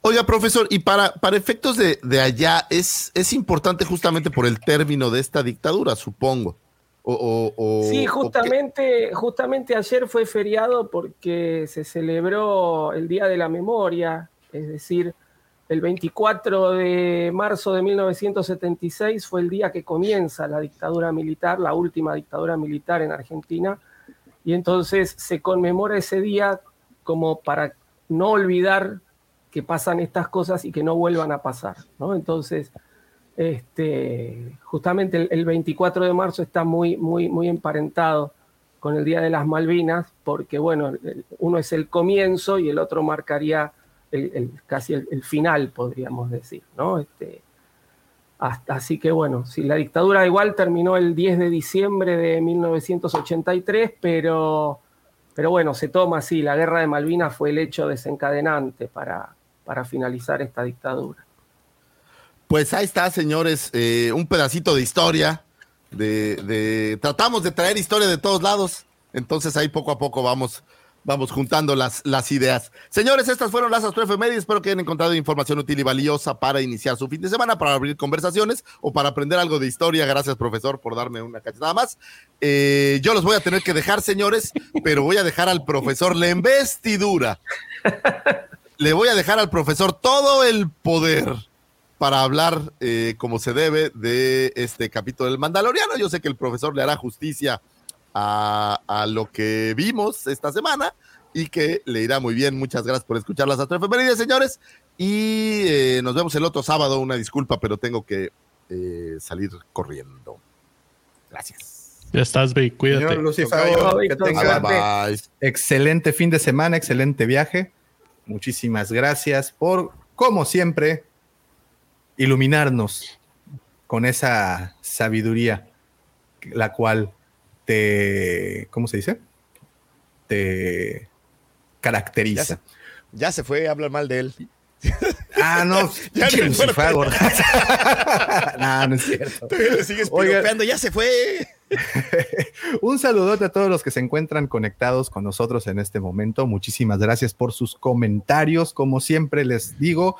Oiga, profesor, y para, para efectos de, de allá, es, es importante justamente por el término de esta dictadura, supongo. O, o- o- Sí, justamente, justamente ayer fue feriado porque se celebró el Día de la Memoria, es decir, el 24 de marzo de 1976 fue el día que comienza la dictadura militar, la última dictadura militar en Argentina, y entonces se conmemora ese día como para no olvidar que pasan estas cosas y que no vuelvan a pasar, ¿no? Entonces, este, justamente el, el 24 de marzo está muy, muy, muy emparentado con el Día de las Malvinas, porque bueno, uno es el comienzo y el otro marcaría el- casi el, el final, podríamos decir, ¿no? Este, hasta, así que bueno, si la dictadura igual terminó el 10 de diciembre de 1983, pero, pero bueno, se toma así, la guerra de Malvinas fue el hecho desencadenante para, para finalizar esta dictadura. Pues ahí está, señores, eh, un pedacito de historia. De, de- tratamos de traer historia de todos lados. Entonces ahí poco a poco vamos, vamos juntando las, las ideas. Señores, estas fueron las astroefemérides. Espero que hayan encontrado información útil y valiosa para iniciar su fin de semana, para abrir conversaciones o para aprender algo de historia. Gracias, profesor, por darme una cachetada más. Eh, yo los voy a tener que dejar, señores, pero voy a dejar al profesor la investidura. Le voy a dejar al profesor todo el poder para hablar eh, como se debe de este capítulo del Mandaloriano. Yo sé que el profesor le hará justicia a, a lo que vimos esta semana y que le irá muy bien. Muchas gracias por escuchar las efemérides, señores. Y eh, nos vemos el otro sábado. Una disculpa, pero tengo que eh, salir corriendo. Gracias. Ya estás, Vic, cuídate. Señor Lucifer, Tocayo, que Víctor, tenga Bye, bye. excelente fin de semana, excelente viaje. Muchísimas gracias por, como siempre, iluminarnos con esa sabiduría, la cual te, ¿cómo se dice? Te Ya caracteriza. se, ya se fue, hablan mal de él. Ah, no, Ya no fue no, no es cierto. Todavía le sigues piropeando, ya se fue. Un saludote a todos los que se encuentran conectados con nosotros en este momento. Muchísimas gracias por sus comentarios. Como siempre les digo,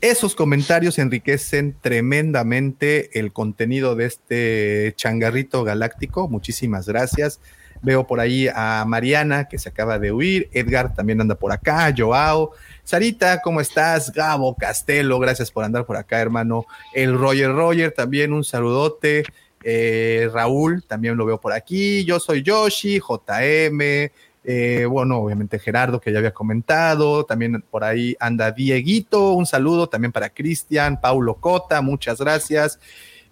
esos comentarios enriquecen tremendamente el contenido de este changarrito galáctico. Muchísimas gracias. Veo por ahí a Mariana que se acaba de huir. Edgar también anda por acá. Joao. Sarita, ¿cómo estás? Gabo Castelo, gracias por andar por acá, hermano. El Roger Roger, también un saludote. Eh, Raúl, también lo veo por aquí. Yo soy Yoshi, JM. eh, bueno, obviamente Gerardo, que ya había comentado. También por ahí anda Dieguito. Un saludo también para Cristian, Paulo Cota, muchas gracias.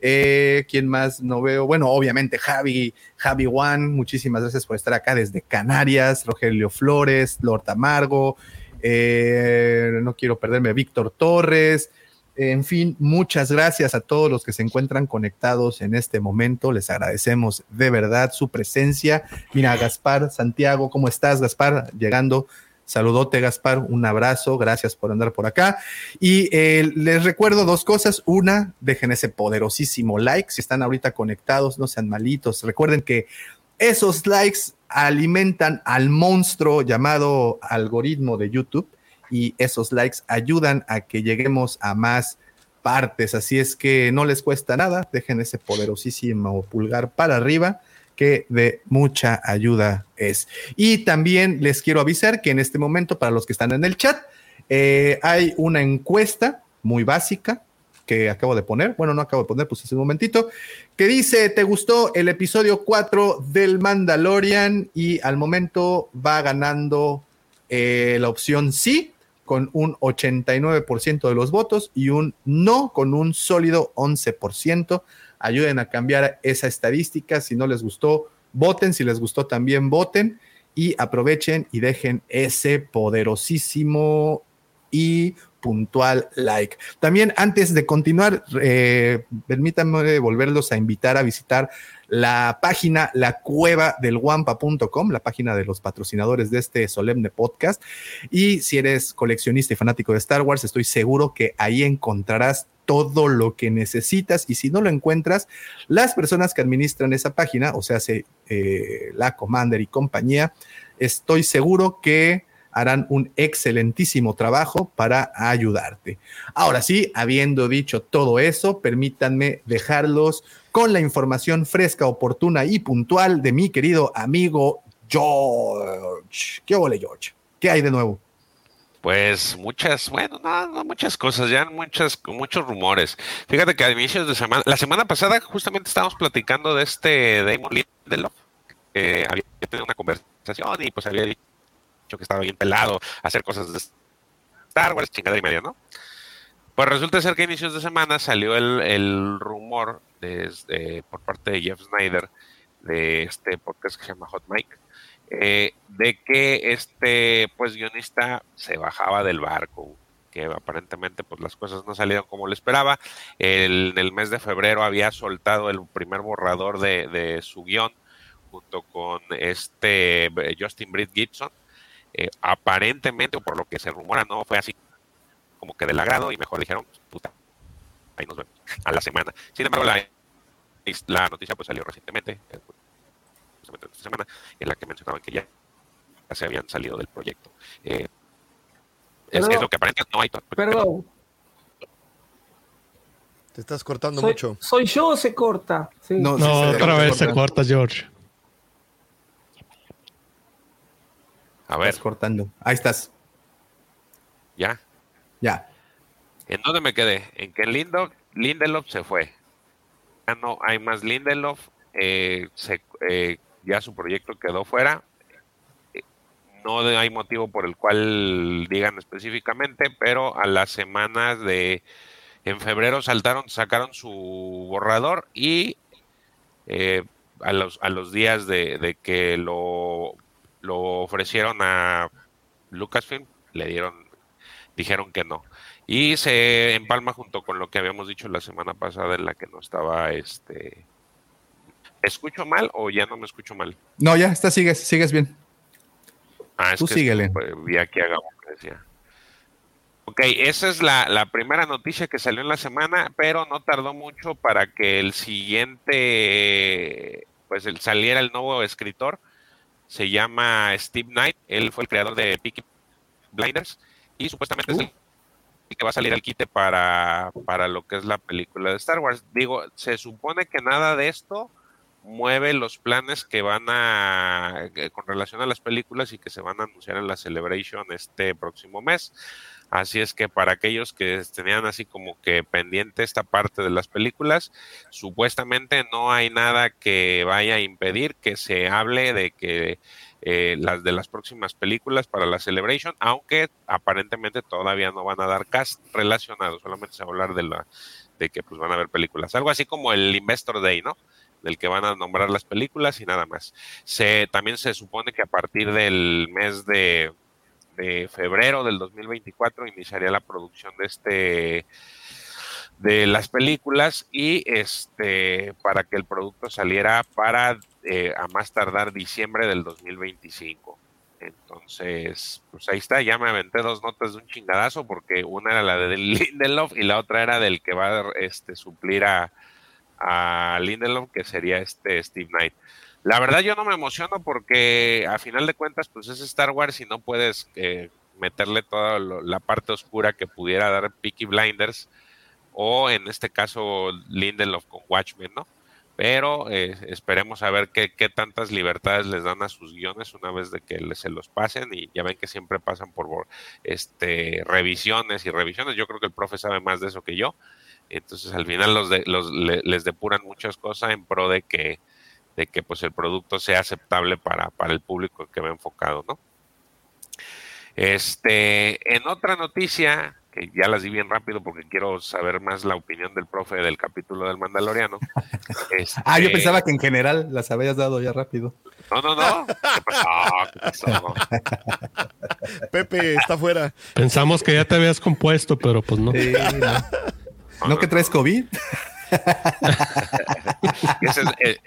Eh, ¿Quién más no veo? Bueno, obviamente Javi, Javi Juan, muchísimas gracias por estar acá desde Canarias, Rogelio Flores, Lord Amargo, eh, no quiero perderme, Víctor Torres, en fin, muchas gracias a todos los que se encuentran conectados en este momento. Les agradecemos de verdad su presencia. Mira, Gaspar, Santiago, ¿cómo estás, Gaspar? Llegando. Saludote, Gaspar. Un abrazo. Gracias por andar por acá. Y eh, les recuerdo dos cosas. Una, dejen ese poderosísimo like. Si están ahorita conectados, no sean malitos. Recuerden que esos likes alimentan al monstruo llamado algoritmo de YouTube y esos likes ayudan a que lleguemos a más partes. Así es que no les cuesta nada, dejen ese poderosísimo pulgar para arriba que de mucha ayuda es. Y también les quiero avisar que en este momento, para los que están en el chat, eh, hay una encuesta muy básica que acabo de poner, bueno, no acabo de poner, pues hace un momentito, que dice, ¿te gustó el episodio 4 del Mandalorian? Y al momento va ganando eh, la opción sí, con un 89% de los votos y un no con un sólido 11%. Ayuden a cambiar esa estadística. Si no les gustó, voten. Si les gustó, también voten. Y aprovechen y dejen ese poderosísimo y puntual like. También antes de continuar, eh, permítanme volverlos a invitar a visitar la página la cueva del guampa.com, la página de los patrocinadores de este solemne podcast. Y si eres coleccionista y fanático de Star Wars, estoy seguro que ahí encontrarás todo lo que necesitas y si no lo encuentras, las personas que administran esa página, o sea, eh, la Commander y compañía, estoy seguro que harán un excelentísimo trabajo para ayudarte. Ahora sí, habiendo dicho todo eso, permítanme dejarlos con la información fresca, oportuna y puntual de mi querido amigo George. ¿Qué ole, George? ¿Qué hay de nuevo? Pues muchas, bueno, no, no muchas cosas, ya muchas, muchos rumores. Fíjate que a inicios de semana, la semana pasada justamente estábamos platicando de este Damon Lindelof, había tenido una conversación y pues había dicho que estaba bien pelado hacer cosas de Star Wars, chingadera y media, ¿no? Pues resulta ser que a inicios de semana salió el, el rumor desde, por parte de Jeff Snyder de este podcast que se llama Hot Mike, eh, de que este pues guionista se bajaba del barco que aparentemente pues las cosas no salieron como le esperaba. El, en el mes de febrero había soltado el primer borrador de, de su guion junto con este eh, Justin Britt Gibson. Eh, aparentemente, o por lo que se rumora, no fue así como que del agrado y mejor dijeron, puta, ahí nos vemos a la semana. Sin embargo, la, la noticia pues salió recientemente, eh, justamente esta semana, en la que mencionaban que ya se habían salido del proyecto. Eh, es, es lo que aparentemente no hay. Perdón, Te estás cortando soy, mucho. soy yo o se corta. Sí. No, otra se vez se corta, George. A ver, Estás cortando. Ahí estás. ya. Ya. ¿En dónde me quedé? En que Lindelof, Lindelof se fue. Ya no hay más Lindelof. eh, se- eh, ya su proyecto quedó fuera. Eh, No hay motivo por el cual digan específicamente, pero a las semanas de en febrero saltaron, sacaron su borrador y eh, a los a los días de, de que lo lo ofrecieron a Lucasfilm le dieron dijeron que no. Y se empalma junto con lo que habíamos dicho la semana pasada en la que no estaba este ¿Escucho mal o ya no me escucho mal? No, ya, está, sigues, sigues bien. Ah, es Tú que síguele. pues, vi aquí a Gabo que decía. Ok, esa es la, la primera noticia que salió en la semana, pero no tardó mucho para que el siguiente, pues el, saliera el nuevo escritor. Se llama Steve Knight, él fue el creador de Peaky Blinders y supuestamente es el el que va a salir al quite para, para lo que es la película de Star Wars. Digo, se supone que nada de esto mueve los planes que van a, que- con relación a las películas y que se van a anunciar en la Celebration este próximo mes. Así es que para aquellos que tenían así como que pendiente esta parte de las películas, supuestamente no hay nada que vaya a impedir que se hable de que eh, las de las próximas películas para la Celebration, aunque aparentemente todavía no van a dar cast relacionado, solamente se va a hablar de la de que pues van a haber películas, algo así como el Investor Day, ¿no? Del que van a nombrar las películas y nada más. Se también se supone que a partir del mes de, febrero del 2024 iniciaría la producción de este de las películas y este para que el producto saliera para eh, a más tardar diciembre del 2025. Entonces, pues ahí está, ya me aventé dos notas de un chingadazo porque una era la de Lindelof y la otra era del que va a este, suplir a, a Lindelof, que sería este Steve Knight. La verdad yo no me emociono porque a final de cuentas pues es Star Wars y no puedes eh, meterle toda lo- la parte oscura que pudiera dar Peaky Blinders o en este caso Lindelof con Watchmen, ¿no? Pero eh, esperemos a ver qué, qué tantas libertades les dan a sus guiones una vez de que se los pasen y ya ven que siempre pasan por, este revisiones y revisiones. Yo creo que el profe sabe más de eso que yo. Entonces al final los, de- los le- les depuran muchas cosas en pro de que de que pues el producto sea aceptable para, para el público que va enfocado, ¿no? Este, en otra noticia, que ya las di bien rápido porque quiero saber más la opinión del profe del capítulo del Mandaloriano. Ah, yo este, pensaba que en general las habías dado ya rápido. No, no, no. ¿Qué pasó? ¿Qué pasó? Pepe está fuera. Pensamos que ya te habías compuesto, pero pues no. Sí, no. ¿No que traes COVID? Esa es, eh,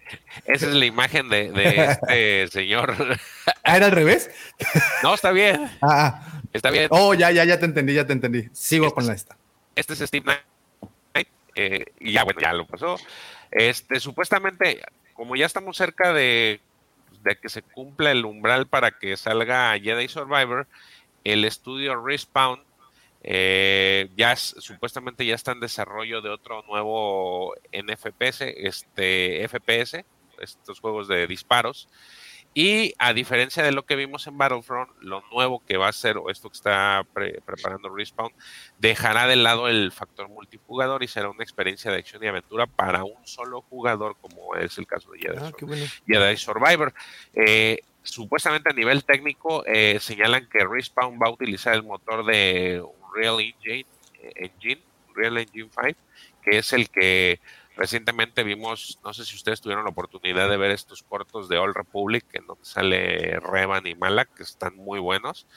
esa es la imagen de, de este señor. Ah, ¿era al revés? No, está bien. Ah, ah. Está bien. Oh, ya, ya, ya te entendí, ya te entendí. Sigo con la esta. Este es Steve Knight. eh, y ya, bueno, ya lo pasó. Este, supuestamente, como ya estamos cerca de, de que se cumpla el umbral para que salga Jedi Survivor, el estudio Respawn eh, ya es- supuestamente ya está en desarrollo de otro nuevo NFPS, este FPS, estos juegos de disparos. Y a diferencia de lo que vimos en Battlefront, lo nuevo que va a ser, o esto que está pre- preparando Respawn, dejará de lado el factor multijugador y será una experiencia de acción y aventura para un solo jugador, como es el caso de Jedi, Ah, Sur- qué bueno. Jedi Survivor. Eh, supuestamente a nivel técnico eh, señalan que Respawn va a utilizar el motor de Unreal Engine, eh, Engine, Unreal Engine 5, que es el que recientemente vimos, no sé si ustedes tuvieron la oportunidad de ver estos cortos de All Republic, en donde sale Revan y Malak, que están muy buenos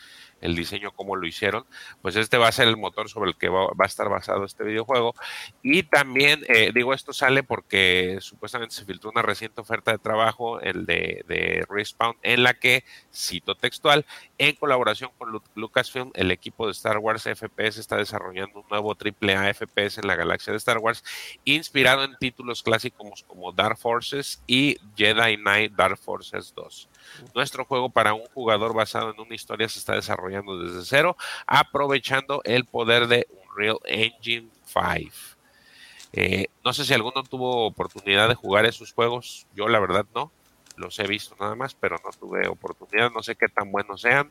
el diseño, cómo lo hicieron, pues este va a ser el motor sobre el que va, a estar basado este videojuego. Y también, eh, digo, esto sale porque supuestamente se filtró una reciente oferta de trabajo, el de, de Respawn, en la que, cito textual, en colaboración con Lu- Lucasfilm, el equipo de Star Wars FPS está desarrollando un nuevo AAA FPS en la galaxia de Star Wars, inspirado en títulos clásicos como Dark Forces y Jedi Knight Dark Forces 2. Nuestro juego para un jugador basado en una historia se está desarrollando desde cero, aprovechando el poder de Unreal Engine 5. Eh, no sé si alguno tuvo oportunidad de jugar esos juegos. Yo la verdad no. Los he visto nada más, pero no tuve oportunidad. No sé qué tan buenos sean.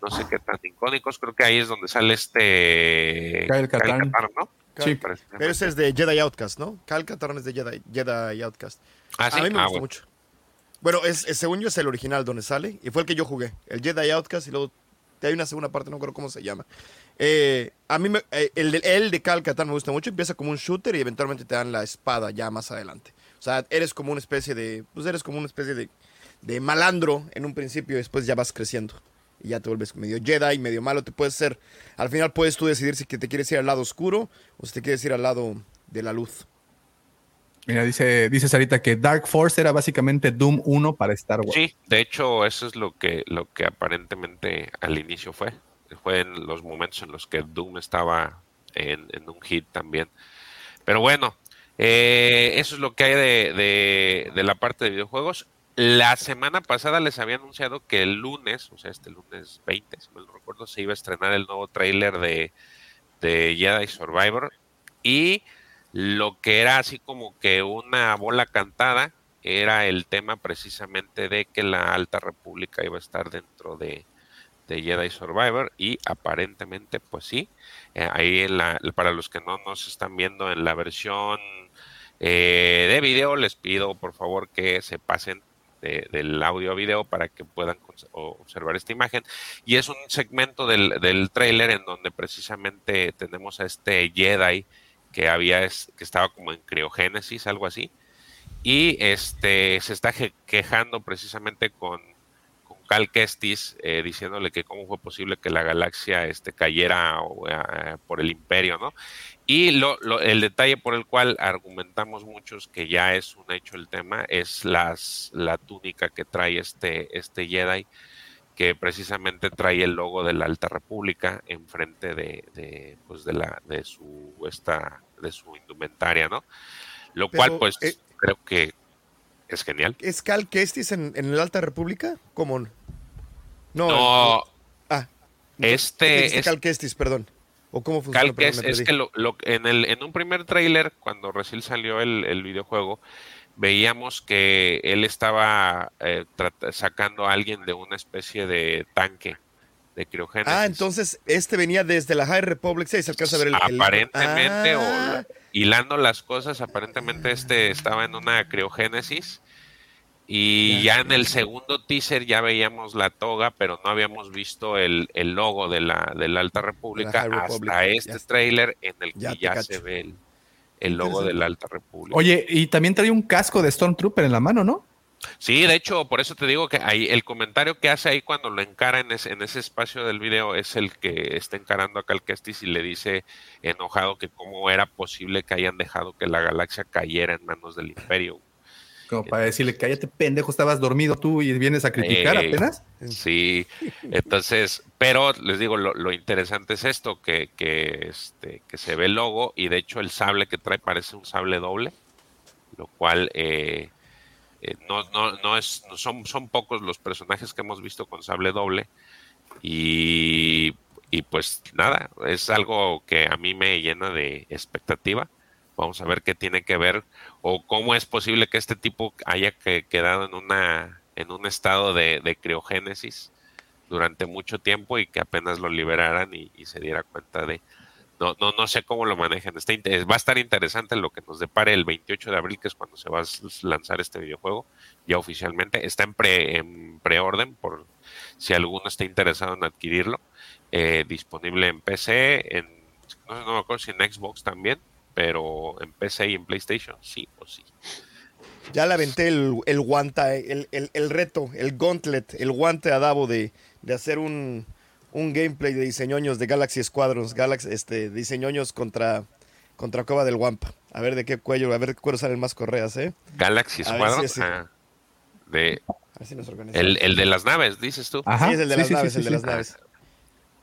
No sé qué tan icónicos. Creo que ahí es donde sale este Kyle Katarn. Katarn, ¿no? Sí. Pero ese es de Jedi Outcast, ¿no? Katarn es de Jedi, Jedi Outcast. Ah, sí. A mí me Ah, gustó bueno. mucho. Bueno, es, es- según yo es el original donde sale y fue el que yo jugué. El Jedi Outcast y luego hay una segunda parte, no recuerdo cómo se llama. Eh, a mí me- eh, el, de- el de Cal Katarn me gusta mucho. Empieza como un shooter y eventualmente te dan la espada ya más adelante. O sea, eres como una especie de, pues eres como una especie de, malandro en un principio y después ya vas creciendo. Y ya te vuelves medio Jedi, medio malo. Te puedes ser, al final puedes tú decidir si te quieres ir al lado oscuro o si te quieres ir al lado de la luz. Mira, dice, dice Sarita que Dark Force era básicamente Doom 1 para Star Wars. Sí, de hecho, eso es lo que, lo que aparentemente al inicio fue. Fue en los momentos en los que Doom estaba en, en un hit también. Pero bueno, eh, eso es lo que hay de, de- de la parte de videojuegos. La semana pasada les había anunciado que el lunes, o sea, este lunes 20, si mal no recuerdo, se iba a estrenar el nuevo tráiler de, de Jedi Survivor. Y lo que era así como que una bola cantada era el tema precisamente de que la Alta República iba a estar dentro de, de Jedi Survivor y aparentemente pues sí, Eh, ahí en la, para los que no nos están viendo en la versión eh, de video les pido por favor que se pasen de- del audio a video para que puedan observar esta imagen. Y es un segmento del, del trailer en donde precisamente tenemos a este Jedi que había es- que estaba como en criogénesis algo así y este se está quejando precisamente con, con Cal Kestis eh, diciéndole que cómo fue posible que la galaxia este cayera eh, por el imperio, ¿no? Y lo- el detalle por el cual argumentamos muchos que ya es un hecho el tema es las, la túnica que trae este, este Jedi que precisamente trae el logo de la Alta República enfrente de, de, pues de la de su esta de su indumentaria, ¿no? Lo Pero, cual pues eh, creo que es genial. ¿Es Cal Kestis en, en la Alta República? ¿Cómo? No. No, Ah. Este ¿qué dijiste es- Cal Kestis, perdón. ¿O cómo funciona? Cal, Perdón, es, que lo, lo- en, el, en un primer tráiler, cuando recién salió el, el videojuego, veíamos que él estaba eh, sacando a alguien de una especie de tanque de criogénesis. Ah, entonces este venía desde la High Republic 6. Alcanza a ver el. el- Aparentemente, o Ah, la- hilando las cosas, aparentemente este estaba en una criogénesis. Y ya en el segundo teaser ya veíamos la toga, pero no habíamos visto el, el logo de la, de la Alta República Republic, hasta ya. este trailer en el que ya se ve el, el logo de la Alta República. Oye, y también trae un casco de Stormtrooper en la mano, ¿no? Sí, de hecho, por eso te digo que ahí el comentario que hace ahí cuando lo encara en ese, en ese espacio del video es el que está encarando a Cal Kestis y le dice enojado que cómo era posible que hayan dejado que la galaxia cayera en manos del imperio. Como para decirle, cállate, pendejo, estabas dormido tú y vienes a criticar Ey, apenas. Sí, entonces, pero les digo, lo, lo interesante es esto, que, que, este, que se ve el logo y de hecho el sable que trae parece un sable doble, lo cual eh, eh, no, no, no es, no son, son pocos los personajes que hemos visto con sable doble y, y pues nada, es algo que a mí me llena de expectativa. Vamos a ver qué tiene que ver o cómo es posible que este tipo haya que- quedado en una en un estado de, criogénesis durante mucho tiempo y que apenas lo liberaran y, se diera cuenta de no no no sé cómo lo manejan. Está va a estar interesante lo que nos depare el 28 de abril que es cuando se va a lanzar este videojuego ya oficialmente. Está en pre en preorden por si alguno está interesado en adquirirlo eh, disponible en PC en no, no me acuerdo si en Xbox también pero en PC y en PlayStation, sí o sí. Ya le aventé el, el guanta, el, el- el reto, el gauntlet, el guante a Davo de, de hacer un, un gameplay de diseñoños de Galaxy Squadrons, Galaxy, este, diseñoños contra, contra Cueva del Guampa. A ver de qué cuello, a ver de qué cuero salen más correas, ¿eh? Galaxy A ver Squadron, si ese- ah, de, si nos organizamos. el, el de las naves, dices tú. Ajá. sí, es el de sí, las sí, naves, sí, el de sí, las sí. naves.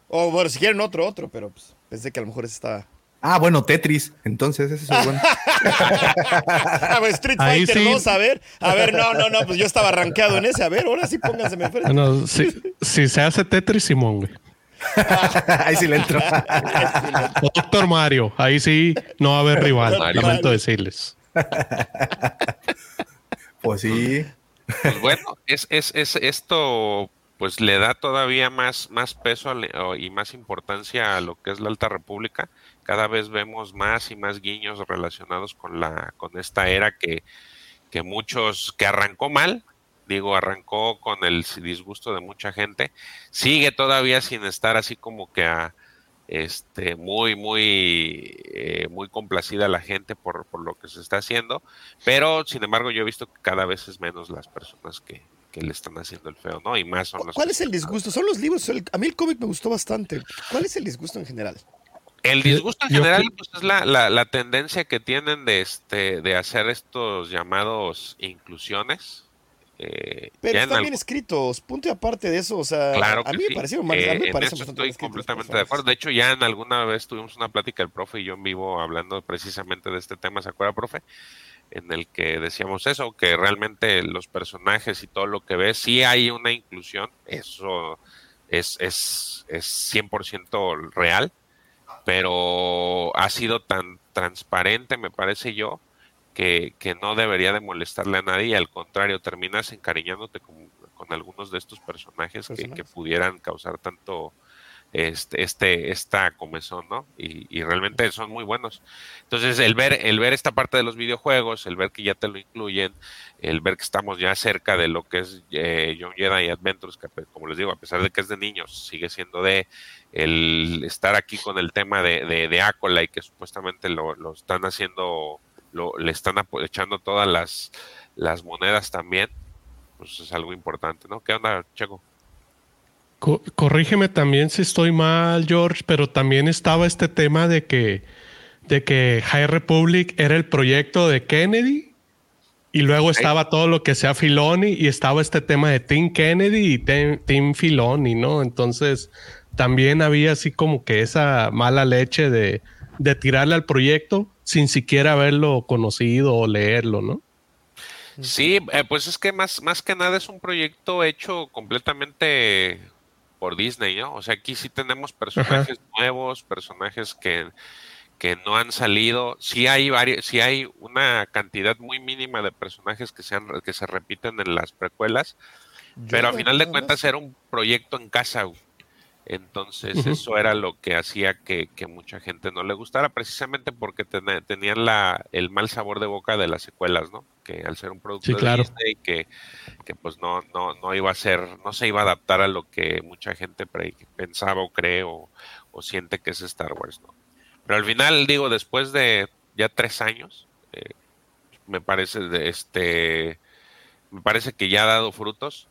O bueno, si quieren otro, otro, pero pues, pensé que a lo mejor ese estaba... Ah, bueno, Tetris. Entonces, ese es bueno. Ah, pues, Street Ahí Fighter sí. 2, a ver. A ver, no, no, no, pues yo estaba arranqueado en ese. A ver, ahora sí pónganse enfrente. Bueno, si, si se hace Tetris, Simón, güey. Ahí sí le entro. O Doctor Mario, ahí sí no va a haber rival, Mario. lamento decirles. pues sí. Pues bueno, es, es, es esto pues le da todavía más, más peso y más importancia a lo que es la Alta República. Cada vez vemos más y más guiños relacionados con la, con esta era que, que muchos, que arrancó mal, digo, arrancó con el disgusto de mucha gente, sigue todavía sin estar así como que a, este, muy, muy, eh, muy complacida la gente por, por lo que se está haciendo, pero sin embargo yo he visto que cada vez es menos las personas que, que le están haciendo el feo, ¿no? Y más son los ¿Cuál es el disgusto? Son los libros. el- a mí el cómic me gustó bastante. ¿Cuál es el disgusto en general? El disgusto en general pues, es la, la, la tendencia que tienen de este de hacer estos llamados inclusiones. eh, Pero están bien escritos. Punto y aparte de eso, o sea, Claro a mí sí. me parecieron mal- Eh, a mí me en parecen eso bastante estoy completamente de acuerdo. De hecho, ya en alguna vez tuvimos una plática el profe y yo en vivo hablando precisamente de este tema, ¿se acuerda, profe? En el que decíamos eso, que realmente los personajes y todo lo que ves, sí hay una inclusión, eso es, es, es 100% real, pero ha sido tan transparente, me parece yo, que, que no debería de molestarle a nadie y al contrario, terminas encariñándote con, con algunos de estos personajes, que- pudieran causar tanto este, este esta comezón, ¿no? Y, y realmente son muy buenos. Entonces, el ver, el ver esta parte de los videojuegos, el ver que ya te lo incluyen, el ver que estamos ya cerca de lo que es eh, Young Jedi Adventures, que pues, como les digo, a pesar de que es de niños, sigue siendo de el estar aquí con el tema de, de, de Acolyte, que supuestamente lo, lo están haciendo, lo, le están apo- echando todas las, las monedas también, pues es algo importante, ¿no? ¿Qué onda, Checo? Co- corrígeme también si estoy mal, George, pero también estaba este tema de que, de que High Republic era el proyecto de Kennedy y luego estaba todo lo que sea Filoni y estaba este tema de Team Kennedy y Team Filoni, ¿no? Entonces también había así como que esa mala leche de, de tirarle al proyecto sin siquiera haberlo conocido o leerlo, ¿no? Sí, eh, pues es que más, más que nada es un proyecto hecho completamente por Disney, ¿no? O sea, aquí sí tenemos personajes nuevos, personajes que, que no han salido. Sí hay varios, sí hay una cantidad muy mínima de personajes que se, han- que se repiten en las precuelas, pero a final de cuentas era un proyecto en casa. güey. Entonces eso era lo que hacía que, que mucha gente no le gustara, precisamente porque tene- tenían la, el mal sabor de boca de las secuelas, ¿no? Que al ser un producto Sí, de claro. Disney, que, que pues no, no, no iba a ser, no se iba a adaptar a lo que mucha gente pre- pensaba o cree o, o siente que es Star Wars, ¿no? Pero al final, digo, después de ya tres años, eh, me parece de este me parece que ya ha dado frutos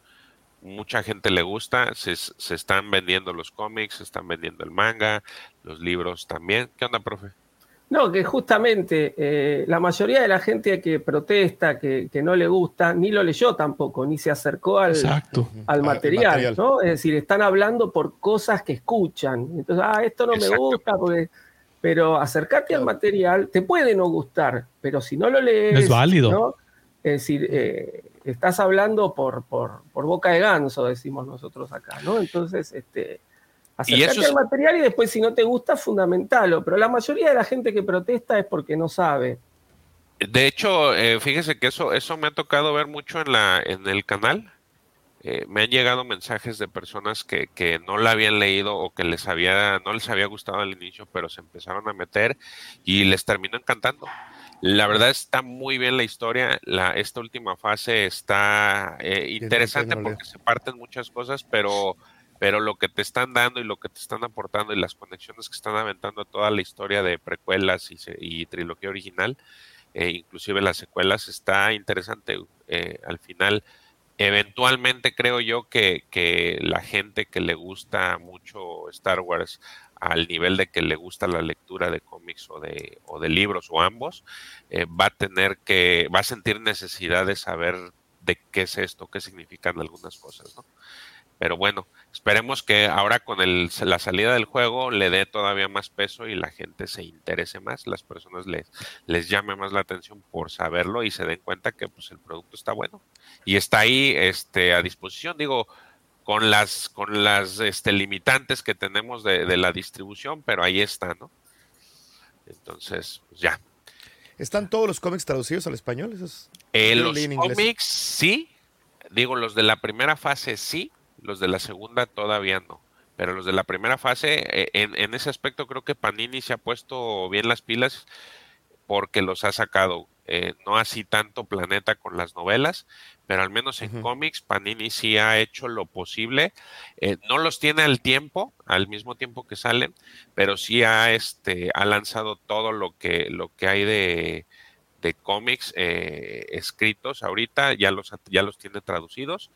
mucha gente le gusta se, se están vendiendo los cómics se están vendiendo el manga los libros también ¿qué onda profe? No, que justamente eh, la mayoría de la gente que protesta, que, que no le gusta, ni lo leyó tampoco, ni se acercó al, Exacto. al material, material. ¿no? Es decir, están hablando por cosas que escuchan. Entonces, ah, esto no me gusta, porque... pero acercarte al material te puede no gustar, pero si no lo lees... Es válido. ¿no? Es decir, eh, estás hablando por, por, por boca de ganso, decimos nosotros acá, ¿no? Entonces, este, acercarte es- al material y después si no te gusta, fundamentalo. Pero la mayoría de la gente que protesta es porque no sabe. De hecho, eh, fíjese que eso, eso me ha tocado ver mucho en la, en el canal. Eh, me han llegado mensajes de personas que, que no la habían leído o que les había, no les había gustado al inicio, pero se empezaron a meter y les terminó encantando. La verdad está muy bien la historia. La, esta última fase está eh, interesante porque se parten muchas cosas, pero pero lo que te están dando y lo que te están aportando y las conexiones que están aventando a toda la historia de precuelas y, y trilogía original, e inclusive las secuelas, está interesante. Eh, al final, eventualmente creo yo que, que la gente que le gusta mucho Star Wars al nivel de que le gusta la lectura de cómics o de, o de libros o ambos, eh, va a tener que, va a sentir necesidad de saber de qué es esto, qué significan algunas cosas, ¿no? Pero bueno, esperemos que ahora con el, la salida del juego le dé todavía más peso y la gente se interese más, las personas les, les llame más la atención por saberlo y se den cuenta que pues el producto está bueno y está ahí este, a disposición. Digo, con las, con las este, limitantes que tenemos de, de la distribución, pero ahí está, ¿no? Entonces, pues ya. ¿Están todos los cómics traducidos al español? Eso es- Eh, los cómics sí, digo, los de la primera fase sí, los de la segunda todavía no. Pero los de la primera fase, eh, en, en ese aspecto creo que Panini se ha puesto bien las pilas porque los ha sacado. eh, no así tanto Planeta con las novelas, pero al menos en cómics Panini sí ha hecho lo posible. Eh, no los tiene al tiempo, al mismo tiempo que salen, pero sí ha, este, ha lanzado todo lo que, lo que hay de, de cómics eh, escritos ahorita, ya los, ya los tiene traducidos.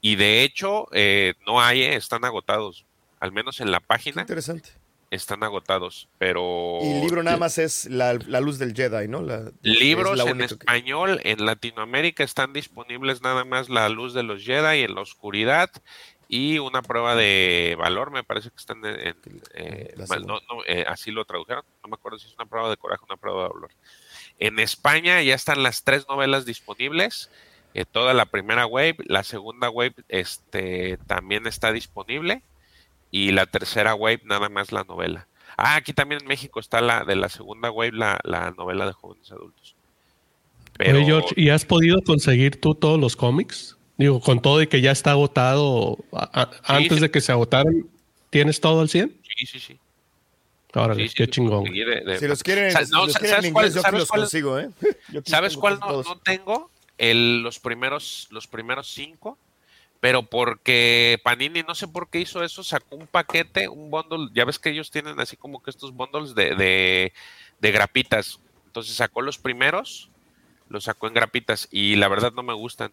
Y de hecho, eh, no hay, eh, están agotados. Al menos en la Qué página interesante. Están agotados. Pero. Y el libro nada más es la, la luz del Jedi, ¿no? La- Libros la en que- español en Latinoamérica están disponibles nada más La Luz de los Jedi en la Oscuridad y una prueba de valor, me parece que están en, en, eh, La mal- segunda. no, no, eh, así lo tradujeron, no me acuerdo si es una prueba de coraje o una prueba de valor. En España ya están las tres novelas disponibles, eh, toda la primera wave, la segunda wave este, también está disponible y la tercera wave nada más la novela. Ah, aquí también en México está la de la segunda wave, la, la novela de jóvenes adultos. Pero Oye, George, ¿y has podido conseguir tú todos los cómics? Digo, con todo y que ya está agotado, a- a- antes sí. de que se agotaran, ¿tienes todo al 100? sí, sí, sí. Órale, Sí, qué sí, chingón. conseguí de- de- Si los quieren, Sa- si no, los sa- quieren en ¿sabes cuál- inglés, sabes los cuál- consigo, ¿eh? ¿Sabes cuál no, no tengo? El, los primeros, los primeros cinco, pero porque Panini, no sé por qué hizo eso, sacó un paquete, un bundle, ya ves que ellos tienen así como que estos bundles de, de, de grapitas. Entonces sacó los primeros, los sacó en grapitas y la verdad no me gustan.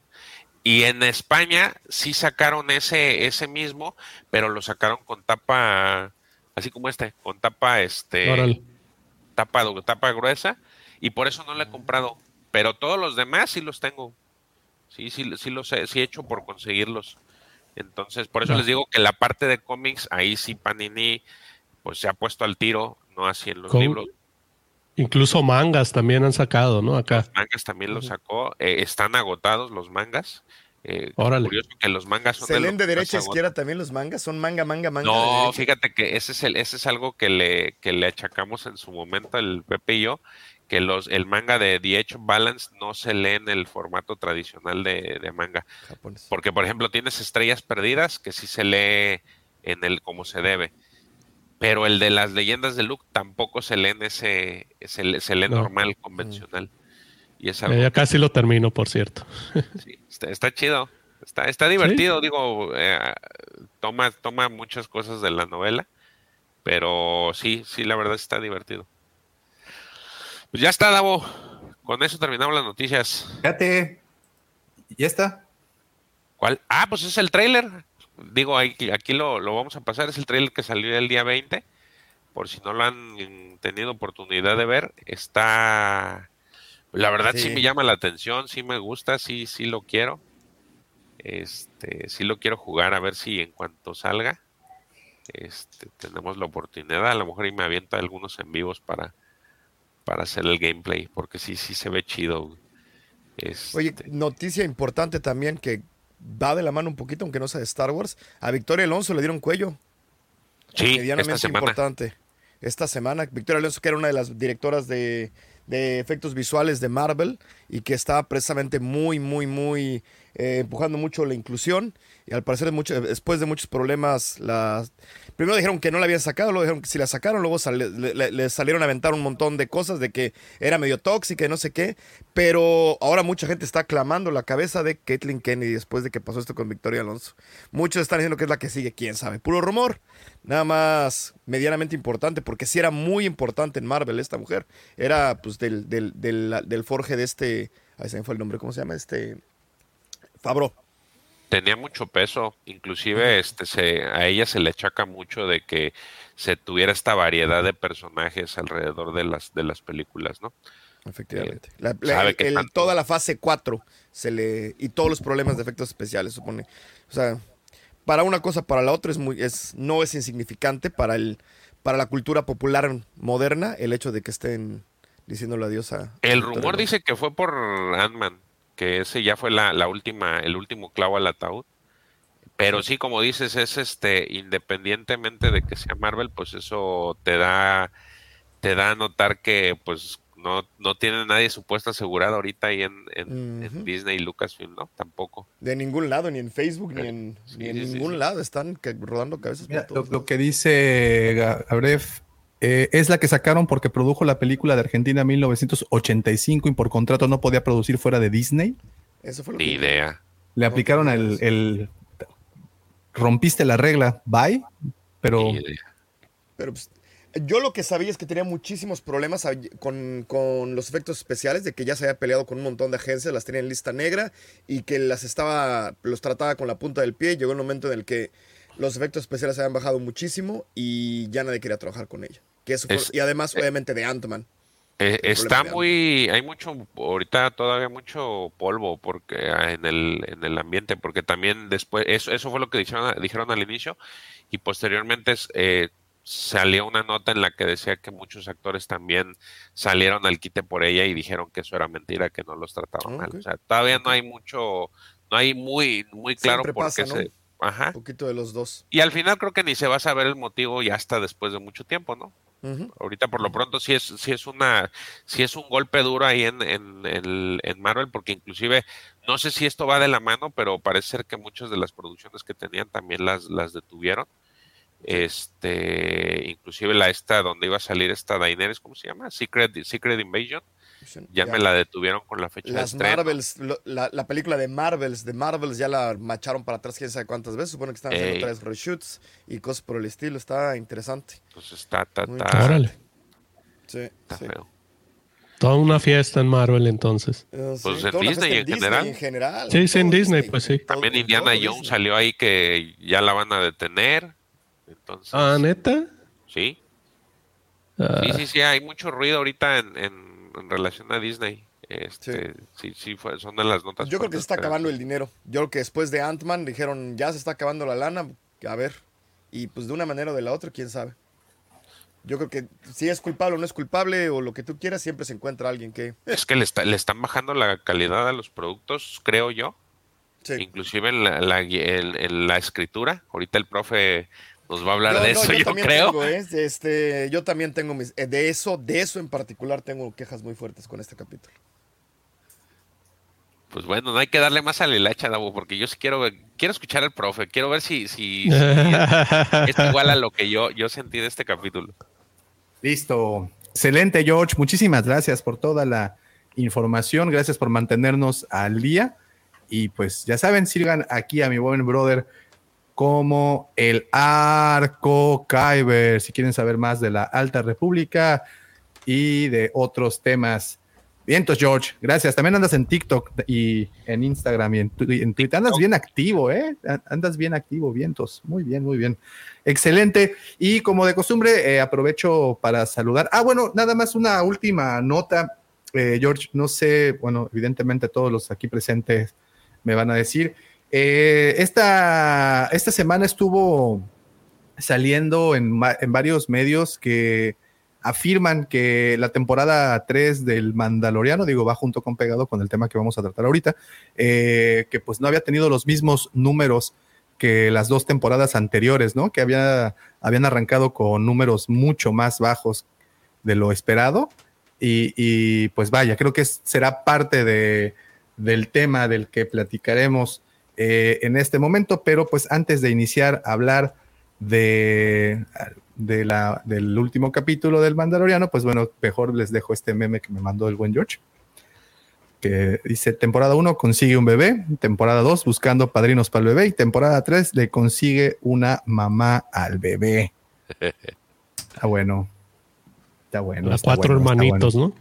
Y en España sí sacaron ese, ese mismo, pero lo sacaron con tapa, así como este, con tapa, este, Órale. tapa, tapa gruesa y por eso no le he comprado. Pero todos los demás sí los tengo. Sí, sí, sí los he, sí he hecho por conseguirlos. Entonces, por eso les digo que la parte de cómics, ahí sí Panini pues se ha puesto al tiro, no así en los libros. Incluso mangas también han sacado, ¿no? Acá. Los mangas también los sacó. eh, están agotados los mangas. Eh, Órale. Curioso que los mangas son ¿Se leen de derecha a se izquierda también los mangas? ¿Son manga, manga, manga? No, fíjate que ese es el, ese es algo que le, que le achacamos en su momento el Pepe y yo, que los, el manga de The Edge Balance no se lee en el formato tradicional de, de manga. Porque, por ejemplo, tienes estrellas perdidas que sí se lee en el como se debe. Pero el de las leyendas de Luke tampoco se lee en ese, se, se lee No. normal, convencional. Y es Eh, algo ya casi lo termino, por cierto. Sí, está, está chido. Está, está divertido, digo, eh, toma, toma muchas cosas de la novela, pero sí, sí, la verdad está divertido. Pues ya está, Davo. Con eso terminamos las noticias. Fíjate. ¿Ya está? ¿Cuál? Ah, pues es el tráiler. Digo, aquí lo, lo vamos a pasar. Es el tráiler que salió el día 20. Por si no lo han tenido oportunidad de ver, está... La verdad sí. Sí. me llama la atención, sí me gusta, sí, sí lo quiero. Este, sí lo quiero jugar a ver si en cuanto salga, este, tenemos la oportunidad. A lo mejor y me aviento algunos en vivos para, para hacer el gameplay, porque sí, sí se ve chido. Oye, Este, noticia importante también que va de la mano un poquito, aunque no sea de Star Wars. A Victoria Alonso le dieron cuello. sí, medianamente esta semana. importante. Esta semana, Victoria Alonso, que era una de las directoras de, de efectos visuales de Marvel y que estaba precisamente muy, muy, muy eh, empujando mucho la inclusión y al parecer mucho- después de muchos problemas, la, primero dijeron que no la habían sacado, luego dijeron que sí la sacaron, luego sal- salieron a aventar un montón de cosas de que era medio tóxica y no sé qué, pero ahora mucha gente está clamando la cabeza de Caitlyn Kennedy después de que pasó esto con Victoria Alonso. Muchos están diciendo que es la que sigue, quién sabe. Puro rumor, nada más medianamente importante, porque sí era muy importante en Marvel esta mujer. Era pues del, del forje de este, ahí se me fue el nombre, ¿cómo se llama? Este, Fabro. tenía mucho peso, inclusive este se a ella se le achaca mucho de que se tuviera esta variedad de personajes alrededor de las de las películas, ¿no? Efectivamente. La- Eh, la- el- el- tanto- toda la fase 4 se le y todos los problemas de efectos especiales supone. O sea, para una cosa para la otra es muy es no es insignificante para el para la cultura popular moderna el hecho de que estén diciéndole adiós a El rumor dice que fue por Ant-Man, que ese ya fue la, la última, el último clavo al ataúd. Pero sí, como dices, es este, independientemente de que sea Marvel, pues eso te da, te da a notar que pues no, no tiene nadie su puesto asegurado ahorita ahí en, en, en. Disney y Lucasfilm, ¿no? Tampoco. de ningún lado, ni en Facebook, ni en, Sí, ni en sí, ningún sí. lado. Están que- rodando cabezas Mira, lo, todos lo lados. que dice Ga- Gabref eh, es la que sacaron porque produjo la película de Argentina en 1985 y por contrato no podía producir fuera de Disney. Eso fue lo Ni que idea. Le aplicaron el, el- rompiste la regla, bye, pero. Pero pues, yo lo que sabía es que tenía muchísimos problemas con, con los efectos especiales, de que ya se había peleado con un montón de agencias, las tenía en lista negra y que las estaba, los trataba con la punta del pie. Llegó el momento en el que los efectos especiales habían bajado muchísimo y ya nadie quería trabajar con ella. Que eso y además, eh, obviamente, de Ant-Man. Eh, está muy, hay mucho, ahorita todavía mucho polvo porque ah, en el, en el ambiente, porque también después, eso, eso fue lo que dijeron, dijeron al inicio, y posteriormente eh, salió una nota en la que decía que muchos actores también salieron al quite por ella y dijeron que eso era mentira, que no los trataban Ah, mal. O sea, todavía no hay mucho, no hay muy, muy claro Siempre por pasa, qué ¿no? se, ajá. Un poquito de los dos. Y al final creo que ni se va a saber el motivo ya hasta después de mucho tiempo, ¿no? Ahorita por lo pronto sí es, sí es una, sí es un golpe duro ahí en, en Marvel, porque inclusive, no sé si esto va de la mano, pero parece ser que muchas de las producciones que tenían también las, las detuvieron. Este, inclusive la esta donde iba a salir esta Daenerys, ¿cómo se llama? Secret, Secret Invasion, ya, me la detuvieron con la fecha de Las estreno. Marvels, lo- la, la película de Marvels, de Marvels ya la macharon para atrás quién sabe cuántas veces. Supone que están haciendo Ey. vez reshoots y cosas por el estilo. Está interesante. Pues está, está, Muy está- Órale. Sí, está sí. feo. Toda una fiesta en Marvel entonces. Eh, sí, Pues en Disney en general. en general. Sí, sí, en Disney, pues sí. También Indiana todo Jones Disney. salió ahí que ya la van a detener. Entonces, Ah, neta. sí. Ah, Sí, sí, sí, hay mucho ruido ahorita en, en, en relación a Disney. Este, sí, sí, fue, son de las notas. Yo creo que se está acabando el dinero. Yo creo que después de Ant-Man dijeron, ya se está acabando la lana. A ver. Y pues de una manera o de la otra, quién sabe. Yo creo que si es culpable o no es culpable o lo que tú quieras, siempre se encuentra alguien que... Es que le, está- le están bajando la calidad a los productos, creo yo. Sí. Inclusive en la, la- en- en la escritura. Ahorita el profe nos va a hablar No, de no, eso, yo, creo. tengo, ¿eh? este, yo también tengo mis... De eso, de eso en particular tengo quejas muy fuertes con este capítulo. Pues bueno, no hay que darle más a la hilacha, Davo, porque yo sí quiero, ver- quiero escuchar al profe. Quiero ver si, si, si es igual a lo que yo, yo sentí de este capítulo. listo. Excelente, George. Muchísimas gracias por toda la información. Gracias por mantenernos al día. Y pues ya saben, sigan aquí a mi buen brother como el Arco Kyber. Si quieren saber más de la Alta República y de otros temas. Vientos, George. Gracias. También andas en TikTok y en Instagram y en, Twitter. Andas bien activo, ¿eh? Andas bien activo, Vientos. Muy bien, muy bien. Excelente. Y como de costumbre, eh, aprovecho para saludar. Ah, bueno, nada más una última nota. Eh, George, no sé, bueno, evidentemente todos los aquí presentes me van a decir. Eh, esta, esta semana estuvo saliendo en, en varios medios que afirman que la temporada 3 del Mandaloriano, digo, va junto con pegado con el tema que vamos a tratar ahorita, eh, que pues no había tenido los mismos números que las dos temporadas anteriores, ¿no? Que había, habían arrancado con números mucho más bajos de lo esperado. Y, y, pues vaya, creo que será parte de, del tema del que platicaremos eh, en este momento, pero pues antes de iniciar a hablar de, de la, del último capítulo del Mandaloriano, pues bueno, mejor les dejo este meme que me mandó el buen George, que dice temporada 1 consigue un bebé, temporada 2 buscando padrinos para el bebé y temporada 3 le consigue una mamá al bebé. Está bueno. Está bueno. Las cuatro bueno, hermanitos, bueno.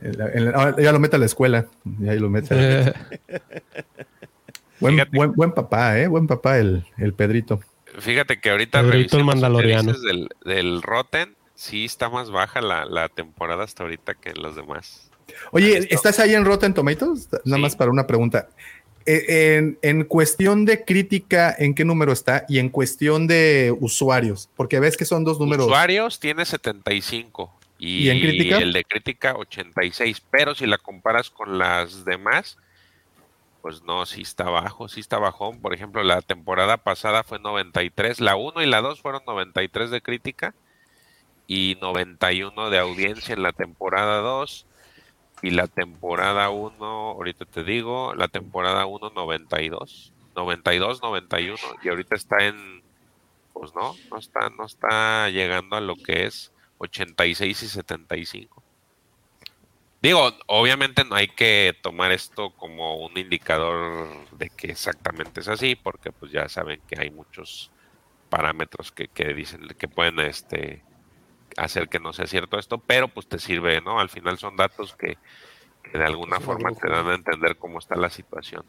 El- el- ahora ya lo mete a la escuela. Ya lo mete. ¿no? Eh, Buen, buen, buen papá, ¿eh? Buen papá el, el Pedrito. Fíjate que ahorita Pedrito el Mandaloriano. del, del Rotten, sí está más baja la, la temporada hasta ahorita que en los demás. Oye, ¿estás ahí en Rotten Tomatoes? Nada Sí. más para una pregunta. Eh, En, en cuestión de crítica, ¿en qué número está? Y en cuestión de usuarios, porque ves que son dos números. Usuarios tiene 75 y, ¿Y en crítica? el de crítica 86, pero si la comparas con las demás, pues no, sí está bajo, sí está bajón. Por ejemplo, la temporada pasada fue 93, la 1 y la 2 fueron 93 de crítica y 91 de audiencia en la temporada 2 y la temporada 1, ahorita te digo, la temporada 1 92, 92, 91 y ahorita está en pues no, no está no está llegando a lo que es 86 y 75. Digo, obviamente no hay que tomar esto como un indicador de que exactamente es así, porque pues ya saben que hay muchos parámetros que, que dicen que pueden este hacer que no sea cierto esto, pero pues te sirve, ¿no? Al final son datos que, que de alguna forma te dan a entender cómo está la situación.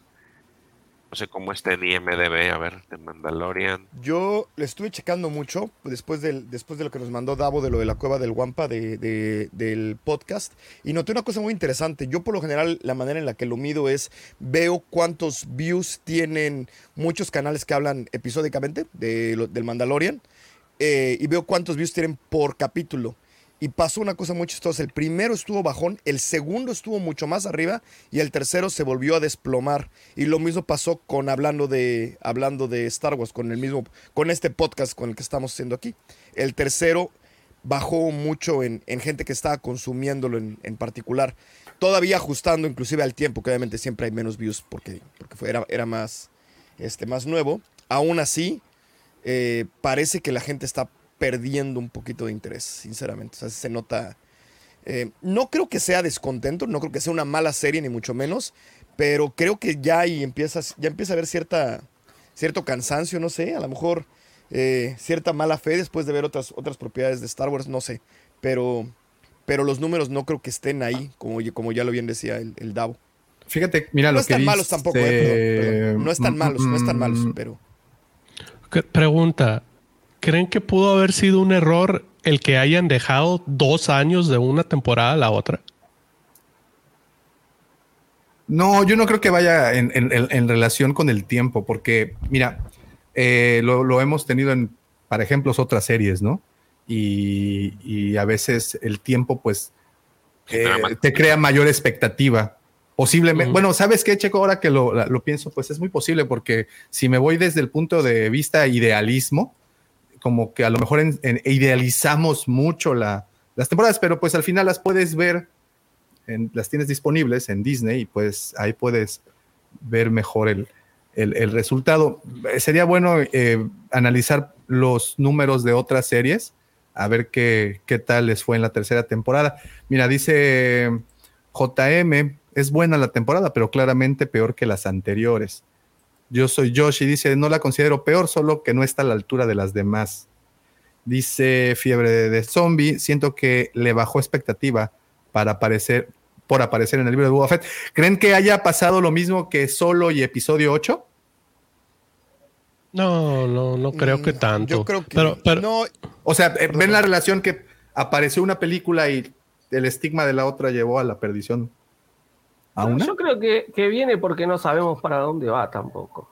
No sé cómo está en IMDB, a ver, de Mandalorian. Yo le estuve checando mucho después, del, después de lo que nos mandó Davo de lo de la cueva del Guampa de, de- del podcast y noté una cosa muy interesante. Yo por lo general la manera en la que lo mido es veo cuántos views tienen muchos canales que hablan episódicamente de del Mandalorian eh, y veo cuántos views tienen por capítulo. Y pasó una cosa muy chistosa. El primero estuvo bajón, el segundo estuvo mucho más arriba y el tercero se volvió a desplomar. Y lo mismo pasó con hablando de, hablando de Star Wars, con el mismo, con este podcast con el que estamos haciendo aquí. El tercero bajó mucho en, en gente que estaba consumiéndolo en, en particular. Todavía ajustando inclusive al tiempo, que obviamente siempre hay menos views porque, porque era, era más, este, más nuevo. Aún así, eh, parece que la gente está perdiendo un poquito de interés, sinceramente. O sea, se nota. eh, no creo que sea descontento, no creo que sea una mala serie, ni mucho menos, pero creo que ya ahí empiezas, ya empieza a haber cierta, cierto cansancio, no sé, a lo mejor eh, cierta mala fe después de ver otras, otras propiedades de Star Wars, no sé. Pero, pero los números no creo que estén ahí, como, ya- como ya lo bien decía el, el Davo. Fíjate, mira No lo que están malos dice- tampoco, eh, perdón, perdón. No están malos, no están malos, Mm, pero. que- Pregunta, ¿creen que pudo haber sido un error el que hayan dejado dos años de una temporada a la otra? No, yo no creo que vaya en, en- en- en relación con el tiempo, porque, mira, eh, lo, lo hemos tenido en, para ejemplos, otras series, ¿no? Y, y a veces el tiempo, pues, eh, te crea mayor expectativa. Posiblemente, bueno, ¿sabes qué, Checo? Ahora que lo, lo pienso, pues es muy posible, porque si me voy desde el punto de vista idealismo, como que a lo mejor en- idealizamos mucho la, las temporadas, pero pues al final las puedes ver en- las tienes disponibles en Disney y pues ahí puedes ver mejor el, resultado. Eh, Sería bueno eh, analizar los números de otras series, a ver qué, qué tal les fue en la tercera temporada. Mira, dice JM, es buena la temporada, pero claramente peor que las anteriores. Yo soy Josh y dice, no la considero peor, solo que no está a la altura de las demás. Dice Fiebre de Zombie, siento que le bajó expectativa para aparecer, por aparecer en el libro de Boba Fett. ¿Creen que haya pasado lo mismo que Solo y episodio 8? No, no, no creo que Mm, tanto. Yo creo que. Pero, pero no, O sea, eh, ven la relación que apareció una película y el estigma de la otra llevó a la perdición. ¿A una? Yo creo que, que viene porque no sabemos para dónde va tampoco.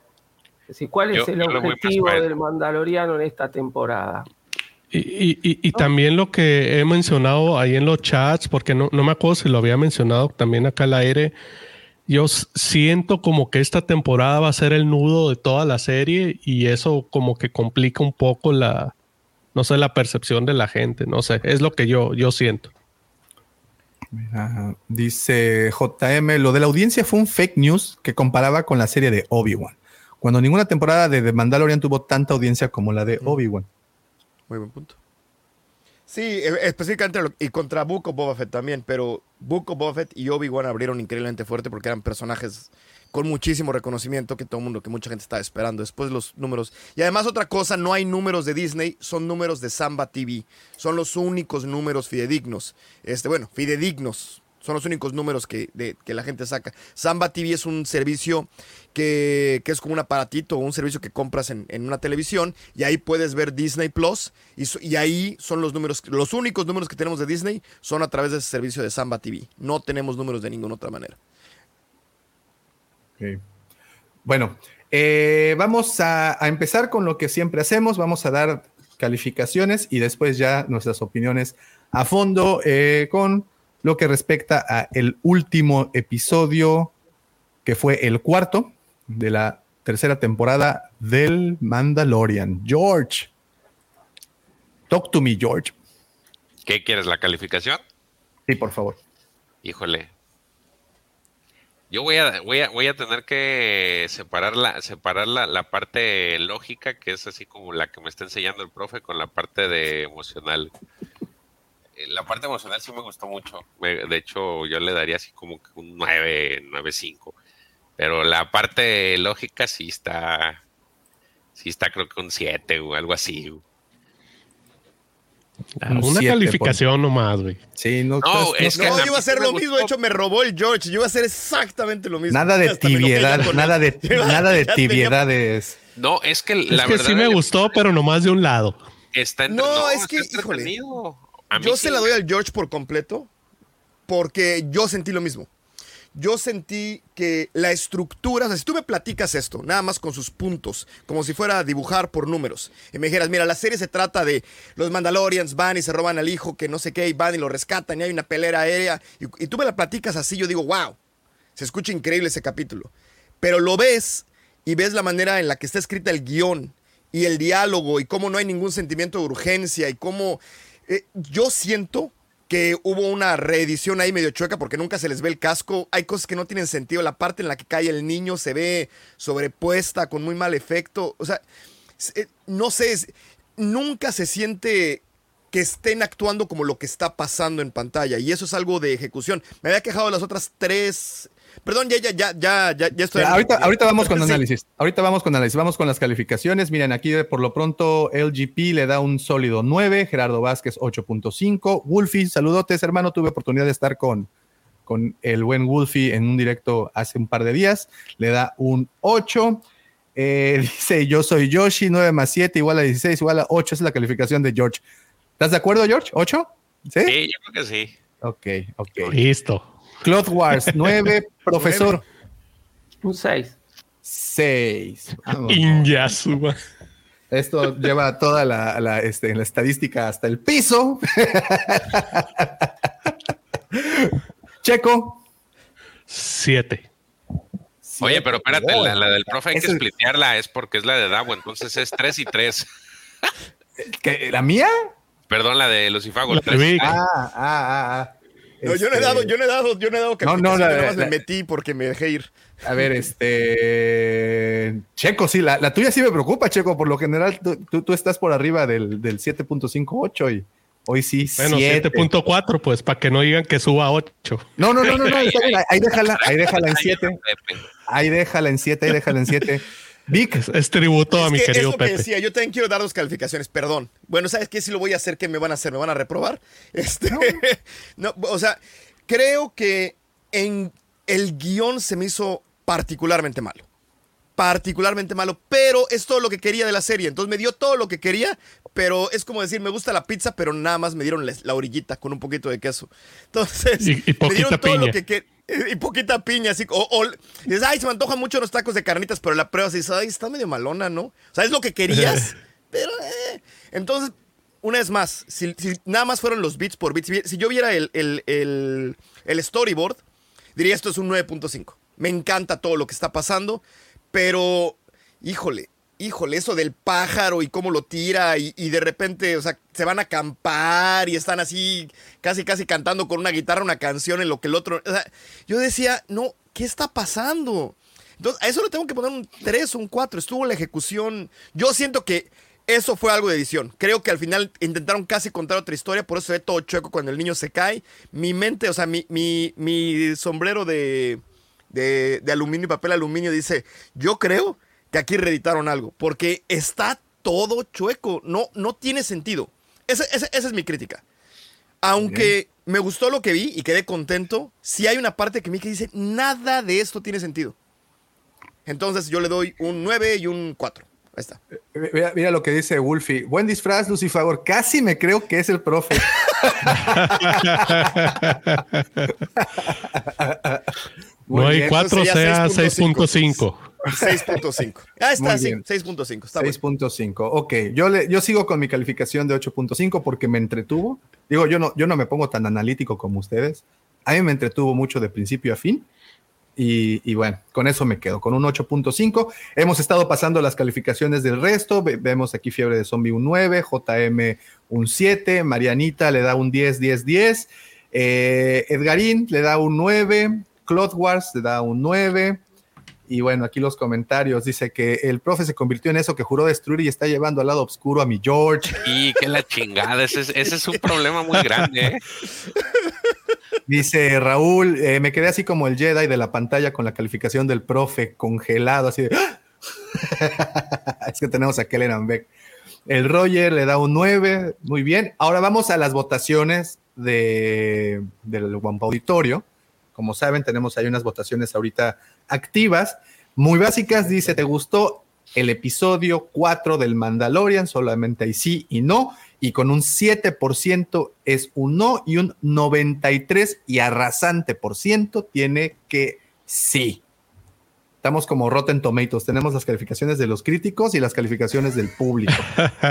Es decir, ¿cuál es Yo- el voy más objetivo del Mandaloriano en esta temporada? Y, y- y- y también lo que he mencionado ahí en los chats, porque no, no me acuerdo si lo había mencionado también acá al aire, yo siento como que esta temporada va a ser el nudo de toda la serie y eso como que complica un poco la, no sé, la percepción de la gente, no sé, es lo que yo, yo siento. Mira, dice JM, lo de la audiencia fue un fake news que comparaba con la serie de Obi-Wan, cuando ninguna temporada de The Mandalorian tuvo tanta audiencia como la de Obi-Wan. Muy buen punto. Sí, e- específicamente lo- y contra Book of Boba Fett también, pero Book of Boba Fett y Obi-Wan abrieron increíblemente fuerte porque eran personajes con muchísimo reconocimiento que todo el mundo, que mucha gente estaba esperando. Después los números. Y además otra cosa, no hay números de Disney, son números de Samba TV. Son los únicos números fidedignos. Este, bueno, fidedignos. Son los únicos números que, que la gente saca. Samba TV es un servicio que, que es como un aparatito un servicio que compras en, en una televisión y ahí puedes ver Disney Plus y, y ahí son los números, los únicos números que tenemos de Disney son a través de ese servicio de Samba TV. No tenemos números de ninguna otra manera. Bueno, eh, vamos a, a empezar con lo que siempre hacemos. Vamos a dar calificaciones y después ya nuestras opiniones a fondo eh, con lo que respecta a el último episodio que fue el cuarto de la tercera temporada del Mandalorian. George, talk to me, George. ¿Qué quieres, la calificación? Sí, por favor. Híjole. Yo voy a, voy a, voy a tener que separar, la, separar la, la parte lógica, que es así como la que me está enseñando el profe, con la parte de emocional. Eh, La parte emocional sí me gustó mucho. Me- de hecho, yo le daría así como un 9, 9.5. Pero la parte lógica sí está, sí está creo que un 7 o algo así. Un Una siete, calificación nomás, güey. Sí, no, No, no- es que No, yo iba a hacer me lo mismo. De hecho, me robó el George. Yo iba a hacer exactamente lo mismo. nada de Hasta tibiedad, nada de, nada de tibiedades. No, es que Es la que verdad sí me gustó, pero nomás de un lado. está entre- No, es está que, híjole, Yo sí se la doy al George por completo porque yo sentí lo mismo. Yo sentí que la estructura, o sea, si tú me platicas esto, nada más con sus puntos, como si fuera a dibujar por números, y me dijeras, mira, la serie se trata de los Mandalorians van y se roban al hijo, que no sé qué, y van y lo rescatan, y hay una pelea aérea, y, tú me la platicas así, yo digo, wow, se escucha increíble ese capítulo. Pero lo ves y ves la manera en la que está escrita el guion y el diálogo y cómo no hay ningún sentimiento de urgencia y cómo eh, yo siento que hubo una reedición ahí medio chueca porque nunca se les ve el casco. Hay cosas que no tienen sentido. La parte en la que cae el niño se ve sobrepuesta con muy mal efecto. O sea, eh, no sé, nunca se siente que estén actuando como lo que está pasando en pantalla. Y eso es algo de ejecución. Me había quejado de las otras tres. Perdón, ya, ya, ya, ya, ya, ya estoy. Ya, ahorita, ahorita vamos con Sí. análisis. Ahorita vamos con análisis. Vamos con las calificaciones. Miren, aquí por lo pronto LGP le da un sólido 9, Gerardo Vázquez 8.5. Wolfie, saludotes, hermano. Tuve oportunidad de estar con, con el buen Wolfie en un directo hace un par de días. Le da un 8. Eh, dice, yo soy Yoshi, 9 más 7 igual a 16, igual a 8. Esa es la calificación de George. ¿Estás de acuerdo, George? ¿8? ¿Sí? Sí, yo creo que sí. Ok, ok. Listo. Cloth Wars, 9. Profesor, Un 6. 6. Inyasuma. Esto lleva toda la, la, este, la estadística hasta el piso. Checo. Siete. Oye, pero espérate, la, la del profe hay que splitearla, es porque es la de Davo, entonces es 3 y 3. ¿Qué, ¿La mía? Perdón, la de Lucifago. La tres y Vic. tres. Ah, ah, ah, ah. No, yo no he Este, dado, yo no he dado, yo no he dado No, no, calificación, la- me metí porque me dejé ir. A ver, este. Checo, sí, la, la tuya sí me preocupa, Checo. Por lo general, tú, tú, tú estás por arriba del, del 7.58 y hoy sí. Bueno, 7. 7.4, pues para que no digan que suba 8. No, no, no, no, no, está bien, ahí déjala, ahí déjala en 7. Pepe. Ahí déjala en 7, ahí déjala en 7. Vic, Es, es tributo a Es mi que es querido lo que Pepe. decía, yo también quiero dar dos calificaciones, perdón. Bueno, ¿sabes qué? Si lo voy a hacer, ¿qué me van a hacer? ¿Me van a reprobar? Este, no. o sea, creo que en el guion se me hizo particularmente malo. Particularmente malo, pero es todo lo que quería de la serie. Entonces me dio todo lo que quería, pero es como decir, me gusta la pizza, pero nada más me dieron la, orillita con un poquito de queso. Entonces, Y- y me dieron todo piña. lo que que- y poquita piña, así, o, o dices, ay, se me antojan mucho los tacos de carnitas, pero la prueba se dice, ay, está medio malona, ¿no? O sea, es lo que querías, pero, eh. Entonces, una vez más, si, si nada más fueron los bits por bits, si, si yo viera el, el, el, el storyboard, diría esto es un 9.5. Me encanta todo lo que está pasando, pero, híjole, híjole, eso del pájaro y cómo lo tira y, de repente, o sea, se van a acampar y están así casi, casi cantando con una guitarra una canción en lo que el otro... Yo decía, no, ¿qué está pasando? Entonces, a eso le tengo que poner un 3 o un 4. Estuvo la ejecución. Yo siento que eso fue algo de edición. Creo que al final intentaron casi contar otra historia, por eso se todo chueco cuando el niño se cae. Mi mente, o sea, mi, mi, mi sombrero de, de, de aluminio y papel aluminio dice, yo creo que aquí reeditaron algo, porque está todo chueco, no, no tiene sentido. Esa, esa- esa es mi crítica. Aunque me gustó lo que vi y quedé contento, sí hay una parte que me que dice, nada de esto tiene sentido. Entonces yo le doy un 9 y un 4. Ahí está. Mira, mira lo que dice Wolfie. Buen disfraz, Lucifer. Casi me creo que es el profe. No hay bien. 4, Eso sea sería 6.5. 6.5. Ah, está, sí, bien. 6.5. Está bueno. 6.5. Ok, yo, le, yo sigo con mi calificación de 8.5 porque me entretuvo. Digo, yo no, yo no me pongo tan analítico como ustedes. A mí me entretuvo mucho de principio a fin. Y, y bueno, con eso me quedo, con un 8.5. Hemos estado pasando las calificaciones del resto. Ve- vemos aquí Fiebre de Zombie un 9, JM un 7, Marianita le da un 10, 10, 10. eh, Edgarín le da un 9, Cloth Wars le da un 9. Y bueno, aquí los comentarios dice que el profe se convirtió en eso que juró destruir y está llevando al lado oscuro a mi George. Y que la chingada, ese es, ese es un problema muy grande. ¿eh? Dice Raúl, eh, me quedé así como el Jedi de la pantalla con la calificación del profe congelado, así de. ¡Ah! es que tenemos a Kellen Beck. El Roger le da un 9, muy bien. Ahora vamos a las votaciones de, del Wampa Auditorio. Como saben, tenemos ahí unas votaciones ahorita activas, muy básicas. Dice, ¿te gustó el episodio 4 del Mandalorian? Solamente hay sí y no. Y con un 7% es un no y un 93 y arrasante por ciento tiene que sí. Estamos como Rotten Tomatoes. Tenemos las calificaciones de los críticos y las calificaciones del público.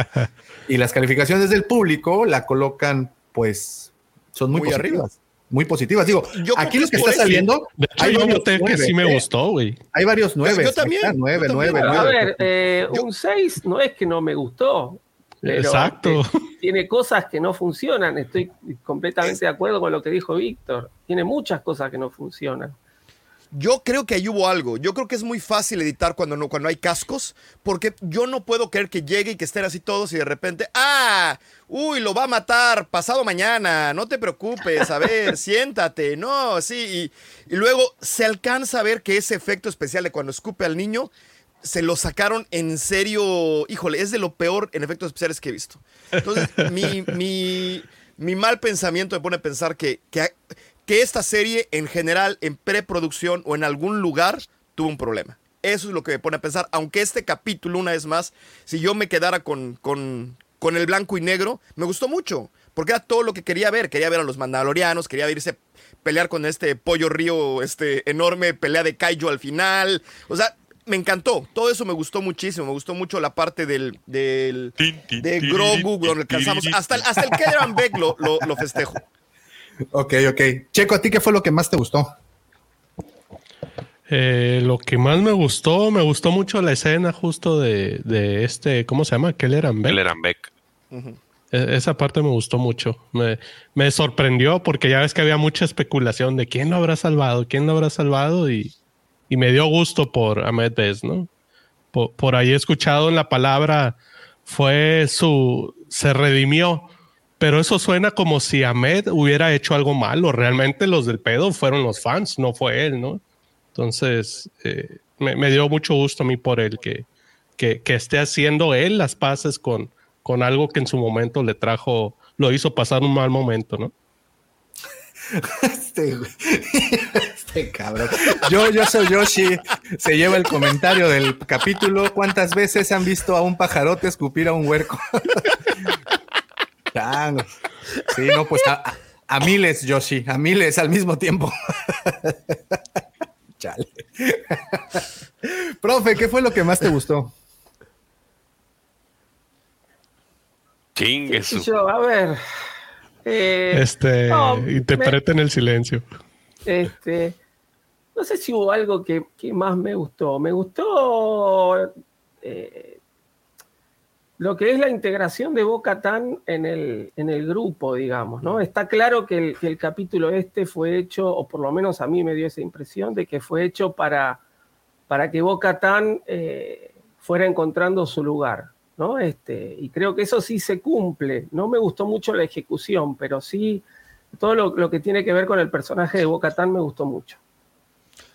y las calificaciones del público la colocan, pues, son muy, Muy arriba. Muy positivas. Digo, Yo aquí que lo que es está saliendo, De hecho, hay yo varios noté que sí me ¿eh? gustó, güey. Hay varios nueve. yo también, Nueve, nueve. A ver, eh, un 6 no es que no me gustó. pero Exacto. que Tiene cosas que no funcionan. Estoy completamente de acuerdo con lo que dijo Víctor. Tiene muchas cosas que no funcionan. Yo creo que ahí hubo algo. Yo creo que es muy fácil editar cuando no, cuando hay cascos, porque yo no puedo creer que llegue y que estén así todos y de repente, ah, uy, lo va a matar pasado mañana, no te preocupes, a ver, siéntate, no, sí, y, y luego se alcanza a ver que ese efecto especial de cuando escupe al niño se lo sacaron en serio, híjole, es de lo peor en efectos especiales que he visto. Entonces, mi, mi, mi mal pensamiento me pone a pensar que, que, que esta serie en general, en preproducción o en algún lugar, tuvo un problema. Eso es lo que me pone a pensar, aunque este capítulo, una vez más, si yo me quedara con, con, con el blanco y negro, me gustó mucho, porque era todo lo que quería ver. Quería ver a los mandalorianos, quería irse pelear con este pollo río, este enorme pelea de Kaiju al final. O sea, me encantó. Todo eso me gustó muchísimo. Me gustó mucho la parte del, del de Grogu, donde alcanzamos. Hasta, el- hasta el Kelleran Beck lo, lo, lo festejo. Ok, ok. Checo, ¿a ti qué fue lo que más te gustó? Eh, lo que más me gustó, me gustó mucho la escena justo de, de este, ¿cómo se llama? Keller and Beck. Keller and Beck. E- Esa parte me gustó mucho. Me, me sorprendió porque ya ves que había mucha especulación de quién lo habrá salvado, quién lo habrá salvado y, y me dio gusto por Ahmed Best, ¿no? Por, por ahí he escuchado en la palabra, fue su, se redimió, pero eso suena como si Ahmed hubiera hecho algo malo. Realmente los del pedo fueron los fans, no fue él, ¿no? Entonces, eh, me, dio mucho gusto a mí por él que, que, esté haciendo él las paces con, con algo que en su momento le trajo, lo hizo pasar un mal momento, ¿no? Este, este cabrón. Yo, yo soy Yoshi. Se lleva el comentario del capítulo. ¿Cuántas veces han visto a un pajarote escupir a un huerco? Chango. Sí, no, pues a, a- miles, Yoshi, a miles al mismo tiempo. Chale. Profe, ¿qué fue lo que más te gustó? Chingue Y su. yo, a ver. eh, Este, no, me- interpreten el silencio. Este, no sé si hubo algo que, que más me gustó. Me gustó eh, lo que es la integración de Boca Tan en el, en el grupo, digamos, ¿no? Está claro que el, que el, capítulo este fue hecho, o por lo menos a mí me dio esa impresión, de que fue hecho para, para que Boca Tan eh, fuera encontrando su lugar, ¿no? Este, y creo que eso sí se cumple. No me gustó mucho la ejecución, pero sí todo lo, lo que tiene que ver con el personaje de Boca Tan me gustó mucho.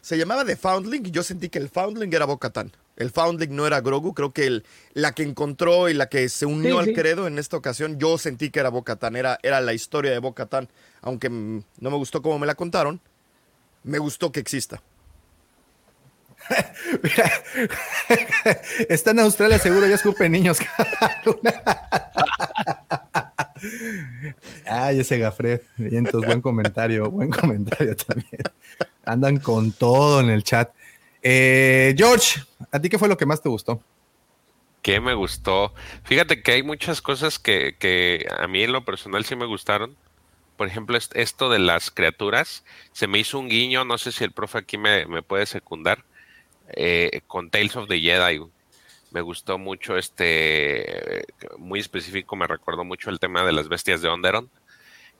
Se llamaba The Foundling y yo sentí que el Foundling era Boca Tan. El Foundling no era Grogu, creo que el, la que encontró y la que se unió Sí, al sí. credo en esta ocasión, yo sentí que era Boca Tan, era, era la historia de Boca Tan, aunque no me gustó cómo me la contaron, me gustó que exista. Mira, está en Australia, seguro ya escupen niños. Ay, ese Gafred. Vientos, buen comentario, buen comentario también. Andan con todo en el chat. Eh, George, ¿a ti qué fue lo que más te gustó? que me gustó. Fíjate que hay muchas cosas que, que a mí en lo personal sí me gustaron. Por ejemplo, est- esto de las criaturas, se me hizo un guiño, no sé si el profe aquí me, puede secundar, eh, con Tales of the Jedi. Me gustó mucho este, muy específico, me recordó mucho el tema de las bestias de Onderon,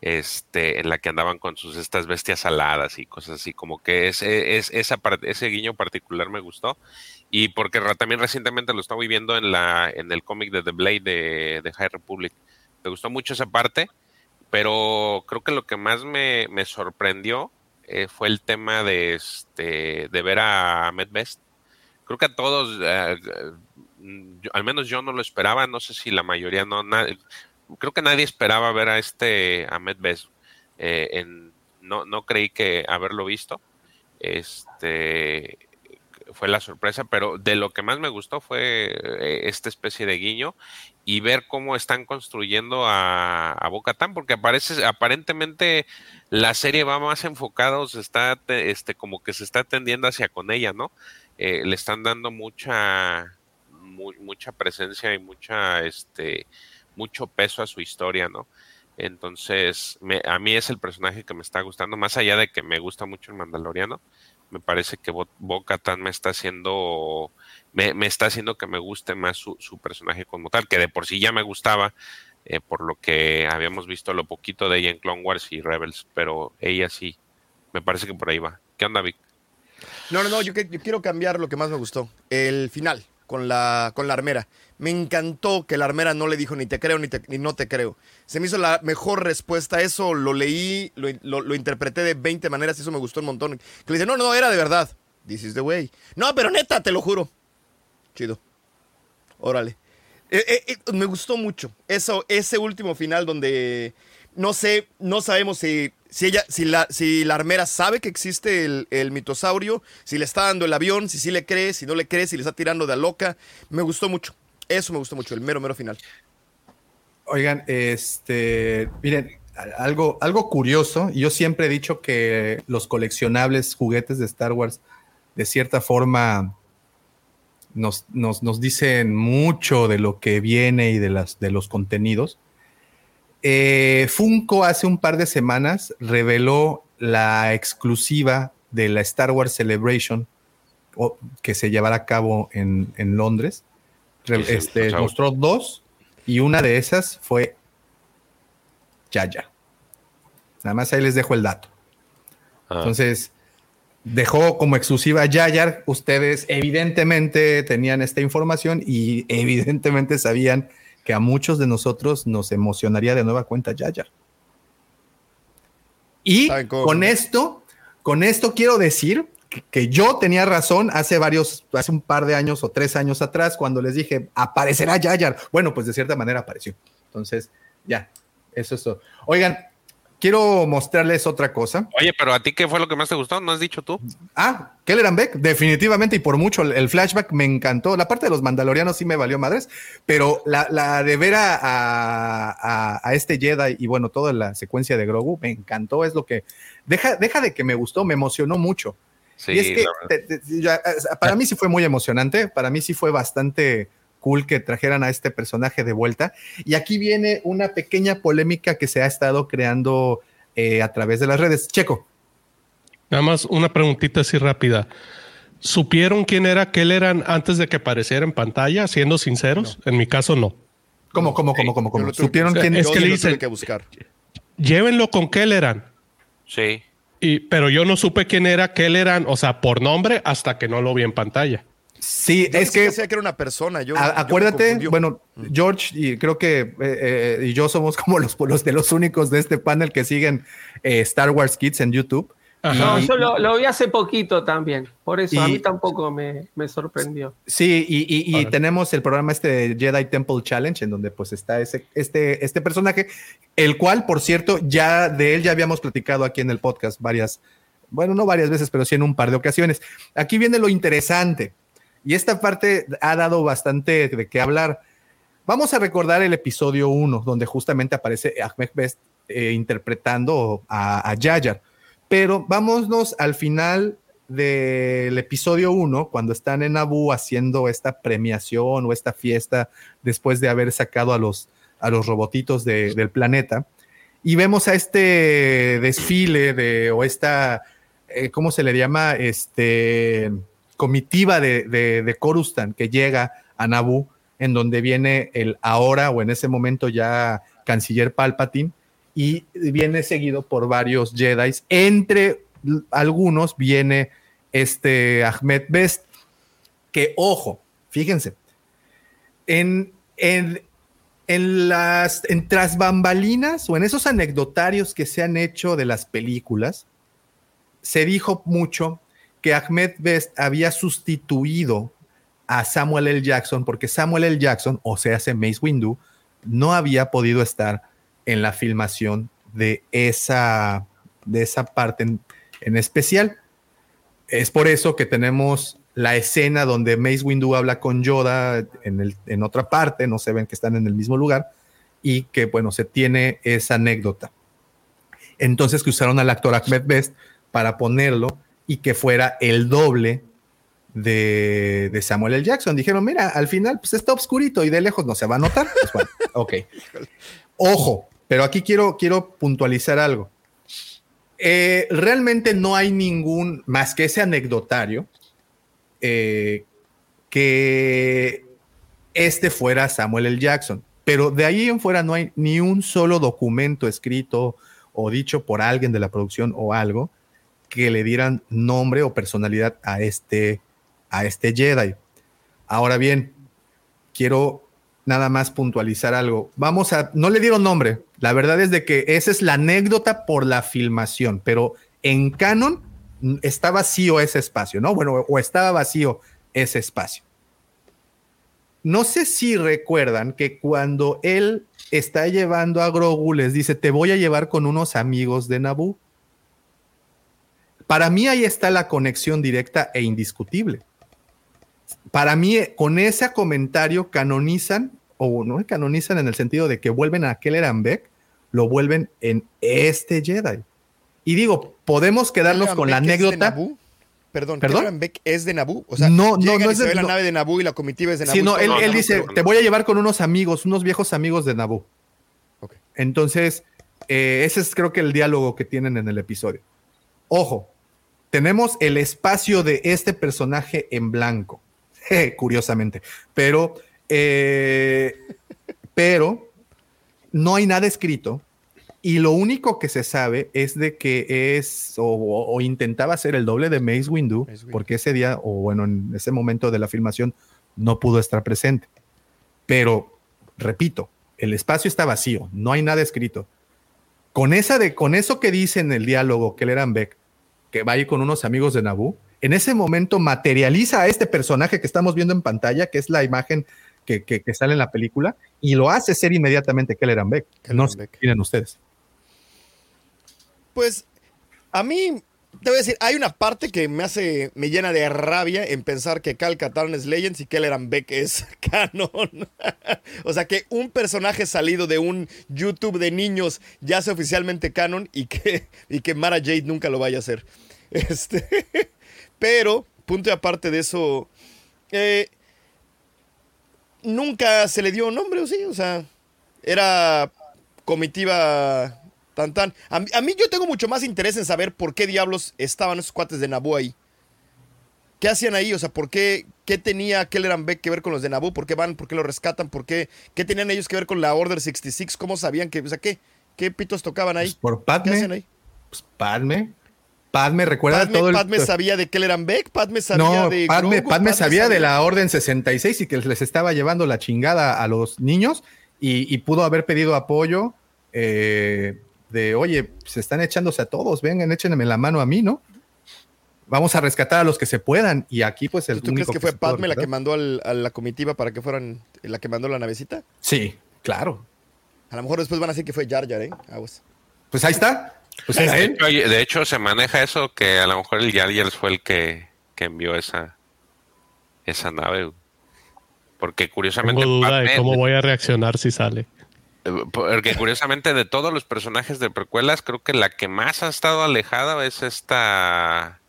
este, en la que andaban con sus estas bestias aladas y cosas así, como que es, es, esa par- ese guiño particular me gustó. Y porque también recientemente lo estaba viendo en la en el cómic de The Blade de, High Republic. Me gustó mucho esa parte, pero creo que lo que más me, me sorprendió eh, fue el tema de este de ver a Ahmed Best. Creo que a todos, eh, al menos yo no lo esperaba, no sé si la mayoría no, creo que nadie esperaba ver a este Ahmed Best. eh, no, no creí que haberlo visto. Este fue la sorpresa, pero de lo que más me gustó fue eh, esta especie de guiño y ver cómo están construyendo a, a Boca Tan, porque aparece, aparentemente la serie va más enfocada, se está te- este, como que se está tendiendo hacia con ella, ¿no? Eh, le están dando mucha, mu- mucha presencia y mucha, este, mucho peso a su historia, ¿no? Entonces, me- a mí es el personaje que me está gustando, más allá de que me gusta mucho el Mandaloriano me parece que Bo, Bo-Katan me está haciendo me, me está haciendo que me guste más su, su personaje como tal, que de por sí ya me gustaba eh, por lo que habíamos visto lo poquito de ella en Clone Wars y Rebels, pero ella sí, me parece que por ahí va. ¿Qué onda, Vic? No, no, no, yo, que- yo quiero cambiar lo que más me gustó. El final, con la, con la armera. Me encantó que la armera no le dijo ni te creo ni, te- ni no te creo. Se me hizo la mejor respuesta a eso, lo leí, lo, lo- interpreté de 20 maneras y eso me gustó un montón. Que le dice, no, no, era de verdad. This is the way. No, pero neta, te lo juro. Chido. Órale. Eh, eh, eh, me gustó mucho. Eso, ese último final donde no sé, no sabemos si, si ella, si la, si la armera sabe que existe el, el mitosaurio, si le está dando el avión, si sí le cree, si no le cree, si le está tirando de loca. Me gustó mucho. Eso me gustó mucho, el mero, mero final. Oigan, este, miren, algo, algo curioso, yo siempre he dicho que los coleccionables juguetes de Star Wars, de cierta forma, nos, nos, nos dicen mucho de lo que viene y de, las, de los contenidos. Eh, Funko hace un par de semanas reveló la exclusiva de la Star Wars Celebration o- que se llevará a cabo en, en Londres. Este, mostró dos y una de esas fue Yaya. Nada más ahí les dejo el dato. Ah, Entonces, dejó como exclusiva Yayar. Ustedes evidentemente tenían esta información y evidentemente sabían que a muchos de nosotros nos emocionaría de nueva cuenta Yayar. Y con esto, con esto quiero decir que, que yo tenía razón hace varios, hace un par de años o tres años atrás, cuando les dije, aparecerá Yayar. Bueno, pues de cierta manera apareció. Entonces, ya, eso es todo. Oigan, quiero mostrarles otra cosa. Oye, pero a ti qué fue lo que más te gustó? ¿No has dicho tú? Ah, Kelleran Beck, definitivamente y por mucho. El, flashback me encantó. La parte de los mandalorianos sí me valió madres, pero la, la de ver a, a- a- a este Jedi y bueno, toda la secuencia de Grogu me encantó. Es lo que deja, deja de que me gustó, me emocionó mucho. Sí, y es que la verdad. te- te- ya, para mí sí fue muy emocionante. Para mí sí fue bastante cool que trajeran a este personaje de vuelta. Y aquí viene una pequeña polémica que se ha estado creando eh, a través de las redes. Checo. Nada más una preguntita así rápida. ¿supieron quién era Kelleran antes de que apareciera en pantalla? Siendo sinceros, en mi caso no. ¿Cómo, cómo, cómo, cómo, cómo? ¿Supieron quién es que le dicen- que buscar. Llévenlo con Kelleran. Sí. Y, pero yo no supe quién era Kelleran, o sea, por nombre, hasta que no lo vi en pantalla. Sí, Yo es que que era una persona. Yo, A- acuérdate, bueno, George y creo que eh, eh, y yo somos como los, los de los únicos de este panel que siguen eh, Star Wars Kids en YouTube. No, yo lo, lo vi hace poquito también. Por eso a mí tampoco me, me sorprendió. Sí, y, y- y Órale. tenemos el programa este de Jedi Temple Challenge, en donde pues está ese, este, este personaje, el cual, por cierto, ya de él ya habíamos platicado aquí en el podcast varias, bueno, no varias veces, pero sí en un par de ocasiones. Aquí viene lo interesante, y esta parte ha dado bastante de qué hablar. Vamos a recordar el episodio 1, donde justamente aparece Ahmed Best eh, interpretando a, a. Pero vámonos al final del episodio 1, cuando están en Naboo haciendo esta premiación o esta fiesta después de haber sacado a los, a los robotitos de- del planeta. Y vemos a este desfile de, o esta, eh, ¿cómo se le llama? Este, comitiva de, de, que llega a Naboo, en donde viene el ahora o en ese momento ya canciller Palpatine, y viene seguido por varios Jedi. Entre algunos viene este Ahmed Best, que ojo, fíjense, en, en, en las en tras bambalinas o en esos anecdotarios que se han hecho de las películas, se dijo mucho que Ahmed Best había sustituido a Samuel L. Jackson porque Samuel L. Jackson, o sea, hace Mace Windu, no había podido estar en la filmación de esa, de esa parte en, especial. Es por eso que tenemos la escena donde Mace Windu habla con Yoda en, el, en otra parte, no se ven que están en el mismo lugar, y que, bueno, se tiene esa anécdota. Entonces que usaron al actor Ahmed Best para ponerlo y que fuera el doble de, de Samuel L. Jackson. Dijeron, mira, al final pues está oscurito y de lejos no se va a notar. Pues bueno, ok. Ojo, pero aquí quiero, quiero puntualizar algo. Eh, realmente no hay ningún, más que ese anecdotario, eh, que este fuera Samuel L. Jackson. Pero de ahí en fuera no hay ni un solo documento escrito o dicho por alguien de la producción o algo que le dieran nombre o personalidad a este, a este Jedi. Ahora bien, quiero nada más puntualizar algo. Vamos a, no le dieron nombre. La verdad es de que esa es la anécdota por la filmación, pero en canon mm, está vacío ese espacio, ¿no? Bueno, o estaba vacío ese espacio. No sé si recuerdan que cuando él está llevando a Grogu, les dice, te voy a llevar con unos amigos de Naboo. Para mí ahí está la conexión directa e indiscutible. Para mí, con ese comentario canonizan, o no canonizan en el sentido de que vuelven a Kelleran Beck, lo vuelven en este Jedi. Y digo, podemos quedarnos Kelleran con la Beck es de anécdota. Perdón, ¿Perdón? ¿Kelleran Beck es de Naboo. O sea, No, no, no es se de- ve la no. nave de Naboo y la comitiva es de Naboo. Sí, no, él, dice, te voy a llevar con unos amigos, unos viejos amigos de Naboo. Ok. Entonces, eh, ese es creo que el diálogo que tienen en el episodio. Ojo, tenemos el espacio de este personaje en blanco, curiosamente, pero, eh, pero no hay nada escrito y lo único que se sabe es de que es o, o- o intentaba ser el doble de Mace Windu, Mace Windu. porque ese día o bueno, en ese momento de la filmación no pudo estar presente. Pero, repito, el espacio está vacío, no hay nada escrito. Con, esa de, con eso que dice en el diálogo Kelleran Beck, que va a ir con unos amigos de Naboo, en ese momento materializa a este personaje que estamos viendo en pantalla, que es la imagen que, que- que sale en la película, y lo hace ser inmediatamente Kelleran Beck. Kelleran no sé opinan ustedes. Pues a mí, te voy a decir, hay una parte que me hace, me llena de rabia en pensar que Cal Katarn es Legends y Kelleran Beck es canon. o sea, que un personaje salido de un YouTube de niños ya sea oficialmente canon y que, y que Mara Jade nunca lo vaya a hacer. Este, pero, punto y aparte de eso, eh, nunca se le dio nombre, ¿o sí? O sea, era comitiva tan tan. A, mí- a mí yo tengo mucho más interés en saber por qué diablos estaban esos cuates de Naboo ahí. ¿Qué hacían ahí? O sea, ¿por qué, qué tenía Kelleran Beck que ver con los de Naboo? ¿Por qué van? ¿Por qué lo rescatan? ¿Por qué? ¿Qué tenían ellos que ver con la Order 66? ¿Cómo sabían que, o sea, qué, qué pitos tocaban ahí? Pues por ¿Qué hacían Padme. ahí? Pues Padme. Padme, recuerda Padme, todo el. Padme sabía de Kelleran Beck, Padme sabía no, de Padme, Grogu, Padme sabía de la Orden 66 y que les estaba llevando la chingada a los niños y, y pudo haber pedido apoyo eh, de, oye, se están echándose a todos, vengan, échenme la mano a mí, ¿no? Vamos a rescatar a los que se puedan. Y aquí, pues, el ¿Tú crees único que fue Padme la que mandó al- a la comitiva para que fueran, la que mandó la navecita? Sí, claro. A lo mejor después van a decir que fue Jar Jar, ¿eh? Aguas. Pues ahí está. Pues de, hecho, hay- de hecho, se maneja eso, que a lo mejor el Jar Jar fue el que, que envió esa, esa nave. Porque curiosamente... Tengo duda de cómo voy a reaccionar si sale. Eh, Porque curiosamente de todos los personajes de precuelas, creo que la que más ha estado alejada es esta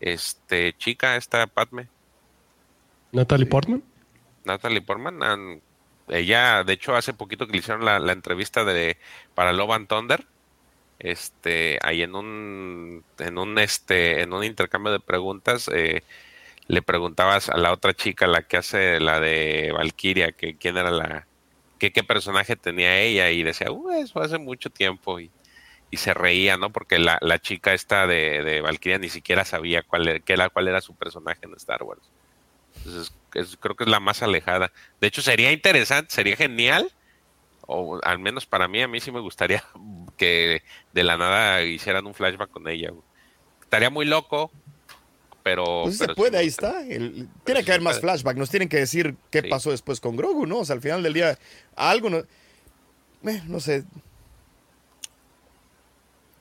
este chica, esta Padme, Natalie Portman. Natalie Portman. an- Ella, de hecho, hace poquito que le hicieron la, la entrevista de para Love and Thunder, este, ahí en un en un este en un intercambio de preguntas, eh, le preguntabas a la otra chica, la que hace la de Valkyria, que quién era la qué personaje tenía ella y decía, "Uh, eso hace mucho tiempo y, y se reía, ¿no? Porque la, la chica esta de, de Valkyria ni siquiera sabía cuál era, qué era, cuál era su personaje en Star Wars. Entonces, es- creo que es la más alejada. De hecho, sería interesante, sería genial, o al menos para mí, a mí sí me gustaría que de la nada hicieran un flashback con ella. Estaría muy loco, pero... Pues pero se puede, sí, ahí está. El- tiene que haber más flashback. Nos tienen que decir qué Sí. pasó después con Grogu, ¿no? O sea, al final del día, algo no. eh, no sé.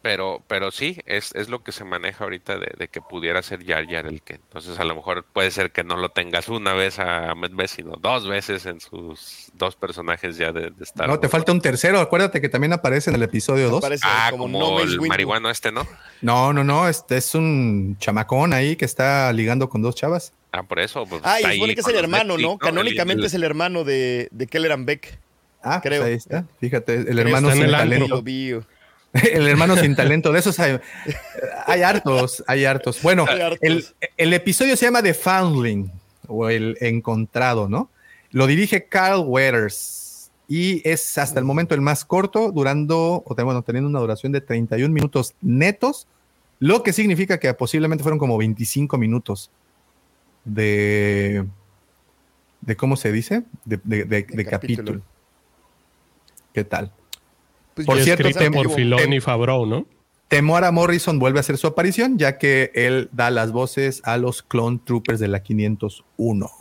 Pero, pero sí, es, es lo que se maneja ahorita de, de que pudiera ser Jar Jar el que. Entonces, a lo mejor puede ser que no lo tengas una vez a Medved, sino dos veces en sus dos personajes ya de, de Star No, te falta un tercero. Acuérdate que también aparece en el episodio 2. Parece Ah, como, como, No el Windu. marihuano este, ¿no? No, no, no. Este es un chamacón ahí que está ligando con dos chavas. Ah, por eso. Pues, Ah, y supone que es el hermano, Netflix, ¿no? Canónicamente el- es el hermano de, de Kelleran Beck. Ah, pues Creo. ahí está. Fíjate, el hermano sin el talento. El hermano sin talento. De esos hay, hay hartos, hay hartos. Bueno, Hay hartos. el, el episodio se llama The Foundling o el encontrado, ¿no? Lo dirige Carl Weathers y es hasta el momento el más corto, durando, o bueno, teniendo una duración de 31 minutos netos, lo que significa que posiblemente fueron como 25 minutos de, de ¿cómo se dice? De, de- de- de capítulo. capítulo. ¿Qué tal? Pues Por cierto, Escrita por Filoni y Favreau, ¿no? Temora Morrison vuelve a hacer su aparición, ya que él da las voces a los Clone Troopers de la 501.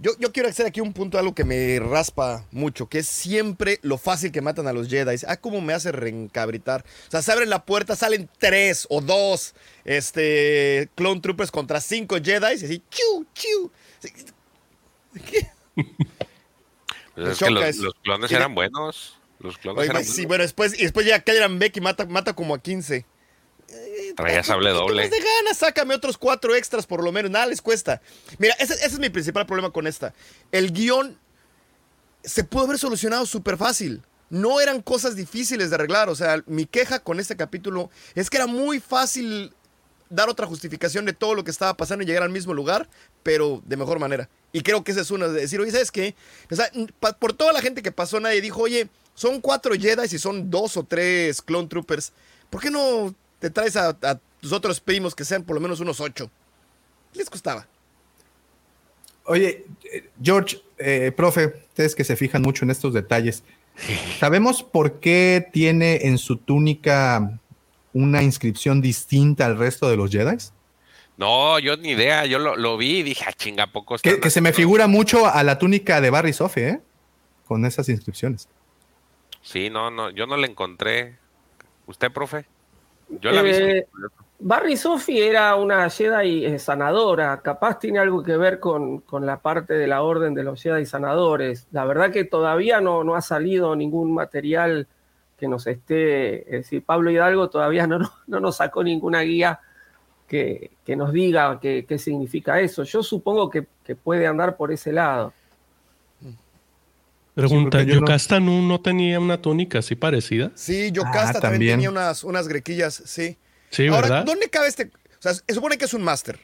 Yo, yo quiero hacer aquí un punto, algo que me raspa mucho, que es siempre lo fácil que matan a los Jedi. Ah, cómo me hace reencabritar. O sea, se abren la puerta, salen tres o dos este, Clone Troopers contra cinco Jedi y así, chiu, chiu. ¿Qué? Pues es que los, clones eran buenos. Los clones Oye, eran sí, bueno, después, y después llega Kelleran Beck y mata, mata como a 15. Traía sable doble. de ganas, sácame otros cuatro extras por lo menos, nada les cuesta. Mira, ese, ese es mi principal problema con esta. El guion se pudo haber solucionado súper fácil. No eran cosas difíciles de arreglar. O sea, mi queja con este capítulo es que era muy fácil dar otra justificación de todo lo que estaba pasando y llegar al mismo lugar, pero de mejor manera. Y creo que esa es una de decir, oye, ¿sabes qué? O sea, por toda la gente que pasó, nadie dijo, oye, son cuatro Jedi y son dos o tres Clone Troopers. ¿Por qué no te traes a, a tus otros primos que sean por lo menos unos ocho? ¿Qué les costaba? Oye, eh, George, eh, profe, ustedes que se fijan mucho en estos detalles, ¿sabemos por qué tiene en su túnica una inscripción distinta al resto de los Jedi? No, yo ni idea. Yo lo, lo vi y dije, ah, chinga, ¿a poco Que, se me figura mucho a la túnica de Barry Sophie, ¿eh? Con esas inscripciones. Sí, no, no, yo no la encontré. ¿Usted, profe? Yo la vi. Eh, Barry Sophie era una Jedi eh, sanadora, capaz tiene algo que ver con, con la parte de la orden de los Jedi sanadores. La verdad que todavía no, no ha salido ningún material que nos esté, es decir, Pablo Hidalgo todavía no, no, no nos sacó ninguna guía que, que nos diga qué, qué significa eso. Yo supongo que, que puede andar por ese lado. Pregunta, no- ¿Yocasta no. no tenía una túnica así parecida? Sí, Ah, Yocasta también. también. tenía unas, unas grequillas, sí. Sí, Ahora, ¿verdad? ¿dónde cabe este? O sea, se supone que es un máster.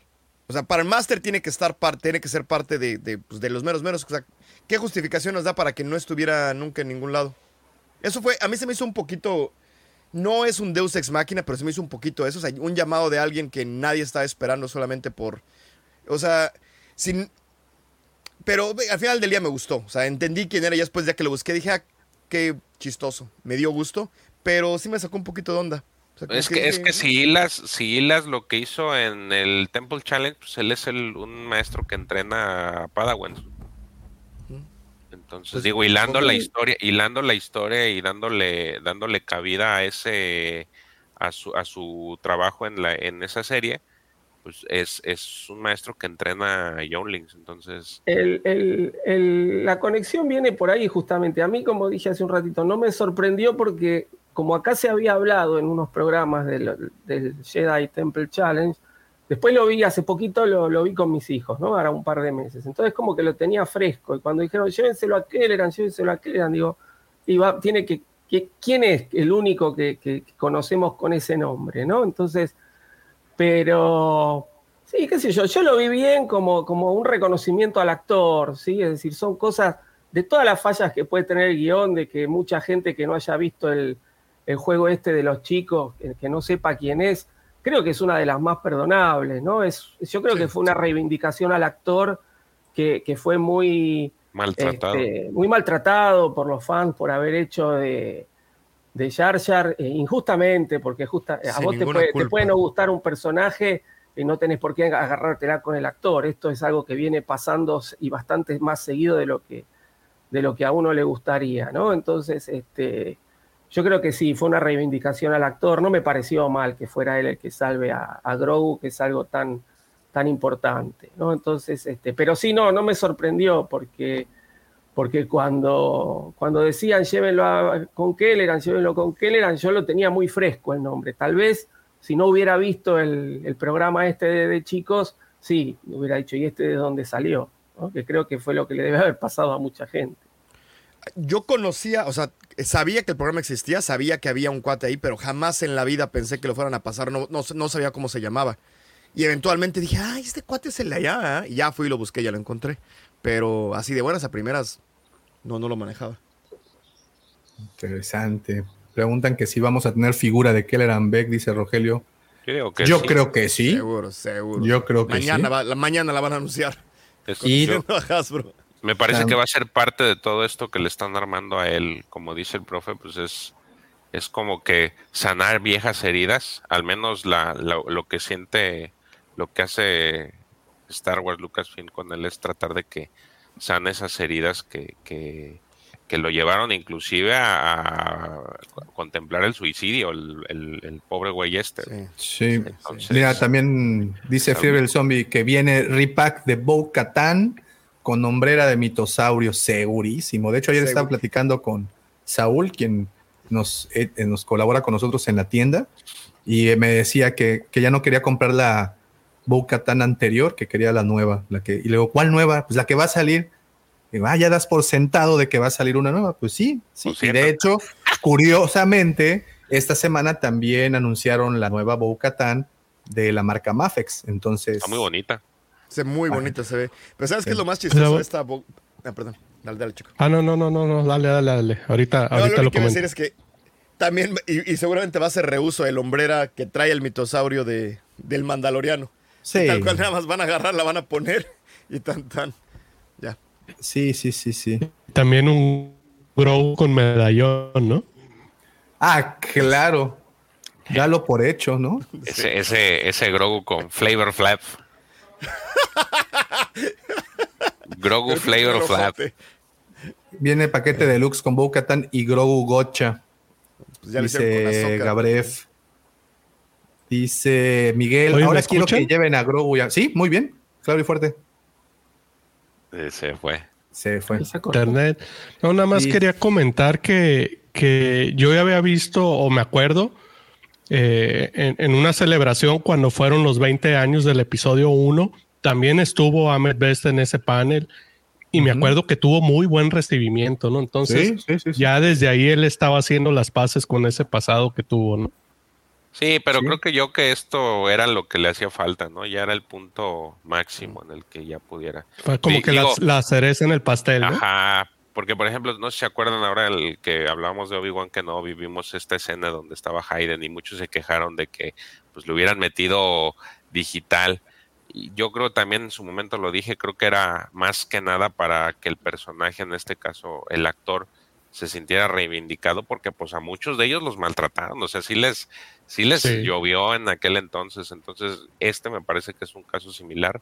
O sea, para el máster tiene que estar parte, tiene que ser parte de, de, pues, de los meros meros. O sea, ¿qué justificación nos da para que no estuviera nunca en ningún lado? Eso fue, a mí se me hizo un poquito, no es un Deus ex máquina, pero se me hizo un poquito eso, o sea, un llamado de alguien que nadie está esperando solamente por, o sea, sin, pero al final del día me gustó, o sea, entendí quién era y después ya que lo busqué dije, ah, qué chistoso, me dio gusto, pero sí me sacó un poquito de onda. O sea, como Es que, es que si hilas, si hilas lo que hizo en el Temple Challenge, pues él es el, un maestro que entrena a Padawans. Entonces, Pues, digo, hilando la historia, hilando la historia y dándole, dándole cabida a ese, a su, a su trabajo en la, en esa serie, pues es, es un maestro que entrena a Younglings. Entonces, la conexión viene por ahí justamente. A mí, como dije hace un ratito, no me sorprendió porque como acá se había hablado en unos programas del, del Jedi Temple Challenge, después lo vi hace poquito, lo, vi con mis hijos, ¿no? Ahora un par de meses. Entonces como que lo tenía fresco. Y cuando dijeron, llévenselo a Kelleran, llévenselo a Kelleran, digo, tiene que, ¿quién es el único que conocemos con ese nombre, ¿no? Entonces, pero sí, qué sé yo, yo lo vi bien como, como un reconocimiento al actor, ¿sí? Es decir, son cosas de todas las fallas que puede tener el guion, de que mucha gente que no haya visto el, el juego este de los chicos, que, que no sepa quién es, creo que es una de las más perdonables, ¿no? Es, yo creo que fue una reivindicación al actor que, que fue muy, maltratado. este, muy maltratado por los fans por haber hecho de, de Jar Jar eh, injustamente, porque justa, a vos te puede no gustar un personaje y no tenés por qué agarrártela con el actor. Esto es algo que viene pasando y bastante más seguido de lo que, de lo que a uno le gustaría, ¿no? Entonces, este, yo creo que sí, fue una reivindicación al actor. No me pareció mal que fuera él el que salve a, a Grogu, que es algo tan, tan importante, ¿no? Entonces, este, pero sí, no, no me sorprendió porque, porque cuando, cuando decían llévenlo a- con Kelleran, llévenlo con Kelleran, yo lo tenía muy fresco el nombre. Tal vez si no hubiera visto el, programa este de, chicos, sí, hubiera dicho, ¿y este de dónde salió? Que creo que fue lo que le debe haber pasado a mucha gente. Yo conocía, o sea, sabía que el programa existía, sabía que había un cuate ahí, pero jamás en la vida pensé que lo fueran a pasar, no, no, no sabía cómo se llamaba. Y eventualmente dije, ay, este cuate es el de allá, ¿eh?". y ya fui y lo busqué, ya lo encontré. Pero así de buenas a primeras, no, no lo manejaba. Interesante. Preguntan que si vamos a tener figura de Kelleran Beck, dice Rogelio. Yo digo que Yo sí. creo que sí. Seguro, seguro. Yo creo que mañana sí. va- la, mañana la van a anunciar. Y- yo- me parece que va a ser parte de todo esto que le están armando a él. Como dice el profe, pues es, es como que sanar viejas heridas. Al menos la, la- lo que siente, lo que hace Star Wars Lucasfilm con él es tratar de que sane esas heridas que, que, que lo llevaron inclusive a, a contemplar el suicidio, el, el- el pobre güey este. Sí. Sí. Entonces- Mira, también dice Fiebre el Zombie que viene repack de Bo Katan con hombrera de mitosaurio, segurísimo. De hecho, ayer estaba platicando con Saúl, quien nos, eh, eh, nos colabora con nosotros en la tienda, y eh, me decía que, que ya no quería comprar la Bo Katan anterior, que quería la nueva. La que, y le digo, ¿cuál nueva? Pues la que va a salir. Y digo, ah, ya das por sentado de que va a salir una nueva. Pues sí, sí. Pues y de hecho, curiosamente, esta semana también anunciaron la nueva Bo Katan de la marca Mafex. Entonces, Está muy bonita. Se muy Ajá. bonito se ve. Pero ¿sabes qué es lo más chistoso de esta... bo- Ah, perdón. Dale, dale, chico. Ah, no, no, no, no, no, dale, dale, dale. Ahorita, No, ahorita lo lo que quiero decir es que también, y, y seguramente va a ser reuso el hombrera que trae el mitosaurio de, del mandaloriano. Sí, Tal cual nada más van a agarrar, la van a poner y tan tan. Ya. sí, sí, sí, sí. También un Grow con medallón, ¿no? Ah, claro. Dalo por hecho, ¿no? Ese, ese, ese Grogu con Flavor Flap. Grogu Flavor Flap. Viene paquete deluxe con Bo Katan y Grogu Gocha. Pues ya lo Dice. Gabref. Dice Miguel, Oye, ¿me ahora quiero que lleven a Grogu ya. Sí, muy bien. Claro y fuerte. Fue. Se fue. Esa cosa. Internet. No, nada más Sí. quería comentar que, que yo ya había visto o me acuerdo eh, en, en una celebración cuando fueron los 20 años del episodio 1, también estuvo Ahmed Best en ese panel y me acuerdo que tuvo muy buen recibimiento, ¿no? Entonces, Sí, sí, sí, sí. ya desde ahí él estaba haciendo las paces con ese pasado que tuvo, ¿no? Sí, pero Sí. creo que yo que esto era lo que le hacía falta, ¿no? Ya era el punto máximo en el que ya pudiera. Fue como Sí, que digo, la, la cereza en el pastel, ¿no? Ajá, porque por ejemplo, no sé si se acuerdan ahora el que hablábamos de Obi-Wan que no vivimos esta escena donde estaba Hayden y muchos se quejaron de que pues le hubieran metido digital. Y yo creo también en su momento lo dije, creo que era más que nada para que el personaje, en este caso el actor, se sintiera reivindicado porque pues a muchos de ellos los maltrataron, o sea, sí les, sí les Sí. llovió en aquel entonces, entonces este me parece que es un caso similar,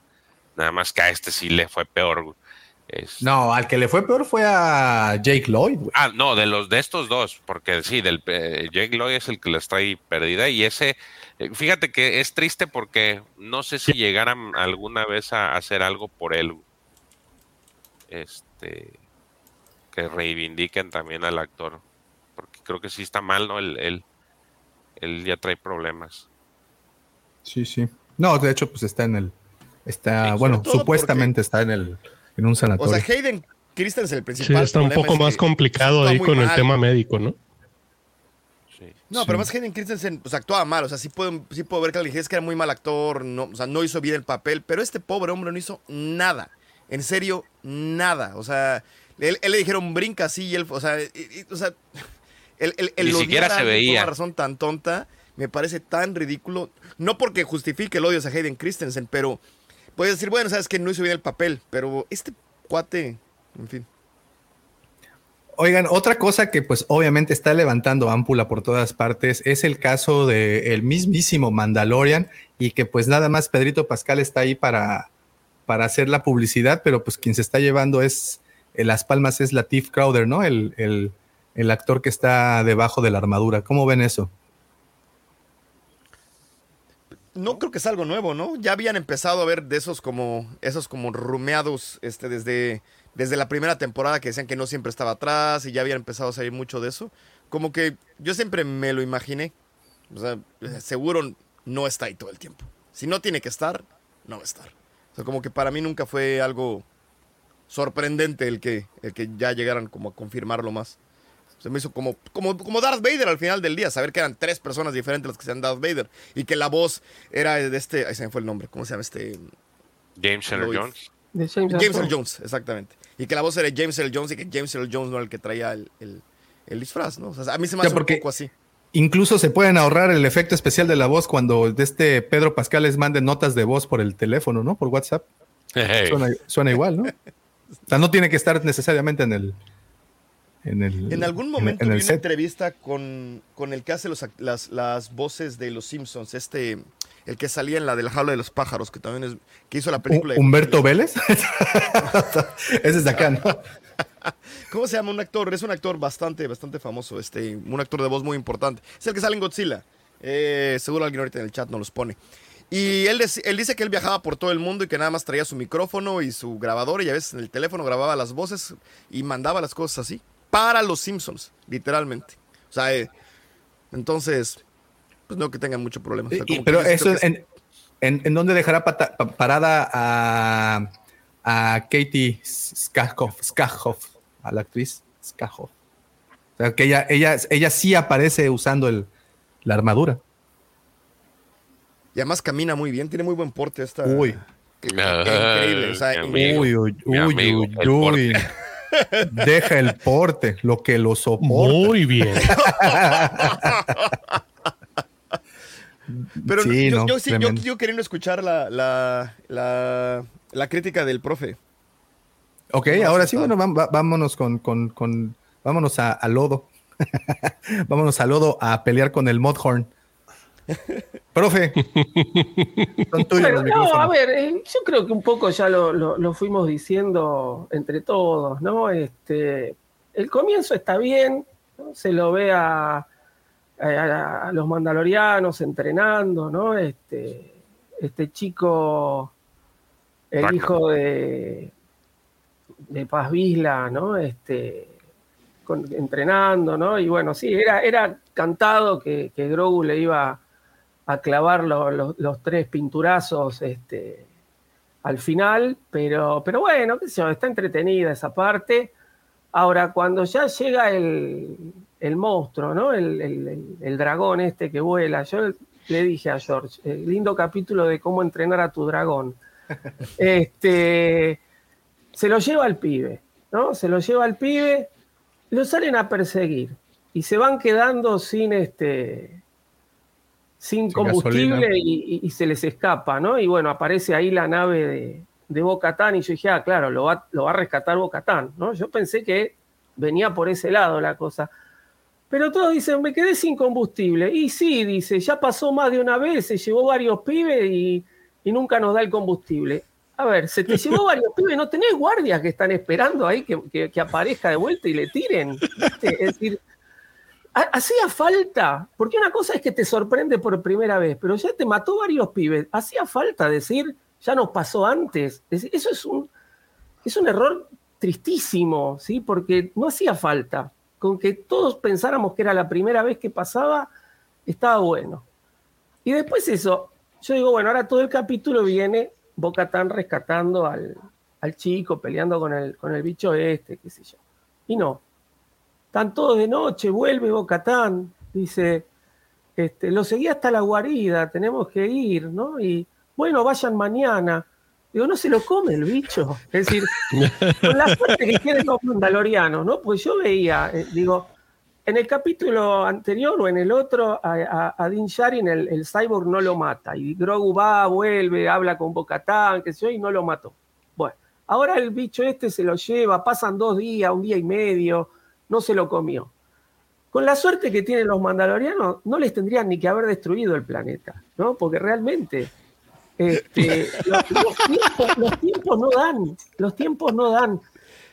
nada más que a este sí le fue peor. Es- No, al que le fue peor fue a Jake Lloyd. Ah, no, de los de estos dos, porque sí, del eh, Jake Lloyd es el que les trae perdida y ese, eh, fíjate que es triste porque no sé si llegaran alguna vez a hacer algo por él, este, que reivindiquen también al actor, porque creo que sí está mal, ¿no? Él, él, él ya trae problemas. Sí, sí. No, de hecho, pues está en el. Está, Sí, bueno, supuestamente está en el en un O sanatorio. sea, Hayden Christensen, el Sí, principal. está un poco es más que complicado ahí con el tema médico, ¿no? Sí. No, Sí. pero más Hayden Christensen pues, actuaba mal. O sea, sí puedo, sí puedo ver que le dije es que era muy mal actor. No, o sea, no hizo bien el papel. Pero este pobre hombre no hizo nada. En serio, nada. O sea, él, él le dijeron brinca así y él, o sea, y- y- o sea, el, el, el Ni odiar siquiera a se por veía. una razón tan tonta me parece tan ridículo. No porque justifique el odio a Hayden Christensen, pero puedes decir, bueno, sabes que no hizo bien el papel. Pero este cuate, en fin. Oigan, otra cosa que pues obviamente está levantando ámpula por todas partes es el caso de el mismísimo Mandalorian y que pues nada más Pedrito Pascal está ahí para, para hacer la publicidad, pero pues quien se está llevando es, en las palmas es Latif Crowder, ¿no? El, el, el actor que está debajo de la armadura. ¿Cómo ven eso? No creo que es algo nuevo, ¿no? Ya habían empezado a ver de esos como esos como rumeados este, desde, desde la primera temporada que decían que no siempre estaba atrás y ya habían empezado a salir mucho de eso. Como que yo siempre me lo imaginé. O sea, seguro no está ahí todo el tiempo. Si no tiene que estar, no va a estar. O sea, como que para mí nunca fue algo sorprendente el que, el que ya llegaran como a confirmarlo más. Se me hizo como, como, como Darth Vader al final del día, saber que eran tres personas diferentes las que sean Darth Vader y que la voz era de este, ahí se me fue el nombre, ¿cómo se llama este? James Earl. Jones. James, James Earl Jones, exactamente. Y que la voz era de James Earl Jones y que James Earl Jones no era el que traía el, el- el disfraz, ¿no? O sea, a mí se me hace porque- un poco así. Incluso se pueden ahorrar el efecto especial de la voz cuando de este Pedro Pascal les mande notas de voz por el teléfono, ¿no? Por WhatsApp. Suena, suena igual, ¿no? O sea, no tiene que estar necesariamente en el. En, el, En algún en- momento en vi una entrevista con, con el que hace los las, las voces de los Simpsons, este, el que salía en la de la jaula de los pájaros, que también es, que hizo la película de Humberto Vélez. Ese es de acá, ¿no? ¿Cómo se llama un actor? Es un actor bastante, bastante famoso, este, un actor de voz muy importante. Es el que sale en Godzilla. Eh, seguro alguien ahorita en el chat nos los pone. Y él, él dice que él viajaba por todo el mundo y que nada más traía su micrófono y su grabador y a veces en el teléfono grababa las voces y mandaba las cosas así. Para los Simpsons, literalmente. O sea, eh, entonces, pues no que tengan mucho problema. O sea, Y- como que pero eso, es- en, en, en dónde dejará pata- pa- parada a, a Katie a la actriz Skahoff? O sea, que ella, ella, ella sí aparece usando el, la armadura. Y además camina muy bien, tiene muy buen porte esta. Uy. Increíble, o sea, Mi amigo, uy, uy, uy, amigo, uy, el uy. Deja el porte, lo que lo soporta. Muy bien. Pero Sí, yo, no, yo sí, yo, yo queriendo escuchar la, la, la, la crítica del profe. Ok, ahora sí bueno, vámonos con, con, con- vámonos a, a lodo. vámonos a lodo a pelear con el Modhorn. Profe, son tuyos Bueno, los no, a ver, eh, yo creo que un poco ya lo, lo- lo fuimos diciendo entre todos, ¿no? Este, el comienzo está bien, ¿no? se lo ve a, a- a los mandalorianos entrenando, ¿no? Este, este chico, el hijo de, de Paz Vizla, ¿no? Este, con- entrenando, ¿no? Y bueno, sí, era, era cantado que, que Grogu le iba a clavar lo- lo- los tres pinturazos este, al final, pero, pero bueno, qué sé yo, está entretenida esa parte. Ahora, cuando ya llega el, el monstruo, ¿no? El, el- el- el dragón este que vuela. Yo le dije a George, eh, lindo capítulo de cómo entrenar a tu dragón. Este, se lo lleva al pibe, ¿no? Se lo lleva al pibe, lo salen a perseguir y se van quedando sin este sin combustible y, se les escapa, ¿no? Y bueno, aparece ahí la nave de, de Bocatán y yo dije, ah, claro, lo va, lo va a rescatar Bocatán, ¿no? Yo pensé que venía por ese lado la cosa. Pero todos dicen, me quedé sin combustible. Y sí, dice, ya pasó más de una vez, se llevó varios pibes y, y nunca nos da el combustible. A ver, se te llevó varios pibes, no tenés guardias que están esperando ahí que, que- que aparezca de vuelta y le tiren. ¿viste? Es decir, hacía falta, porque una cosa es que te sorprende por primera vez, pero ya te mató varios pibes. Hacía falta decir, ya nos pasó antes. Eso es un, es un error tristísimo, ¿sí? Porque no hacía falta. Con que todos pensáramos que era la primera vez que pasaba, estaba bueno. Y después eso, yo digo, bueno, ahora todo el capítulo viene Bocatán rescatando al, al chico, peleando con el, con el bicho este, qué sé yo. Y no. Están todos de noche, vuelve Bocatán, dice, este, lo seguí hasta la guarida, tenemos que ir, ¿no? Y bueno, vayan mañana. Digo, no se lo come el bicho. Es decir, con la suerte que tienen los mandalorianos, ¿no? Pues yo veía, eh, digo, en el capítulo anterior o en el otro, a, a, a Din el, el cyborg no lo mata. Y Grogu va, vuelve, habla con Bocatán, qué sé yo, y no lo mató. Bueno, ahora el bicho este se lo lleva, pasan dos días, un día y medio, no se lo comió. Con la suerte que tienen los mandalorianos, no les tendrían ni que haber destruido el planeta, ¿no? Porque realmente este, los, los tiempos, los tiempos no dan, los tiempos no dan.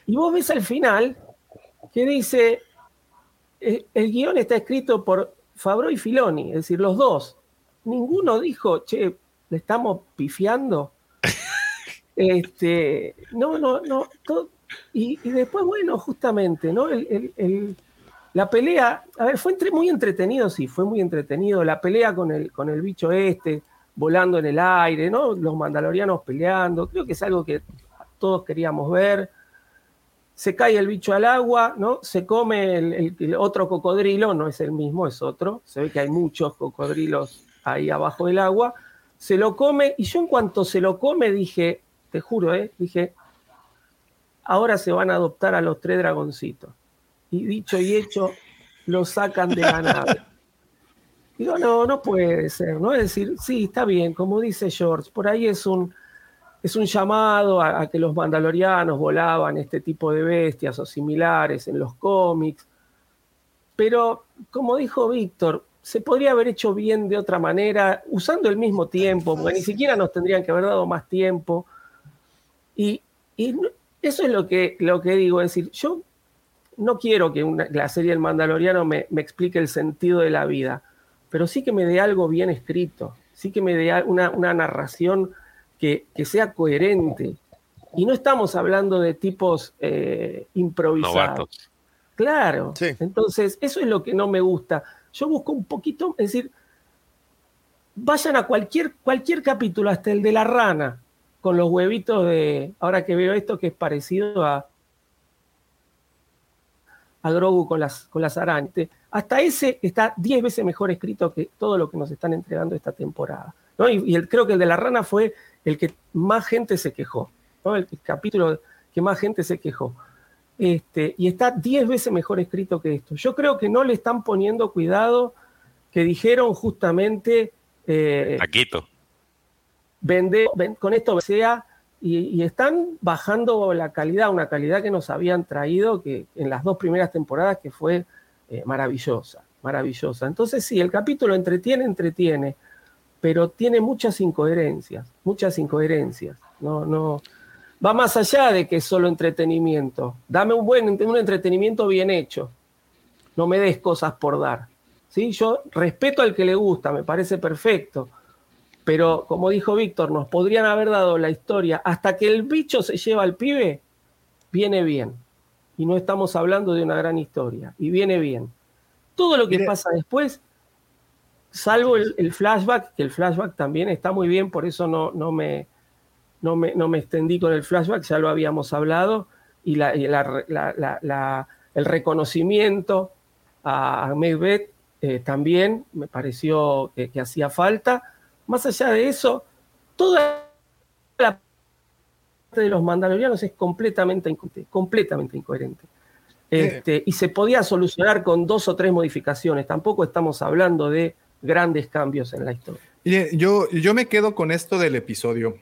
Y vos ves al final que dice, eh, el guion está escrito por Fabro y Filoni, es decir, los dos. Ninguno dijo, che, le estamos pifiando. Este, no, no, no. todo- y, después, bueno, justamente, ¿no? El- el- la pelea, a ver, fue muy entretenido, sí, fue muy entretenido. La pelea con el, con el bicho este, volando en el aire, ¿no? Los mandalorianos peleando, creo que es algo que todos queríamos ver. Se cae el bicho al agua, ¿no? Se come el otro cocodrilo, no es el mismo, es otro. Se ve que hay muchos cocodrilos ahí abajo del agua. Se lo come, y yo en cuanto se lo come dije, te juro, ¿eh? Dije, ahora se van a adoptar a los tres dragoncitos. Y dicho y hecho, lo sacan de la nave. Digo, no, no puede ser, ¿no? Es decir, sí, está bien, como dice George, por ahí es un, es un llamado a, a que los mandalorianos volaban este tipo de bestias o similares en los cómics. Pero, como dijo Víctor, se podría haber hecho bien de otra manera, usando el mismo tiempo, porque ni siquiera nos tendrían que haber dado más tiempo. Y, y eso es lo que, lo que digo, es decir, yo no quiero que una- la serie El Mandaloriano me, me explique el sentido de la vida, pero sí que me dé algo bien escrito, sí que me dé una, una narración que, que sea coherente. Y no estamos hablando de tipos eh, improvisados. Novatos. Claro. Sí. Entonces, eso es lo que no me gusta. Yo busco un poquito, es decir, vayan a cualquier, cualquier capítulo, hasta el de la rana, con los huevitos de. Ahora que veo esto, que es parecido a. a Grogu con las, con las arañas. Hasta ese está 10 veces mejor escrito que todo lo que nos están entregando esta temporada. ¿no? Y, el- creo que el de la rana fue el que más gente se quejó. ¿no? El, el capítulo que más gente se quejó. Este, y está 10 veces mejor escrito que esto. Yo creo que no le están poniendo cuidado, que dijeron justamente, eh, Taquito. Vende, ven- con esto sea, y, y están bajando la calidad, una calidad que nos habían traído que en las dos primeras temporadas que fue eh, maravillosa, maravillosa. Entonces sí, el capítulo entretiene, entretiene, pero tiene muchas incoherencias, muchas incoherencias. No, no, va más allá de que es solo entretenimiento. Dame un buen un entretenimiento bien hecho. No me des cosas por dar. ¿sí? Yo respeto al que le gusta, me parece perfecto. Pero como dijo Víctor, nos podrían haber dado la historia hasta que el bicho se lleva al pibe, viene bien. Y no estamos hablando de una gran historia. Y viene bien. Todo lo que Mire. pasa después, salvo el, el flashback, que el flashback también está muy bien, por eso no, no, me, no, me, no me extendí con el flashback, ya lo habíamos hablado, y, la, y la- la- la- la- el reconocimiento a, Macbeth eh, también me pareció que, que hacía falta. Más allá de eso, toda la parte de los mandalorianos es completamente, inco- completamente incoherente. Este, y se podía solucionar con dos o tres modificaciones. Tampoco estamos hablando de grandes cambios en la historia. Yo, yo me quedo con esto del episodio.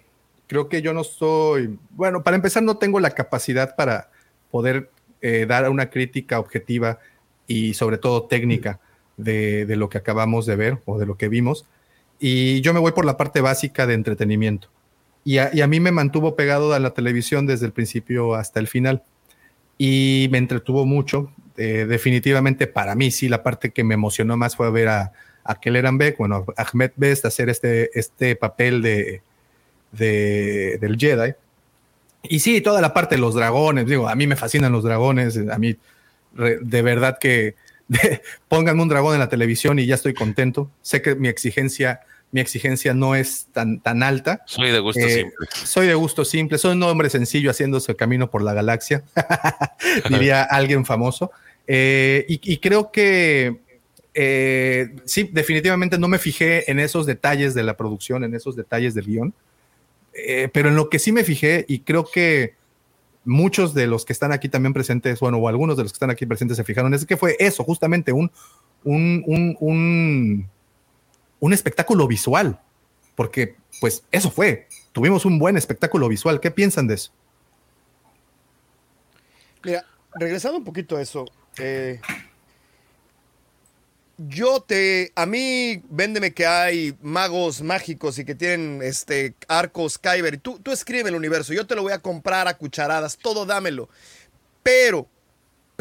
Creo que yo no estoy, bueno, para empezar no tengo la capacidad para poder eh, dar una crítica objetiva y sobre todo técnica de, de lo que acabamos de ver o de lo que vimos. Y yo me voy por la parte básica de entretenimiento. Y a, y a mí me mantuvo pegado a la televisión desde el principio hasta el final. Y me entretuvo mucho. Eh, definitivamente para mí sí, la parte que me emocionó más fue ver a, a Kelleran Beck, bueno, a Ahmed Best hacer este, este papel de, de- del Jedi. Y sí, toda la parte de los dragones, digo, a mí me fascinan los dragones, a mí re- de verdad que pónganme un dragón en la televisión y ya estoy contento. Sé que mi exigencia, mi exigencia no es tan, tan alta. Soy de gusto Eh, simple. Soy de gusto simple, soy un hombre sencillo haciéndose el camino por la galaxia, diría alguien famoso. Eh, y, y creo que eh, sí, definitivamente no me fijé en esos detalles de la producción, en esos detalles del guion, pero en lo que sí me fijé y creo que muchos de los que están aquí también presentes, bueno, o algunos de los que están aquí presentes se fijaron, es que fue eso, justamente un, un, un, un, un espectáculo visual, porque pues eso fue, tuvimos un buen espectáculo visual. ¿Qué piensan de eso? Mira, regresando un poquito a eso, eh, yo te, a mí, véndeme que hay magos mágicos y que tienen este arcos Kyber. Tú, tú escribe el universo, yo te lo voy a comprar a cucharadas, todo dámelo. Pero,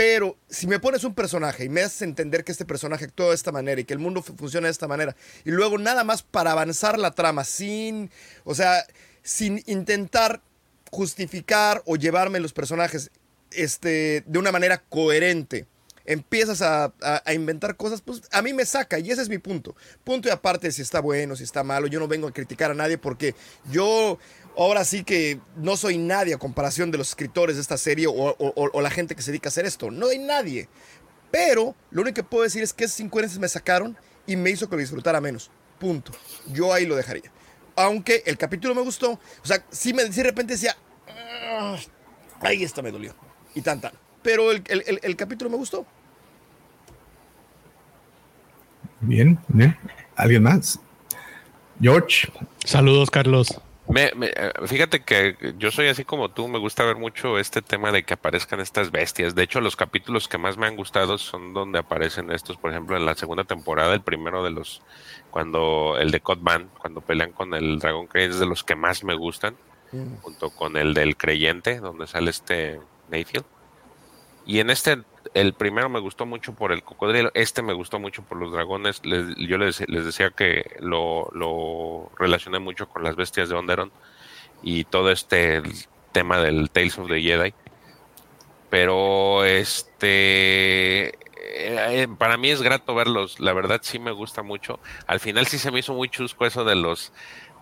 pero, si me pones un personaje y me haces entender que este personaje actúa de esta manera y que el mundo fu- funciona de esta manera, y luego nada más para avanzar la trama, sin, o sea, sin intentar justificar o llevarme los personajes este, de una manera coherente, empiezas a, a- a inventar cosas, pues a mí me saca y ese es mi punto. Punto y aparte si está bueno, si está malo, yo no vengo a criticar a nadie porque yo ahora sí que no soy nadie a comparación de los escritores de esta serie o, o- o- o la gente que se dedica a hacer esto. No hay nadie. Pero lo único que puedo decir es que esas incoherencias me sacaron y me hizo que lo disfrutara menos. Punto. Yo ahí lo dejaría. Aunque el capítulo me gustó. O sea, sí me sí de repente decía. "Ah, ahí esta me dolió. Y tan tan. Pero el, el- el- el capítulo me gustó. Bien, bien. ¿Alguien más? George. Saludos, Carlos. Me- me- eh, fíjate que yo soy así como tú, me gusta ver mucho este tema de que aparezcan estas bestias. De hecho, los capítulos que más me han gustado son donde aparecen estos, por ejemplo, en la segunda temporada, el primero de los, cuando el de Codman, cuando pelean con el Dragon Crane, es de los que más me gustan, junto con el del Creyente, donde sale este Mayfield. Y en este, el primero me gustó mucho por el cocodrilo, este me gustó mucho por los dragones. Yo les, les decía que lo, lo relacioné mucho con las bestias de Onderon y todo este tema del Tales of the Jedi. Pero este eh, para mí es grato verlos, la verdad sí me gusta mucho. Al final sí se me hizo muy chusco eso de los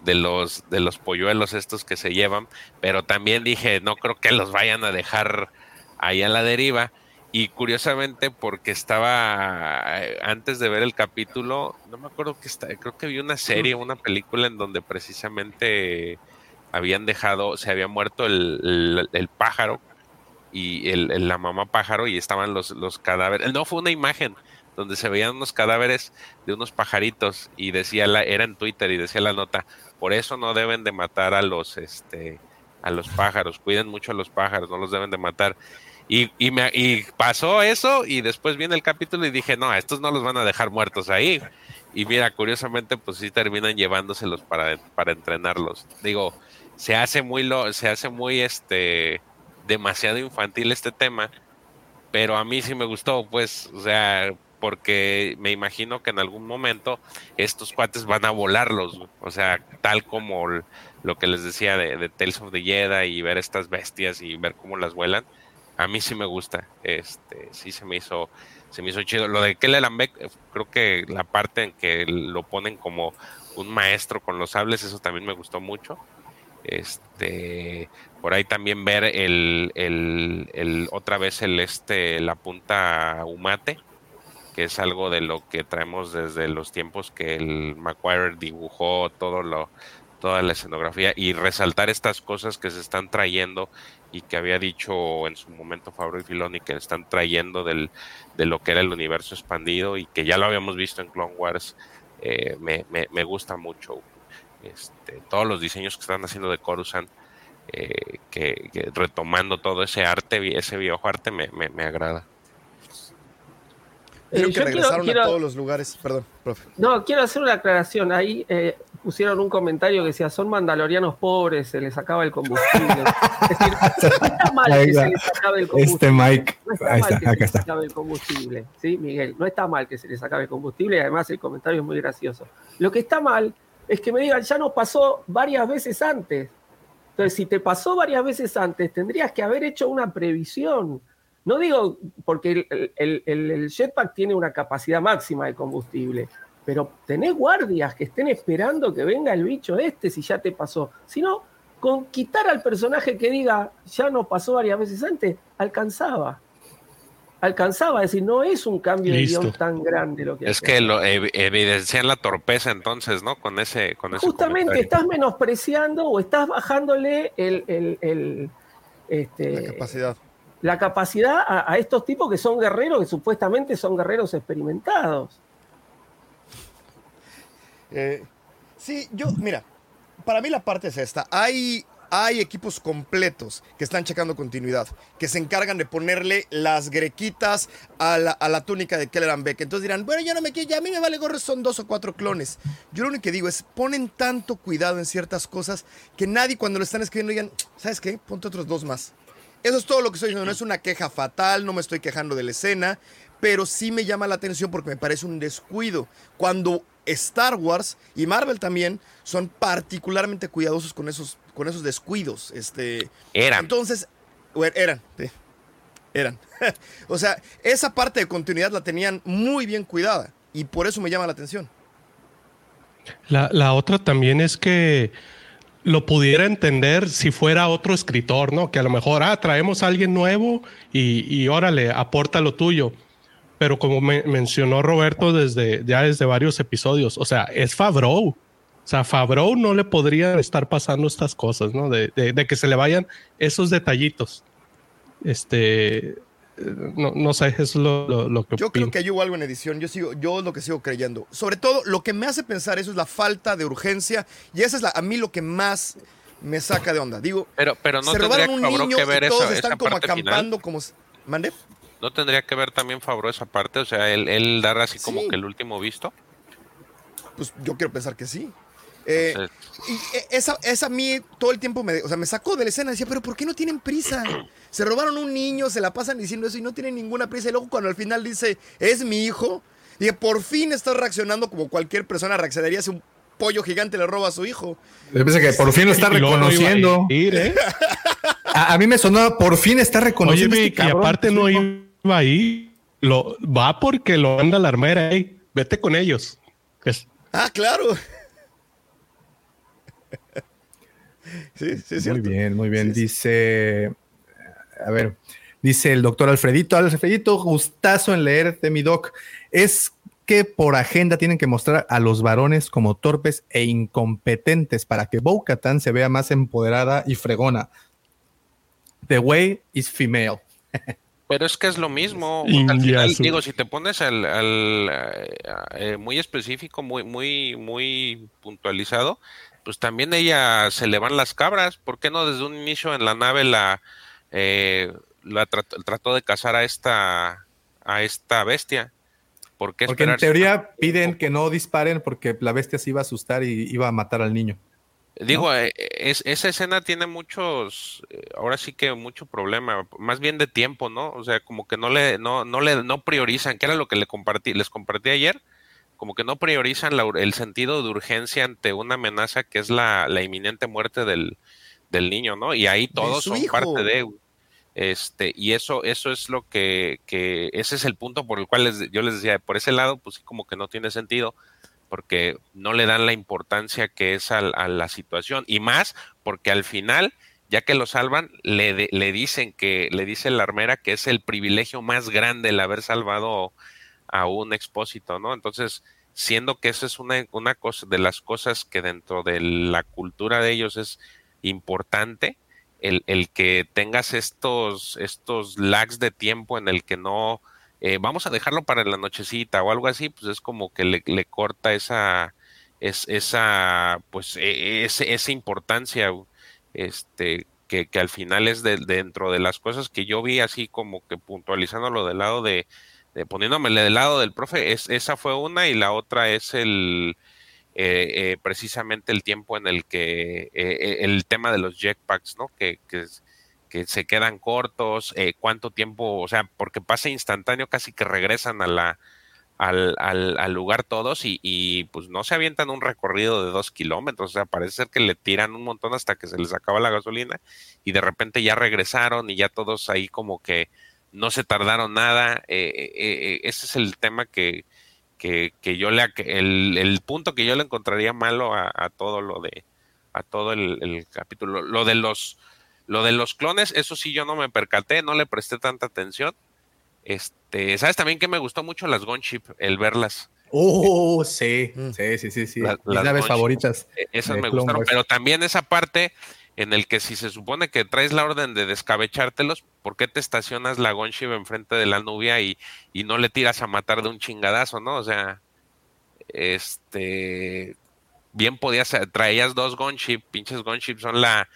de los de los polluelos estos que se llevan, pero también dije, no creo que los vayan a dejar ahí a la deriva. Y curiosamente, porque estaba eh, antes de ver el capítulo, no me acuerdo que está, creo que vi una serie, una película en donde precisamente habían dejado, se había muerto el, el- el pájaro y el, el- la mamá pájaro y estaban los, los cadáveres. No, fue una imagen donde se veían unos cadáveres de unos pajaritos y decía la, era en Twitter y decía la nota, por eso no deben de matar a los este a los pájaros, cuiden mucho a los pájaros, no los deben de matar. Y, y, me, y pasó eso y después viene el capítulo y dije, no, estos no los van a dejar muertos ahí. Y mira, curiosamente, pues sí terminan llevándoselos para, para entrenarlos. Digo, se hace muy lo, se hace muy este demasiado infantil este tema, pero a mí sí me gustó, pues, o sea, porque me imagino que en algún momento estos cuates van a volarlos, o sea, tal como lo que les decía de, de Tales of the Jedi y ver estas bestias y ver cómo las vuelan, a mí sí me gusta, este, sí se me hizo, se me hizo chido. Lo de Kelleran Beck, eh, creo que la parte en que lo ponen como un maestro con los sables, eso también me gustó mucho. Este, por ahí también ver el, el, otra vez el este, la punta humate, que es algo de lo que traemos desde los tiempos que el Maguire dibujó todo lo, toda la escenografía y resaltar estas cosas que se están trayendo y que había dicho en su momento Fabro y Filoni que están trayendo del, de lo que era el universo expandido y que ya lo habíamos visto en Clone Wars, eh, me, me, me, gusta mucho. Este, todos los diseños que están haciendo de Coruscant, eh, que, que, retomando todo ese arte, ese viejo arte, me, me, me agrada. Creo Eh, que regresaron quiero- a quiero- todos los lugares. Perdón, profe. No, quiero hacer una aclaración. Ahí eh, pusieron un comentario que decía, son mandalorianos pobres, se les acaba el combustible. es decir, no está mal que se les acabe el combustible. Este Mike, No está ahí mal está, que se les acabe el combustible, ¿sí, Miguel? No está mal que se les acabe el combustible y además el comentario es muy gracioso. Lo que está mal es que me digan, ya nos pasó varias veces antes. Entonces, si te pasó varias veces antes, tendrías que haber hecho una previsión. No digo porque el, el- el- el jetpack tiene una capacidad máxima de combustible, pero tenés guardias que estén esperando que venga el bicho este si ya te pasó. Si no, con quitar al personaje que diga, ya nos pasó varias veces antes, alcanzaba. Alcanzaba, es decir, no es un cambio Listo. de guion tan grande lo que Es hace. que lo ev- evidencian la torpeza entonces, ¿no? Con ese, con ese Justamente comentario. estás menospreciando o estás bajándole el, el- el, este, La capacidad. la capacidad a, a estos tipos que son guerreros, que supuestamente son guerreros experimentados. Eh, sí, yo, mira, para mí la parte es esta. Hay, hay equipos completos que están checando continuidad, que se encargan de ponerle las grequitas a la, a la túnica de Kelleran Beck. Entonces dirán, bueno, yo no me quiero, ya a mí me vale gorro, son dos o cuatro clones. Yo lo único que digo es, ponen tanto cuidado en ciertas cosas que nadie cuando lo están escribiendo digan, ¿sabes qué? Ponte otros dos más. Eso es todo lo que estoy diciendo. No es una queja fatal, no me estoy quejando de la escena, pero sí me llama la atención porque me parece un descuido. Cuando Star Wars y Marvel también son particularmente cuidadosos con esos, con esos descuidos. Este, Eran. Entonces, o er- eran, sí, eran. o sea, esa parte de continuidad la tenían muy bien cuidada y por eso me llama la atención. La, la otra también es que lo pudiera entender si fuera otro escritor, ¿no? Que a lo mejor, ah, traemos a alguien nuevo y, y órale, aporta lo tuyo. Pero como me- mencionó Roberto desde ya desde varios episodios, o sea, es Favreau. O sea, Favreau no le podría estar pasando estas cosas, ¿no? De, de- de que se le vayan esos detallitos. Este, no, no sé, eso es lo, lo- lo que Yo opino. creo que hay hubo algo en edición. Yo sigo, yo lo que sigo creyendo. Sobre todo, lo que me hace pensar eso es la falta de urgencia. Y esa es la, a mí lo que más me saca de onda. Digo, Pero, pero no se tendría robaron un niño que ver y todos esa, están esa como parte final. acampando como... ¿Mande? ¿No tendría que ver también Favreau esa parte? O sea, él, él dar así como Sí. que el último visto. Pues yo quiero pensar que sí. Eh, y eh, esa, esa a mí todo el tiempo me, o sea, me sacó de la escena. Decía, pero ¿por qué no tienen prisa? Se robaron un niño, se la pasan diciendo eso y no tienen ninguna prisa. Y luego cuando al final dice, es mi hijo, dije, por fin estás reaccionando como cualquier persona reaccionaría si un pollo gigante le roba a su hijo. Yo pienso que por fin lo está no a reconociendo. ir, ¿eh? A, a mí me sonó, por fin está Oye, reconociendo. este Vic, y aparte no iba ahí. Lo, va porque lo anda la armera, ey, vete con ellos. Es- Ah, claro. sí, sí, es Muy bien, muy bien. Sí, sí. Dice, a ver, dice el doctor Alfredito, Alfredito, gustazo en leerte, mi doc. Es que por agenda tienen que mostrar a los varones como torpes e incompetentes para que Bo Katan se vea más empoderada y fregona. The way is female. Pero es que es lo mismo. Al final, digo, si te pones al, al, eh, eh, muy específico, muy, muy, muy puntualizado, pues también ella se le van las cabras. ¿Por qué no desde un inicio en la nave la, eh, la trató, trató de cazar a esta, a esta bestia? ¿Por qué Porque en teoría piden que no disparen porque la bestia se iba a asustar y iba a matar al niño. Digo, eh, es, esa escena tiene muchos, eh, ahora sí que mucho problema, más bien de tiempo, ¿no? O sea, como que no le, no, no le, no priorizan, que era lo que le compartí, les compartí ayer, como que no priorizan la el sentido de urgencia ante una amenaza que es la, la inminente muerte del, del niño, ¿no? Y ahí todos son hijo. parte de, este, y eso, eso es lo que, que, ese es el punto por el cual les- yo les decía, por ese lado, pues sí, como que no tiene sentido porque no le dan la importancia que es a, la situación y más porque al final ya que lo salvan le, le dicen que le dice la armera que es el privilegio más grande el haber salvado a un expósito, ¿no? Entonces, siendo que eso es una, una cosa de las cosas que dentro de la cultura de ellos es importante, el, el que tengas estos, estos lags de tiempo en el que no eh, vamos a dejarlo para la nochecita o algo así, pues es como que le, le corta esa, es, esa, pues, e, ese, esa importancia, este, que, que al final es de, dentro de las cosas que yo vi así como que puntualizándolo del lado de, de poniéndome del lado del profe, es, esa fue una y la otra es el, eh, eh, precisamente el tiempo en el que eh, el tema de los jetpacks, ¿no? Que, que, que se quedan cortos, cuánto tiempo, o sea, porque pasa instantáneo, casi que regresan a la, al, al, al lugar todos y, y, pues no se avientan un recorrido de dos kilómetros, o sea, parece ser que le tiran un montón hasta que se les acaba la gasolina y de repente ya regresaron y ya todos ahí como que no se tardaron nada, ese es el tema que, que, que yo le el, punto que yo le encontraría malo a, a todo lo de a todo el, capítulo lo de los lo de los clones eso sí yo no me percaté no le presté tanta atención este sabes también que me gustó mucho las gunship el verlas Oh, sí, sí, sí, sí, sí. La, Mis las naves favoritas. Esas de me gustaron, Wars. pero también esa parte en el que si se supone que traes la orden de descabechártelos, ¿por qué te estacionas la gunship enfrente de la nubia y, y no le tiras a matar de un chingadazo, no? O sea, este, bien podías, traías dos gunship, pinches gunship son la,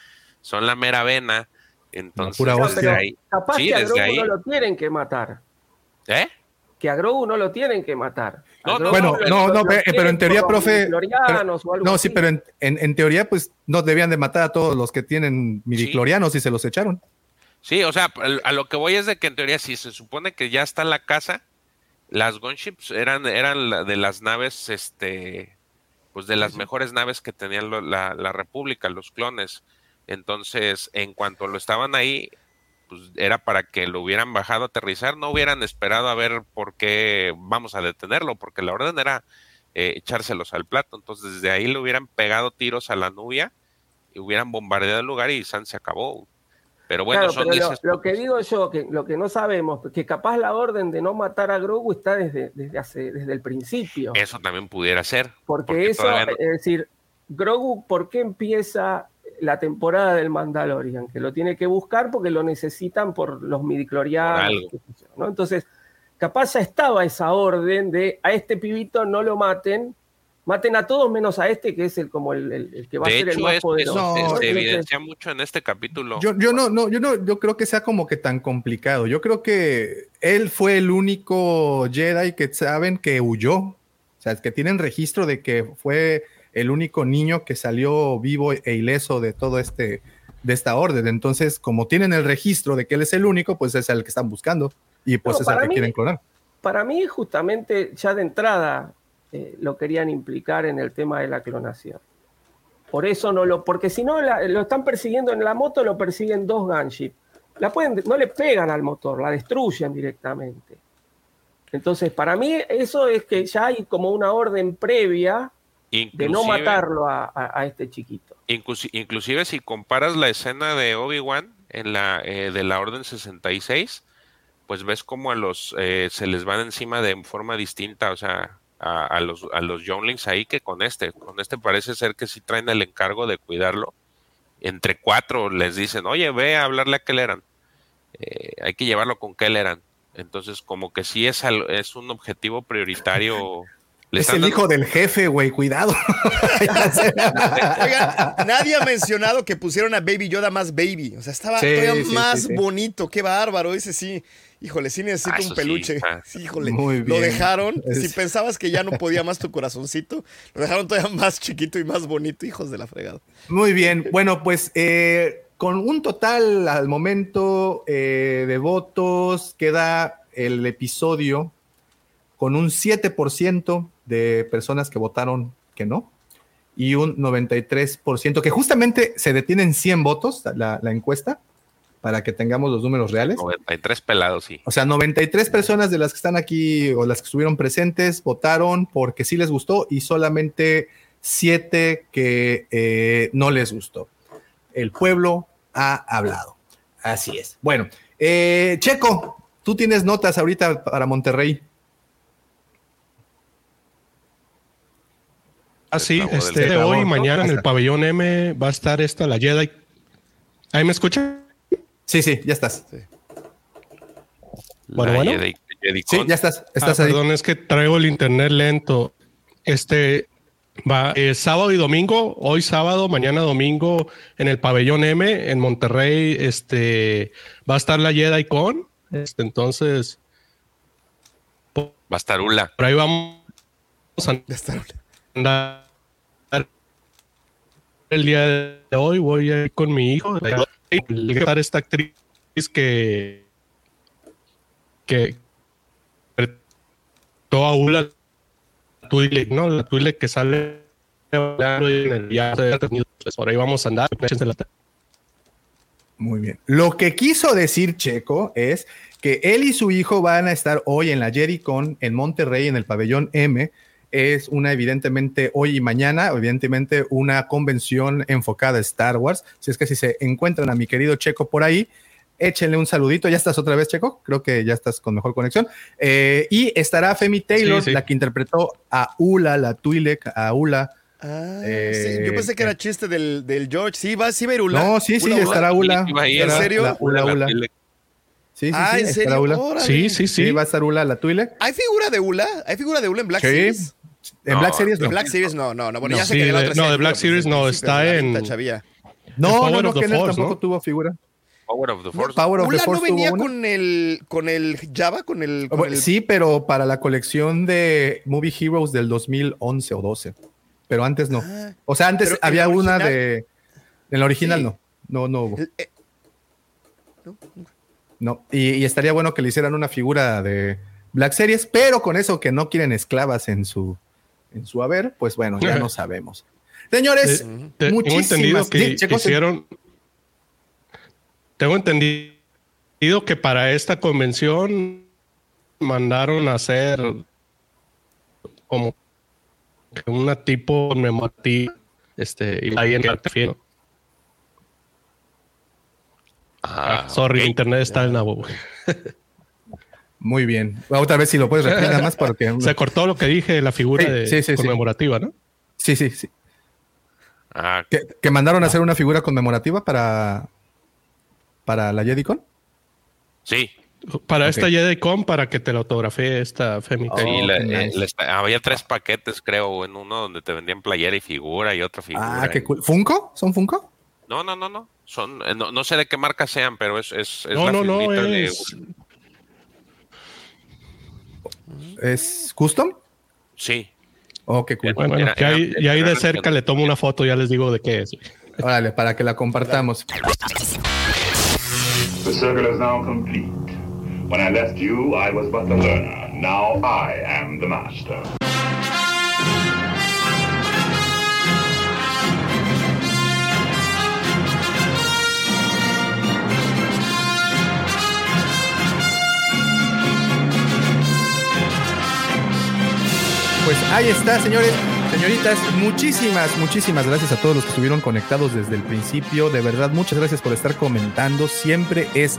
son la mera vena, entonces pura. Pero ahí, capaz sí, que a desde Grogu ahí, no lo tienen que matar. ¿eh? Que a Grogu no lo tienen que matar. No, no, Bueno, no, no, pero en teoría, profe, midichlorianos o algo No, sí, así. pero en, en- en teoría, pues no debían de matar a todos los que tienen midiclorianos y se los echaron. Sí, o sea, a lo que voy es de que en teoría si se supone que ya está la casa, las gunships eran, eran la- de las naves, este, pues de las mejores naves que tenía lo- la, la República, los clones. Entonces, en cuanto lo estaban ahí, pues era para que lo hubieran bajado a aterrizar, no hubieran esperado a ver por qué vamos a detenerlo, porque la orden era eh, echárselos al plato. Entonces, desde ahí le hubieran pegado tiros a la nubia y hubieran bombardeado el lugar y San se acabó. Pero bueno, Claro, son pero lo, que digo yo, que lo que no sabemos, que capaz la orden de no matar a Grogu está desde, desde, hace, desde el principio. eso también pudiera ser. Porque, porque eso, no- es decir, Grogu, ¿por qué empieza la temporada del Mandalorian? Que lo tiene que buscar porque lo necesitan por los yo, ¿no? Entonces, capaz ya estaba esa orden de a este pibito no lo maten, maten a todos menos a este que es el como el, el- el que va De a ser el hecho, más es- eso poderoso. No, se- ¿no? se evidencia mucho en este capítulo. Yo, yo no, no, yo no, yo creo que sea como que tan complicado. Yo creo que él fue el único Jedi que saben que huyó. O sea, que tienen registro de que fue el único niño que salió vivo e ileso de todo este, de esta orden. Entonces, como tienen el registro de que él es el único, pues es el que están buscando. Y pues No, es el que mí- quieren clonar. para mí, justamente, ya de entrada eh, lo querían implicar en el tema de la clonación. Por eso no lo, porque si no lo están persiguiendo en la moto, lo persiguen dos gunship. La pueden, no le pegan al motor, la destruyen directamente. Entonces, para mí, eso es que ya hay como una orden previa de no Inclusive- matarlo a, a- a este chiquito. Inclusi- inclusive si comparas la escena de Obi-Wan en la eh, de la Orden 66, pues ves como a los eh, se les van encima de forma distinta, o sea, a, a los a los Younglings ahí que con este, con este parece ser que sí traen el encargo de cuidarlo. Entre cuatro les dicen, oye, ve a hablarle a Kelleran, eh, hay que llevarlo con Kelleran. Entonces, como que sí es, al- es un objetivo prioritario. Es el hijo del jefe, güey, cuidado. Oigan, nadie ha mencionado que pusieron a Baby Yoda más baby. O sea, estaba Sí, todavía sí, más sí, sí. bonito. Qué bárbaro. Ese sí. Híjole, sí necesito Ah, un peluche. Sí, híjole. Muy Lo dejaron. Es- Si pensabas que ya no podía más tu corazoncito, lo dejaron todavía más chiquito y más bonito. Hijos de la fregada. Muy bien, bueno, pues eh, con un total al momento eh, de votos queda el episodio con un 7% de personas que votaron que no y un 93% que justamente se detiene en 100 votos la, la encuesta para que tengamos los números reales. 93 pelados, sí. O sea, 93 personas de las que están aquí o las que estuvieron presentes votaron porque sí les gustó y solamente 7 que eh, no les gustó. El pueblo ha hablado. Así es. Bueno, eh, Checo, tú tienes notas ahorita para Monterrey. Ah, sí, este de hoy y mañana en el pabellón M va a estar esta la Jedi. ¿Ahí me escucha? Sí, sí, ya estás. Bueno, la bueno. Jedi- Jedi Sí, ya estás. Estás Ah, ahí. Perdón, es que traigo el internet lento. Este va eh, sábado y domingo, hoy sábado, mañana domingo en el pabellón M en Monterrey, este va a estar la Jedi Con. Este, entonces, Va a estar Ula. por ahí vamos a Ya está. andar el día de hoy. Voy a ir con mi hijo. Y estar esta actriz que que toda Ula Twi'lek, ¿no? La Twi'lek que sale en el viaje de tenido, pues por ahí vamos a andar. La- Muy bien. Lo que quiso decir Checo es que él y su hijo van a estar hoy en la JediCon en Monterrey, en el pabellón M. Es una, evidentemente, hoy y mañana, evidentemente, una convención enfocada a Star Wars. Si es que si se encuentran a mi querido Checo por ahí, échenle un saludito. Ya estás otra vez, Checo. Creo que ya estás con mejor conexión. Eh, y estará Femi Taylor, Sí, sí. la que interpretó a Ula, la Twi'lek, a Ula. Ah, Eh, sí, yo pensé que era chiste del, del George. Sí, va, sí, va a ir Ula. No, sí, sí, Ula, Ula. estará Ula. ¿En serio? la Ula, La Ula. Sí, sí, Ah, sí, ¿en estará serio? Ula. Sí, sí, Sí, sí. va a estar Ula, la Twi'lek. ¿Hay figura de Ula? ¿Hay figura de Ula en Black Sí. Series? En No, Black Series no. En Black Series no, no, no. Bueno, No. ya sé Sí, que de la de- otra no, de Black Series no, está en-. No, no, Power no, of the Kenneth Force, tampoco ¿no? tuvo figura. Power of the Force. Power of the ¿Ula no Force venía con el, con el Java? ¿Con el, con Bueno, el- Sí, pero para la colección de Movie Heroes del 2011 o 12. Pero antes no. Ah, O sea, antes pero había una original- de. En la original Sí. no. No, no hubo. eh, No. Y, y estaría bueno que le hicieran una figura de Black Series, pero con eso que no quieren esclavas en su, en su haber, pues bueno, ya no sabemos. Señores, Eh, te- tengo entendido que Sí, Checo, sí. hicieron. Tengo entendido que para esta convención mandaron a hacer como una tipo conmemorativa. Este, y ahí en el refiero. Ah, Sorry, internet está en nabo. Muy bien. Otra vez si lo puedes repetir nada más porque. Se cortó lo que dije, la figura Sí, de sí, sí, sí. conmemorativa, ¿no? Sí, sí, sí. Ah, Que, que mandaron a hacer una figura conmemorativa para, para la JediCon. sí. Para Ok. esta JediCon, para que te la autografee esta Femi. Oh, eh, nice. había tres paquetes, creo, en uno donde te vendían playera y figura y otra figura. Ah, qué cool. ¿Funko? ¿Son Funko? No, no, no, no. Son, eh, no, no sé de qué marca sean, pero es, es, es No, la no, no, de- es. ¿Es custom? Sí. Oh, qué cool. Bueno, Bueno, Era- era- y ahí de cerca le tomo una foto, ya les digo de qué es. Órale, para que la compartamos. The circle is now complete. When I left you, I was but the learner. Now I am the master. Pues ahí está, señores, señoritas. Muchísimas, muchísimas gracias a todos los que estuvieron conectados desde el principio. De verdad, muchas gracias por estar comentando. Siempre es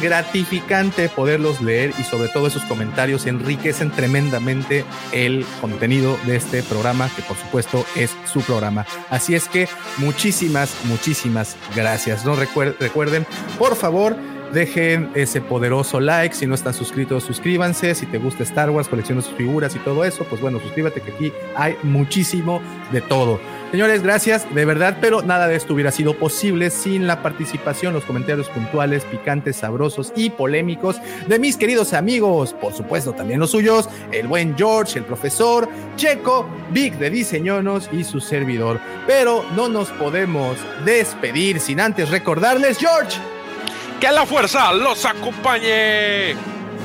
gratificante poderlos leer y sobre todo esos comentarios enriquecen tremendamente el contenido de este programa, que por supuesto es su programa. Así es que muchísimas, muchísimas gracias. No recuer- recuerden, por favor, dejen ese poderoso like. Si no están suscritos, suscríbanse. Si te gusta Star Wars, colecciona sus figuras y todo eso, pues bueno, suscríbete que aquí hay muchísimo de todo. Señores, gracias de verdad, pero nada de esto hubiera sido posible sin la participación, los comentarios puntuales, picantes, sabrosos y polémicos de mis queridos amigos, por supuesto también los suyos, el buen George, el profesor, Checo, Vic de Diseñonos y su servidor. Pero no nos podemos despedir sin antes recordarles, George, ¡Que la fuerza los acompañe!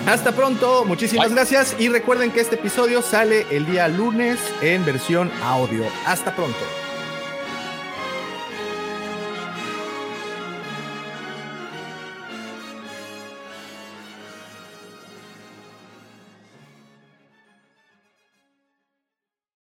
Hasta pronto, muchísimas Bye. gracias y recuerden que este episodio sale el día lunes en versión audio. Hasta pronto.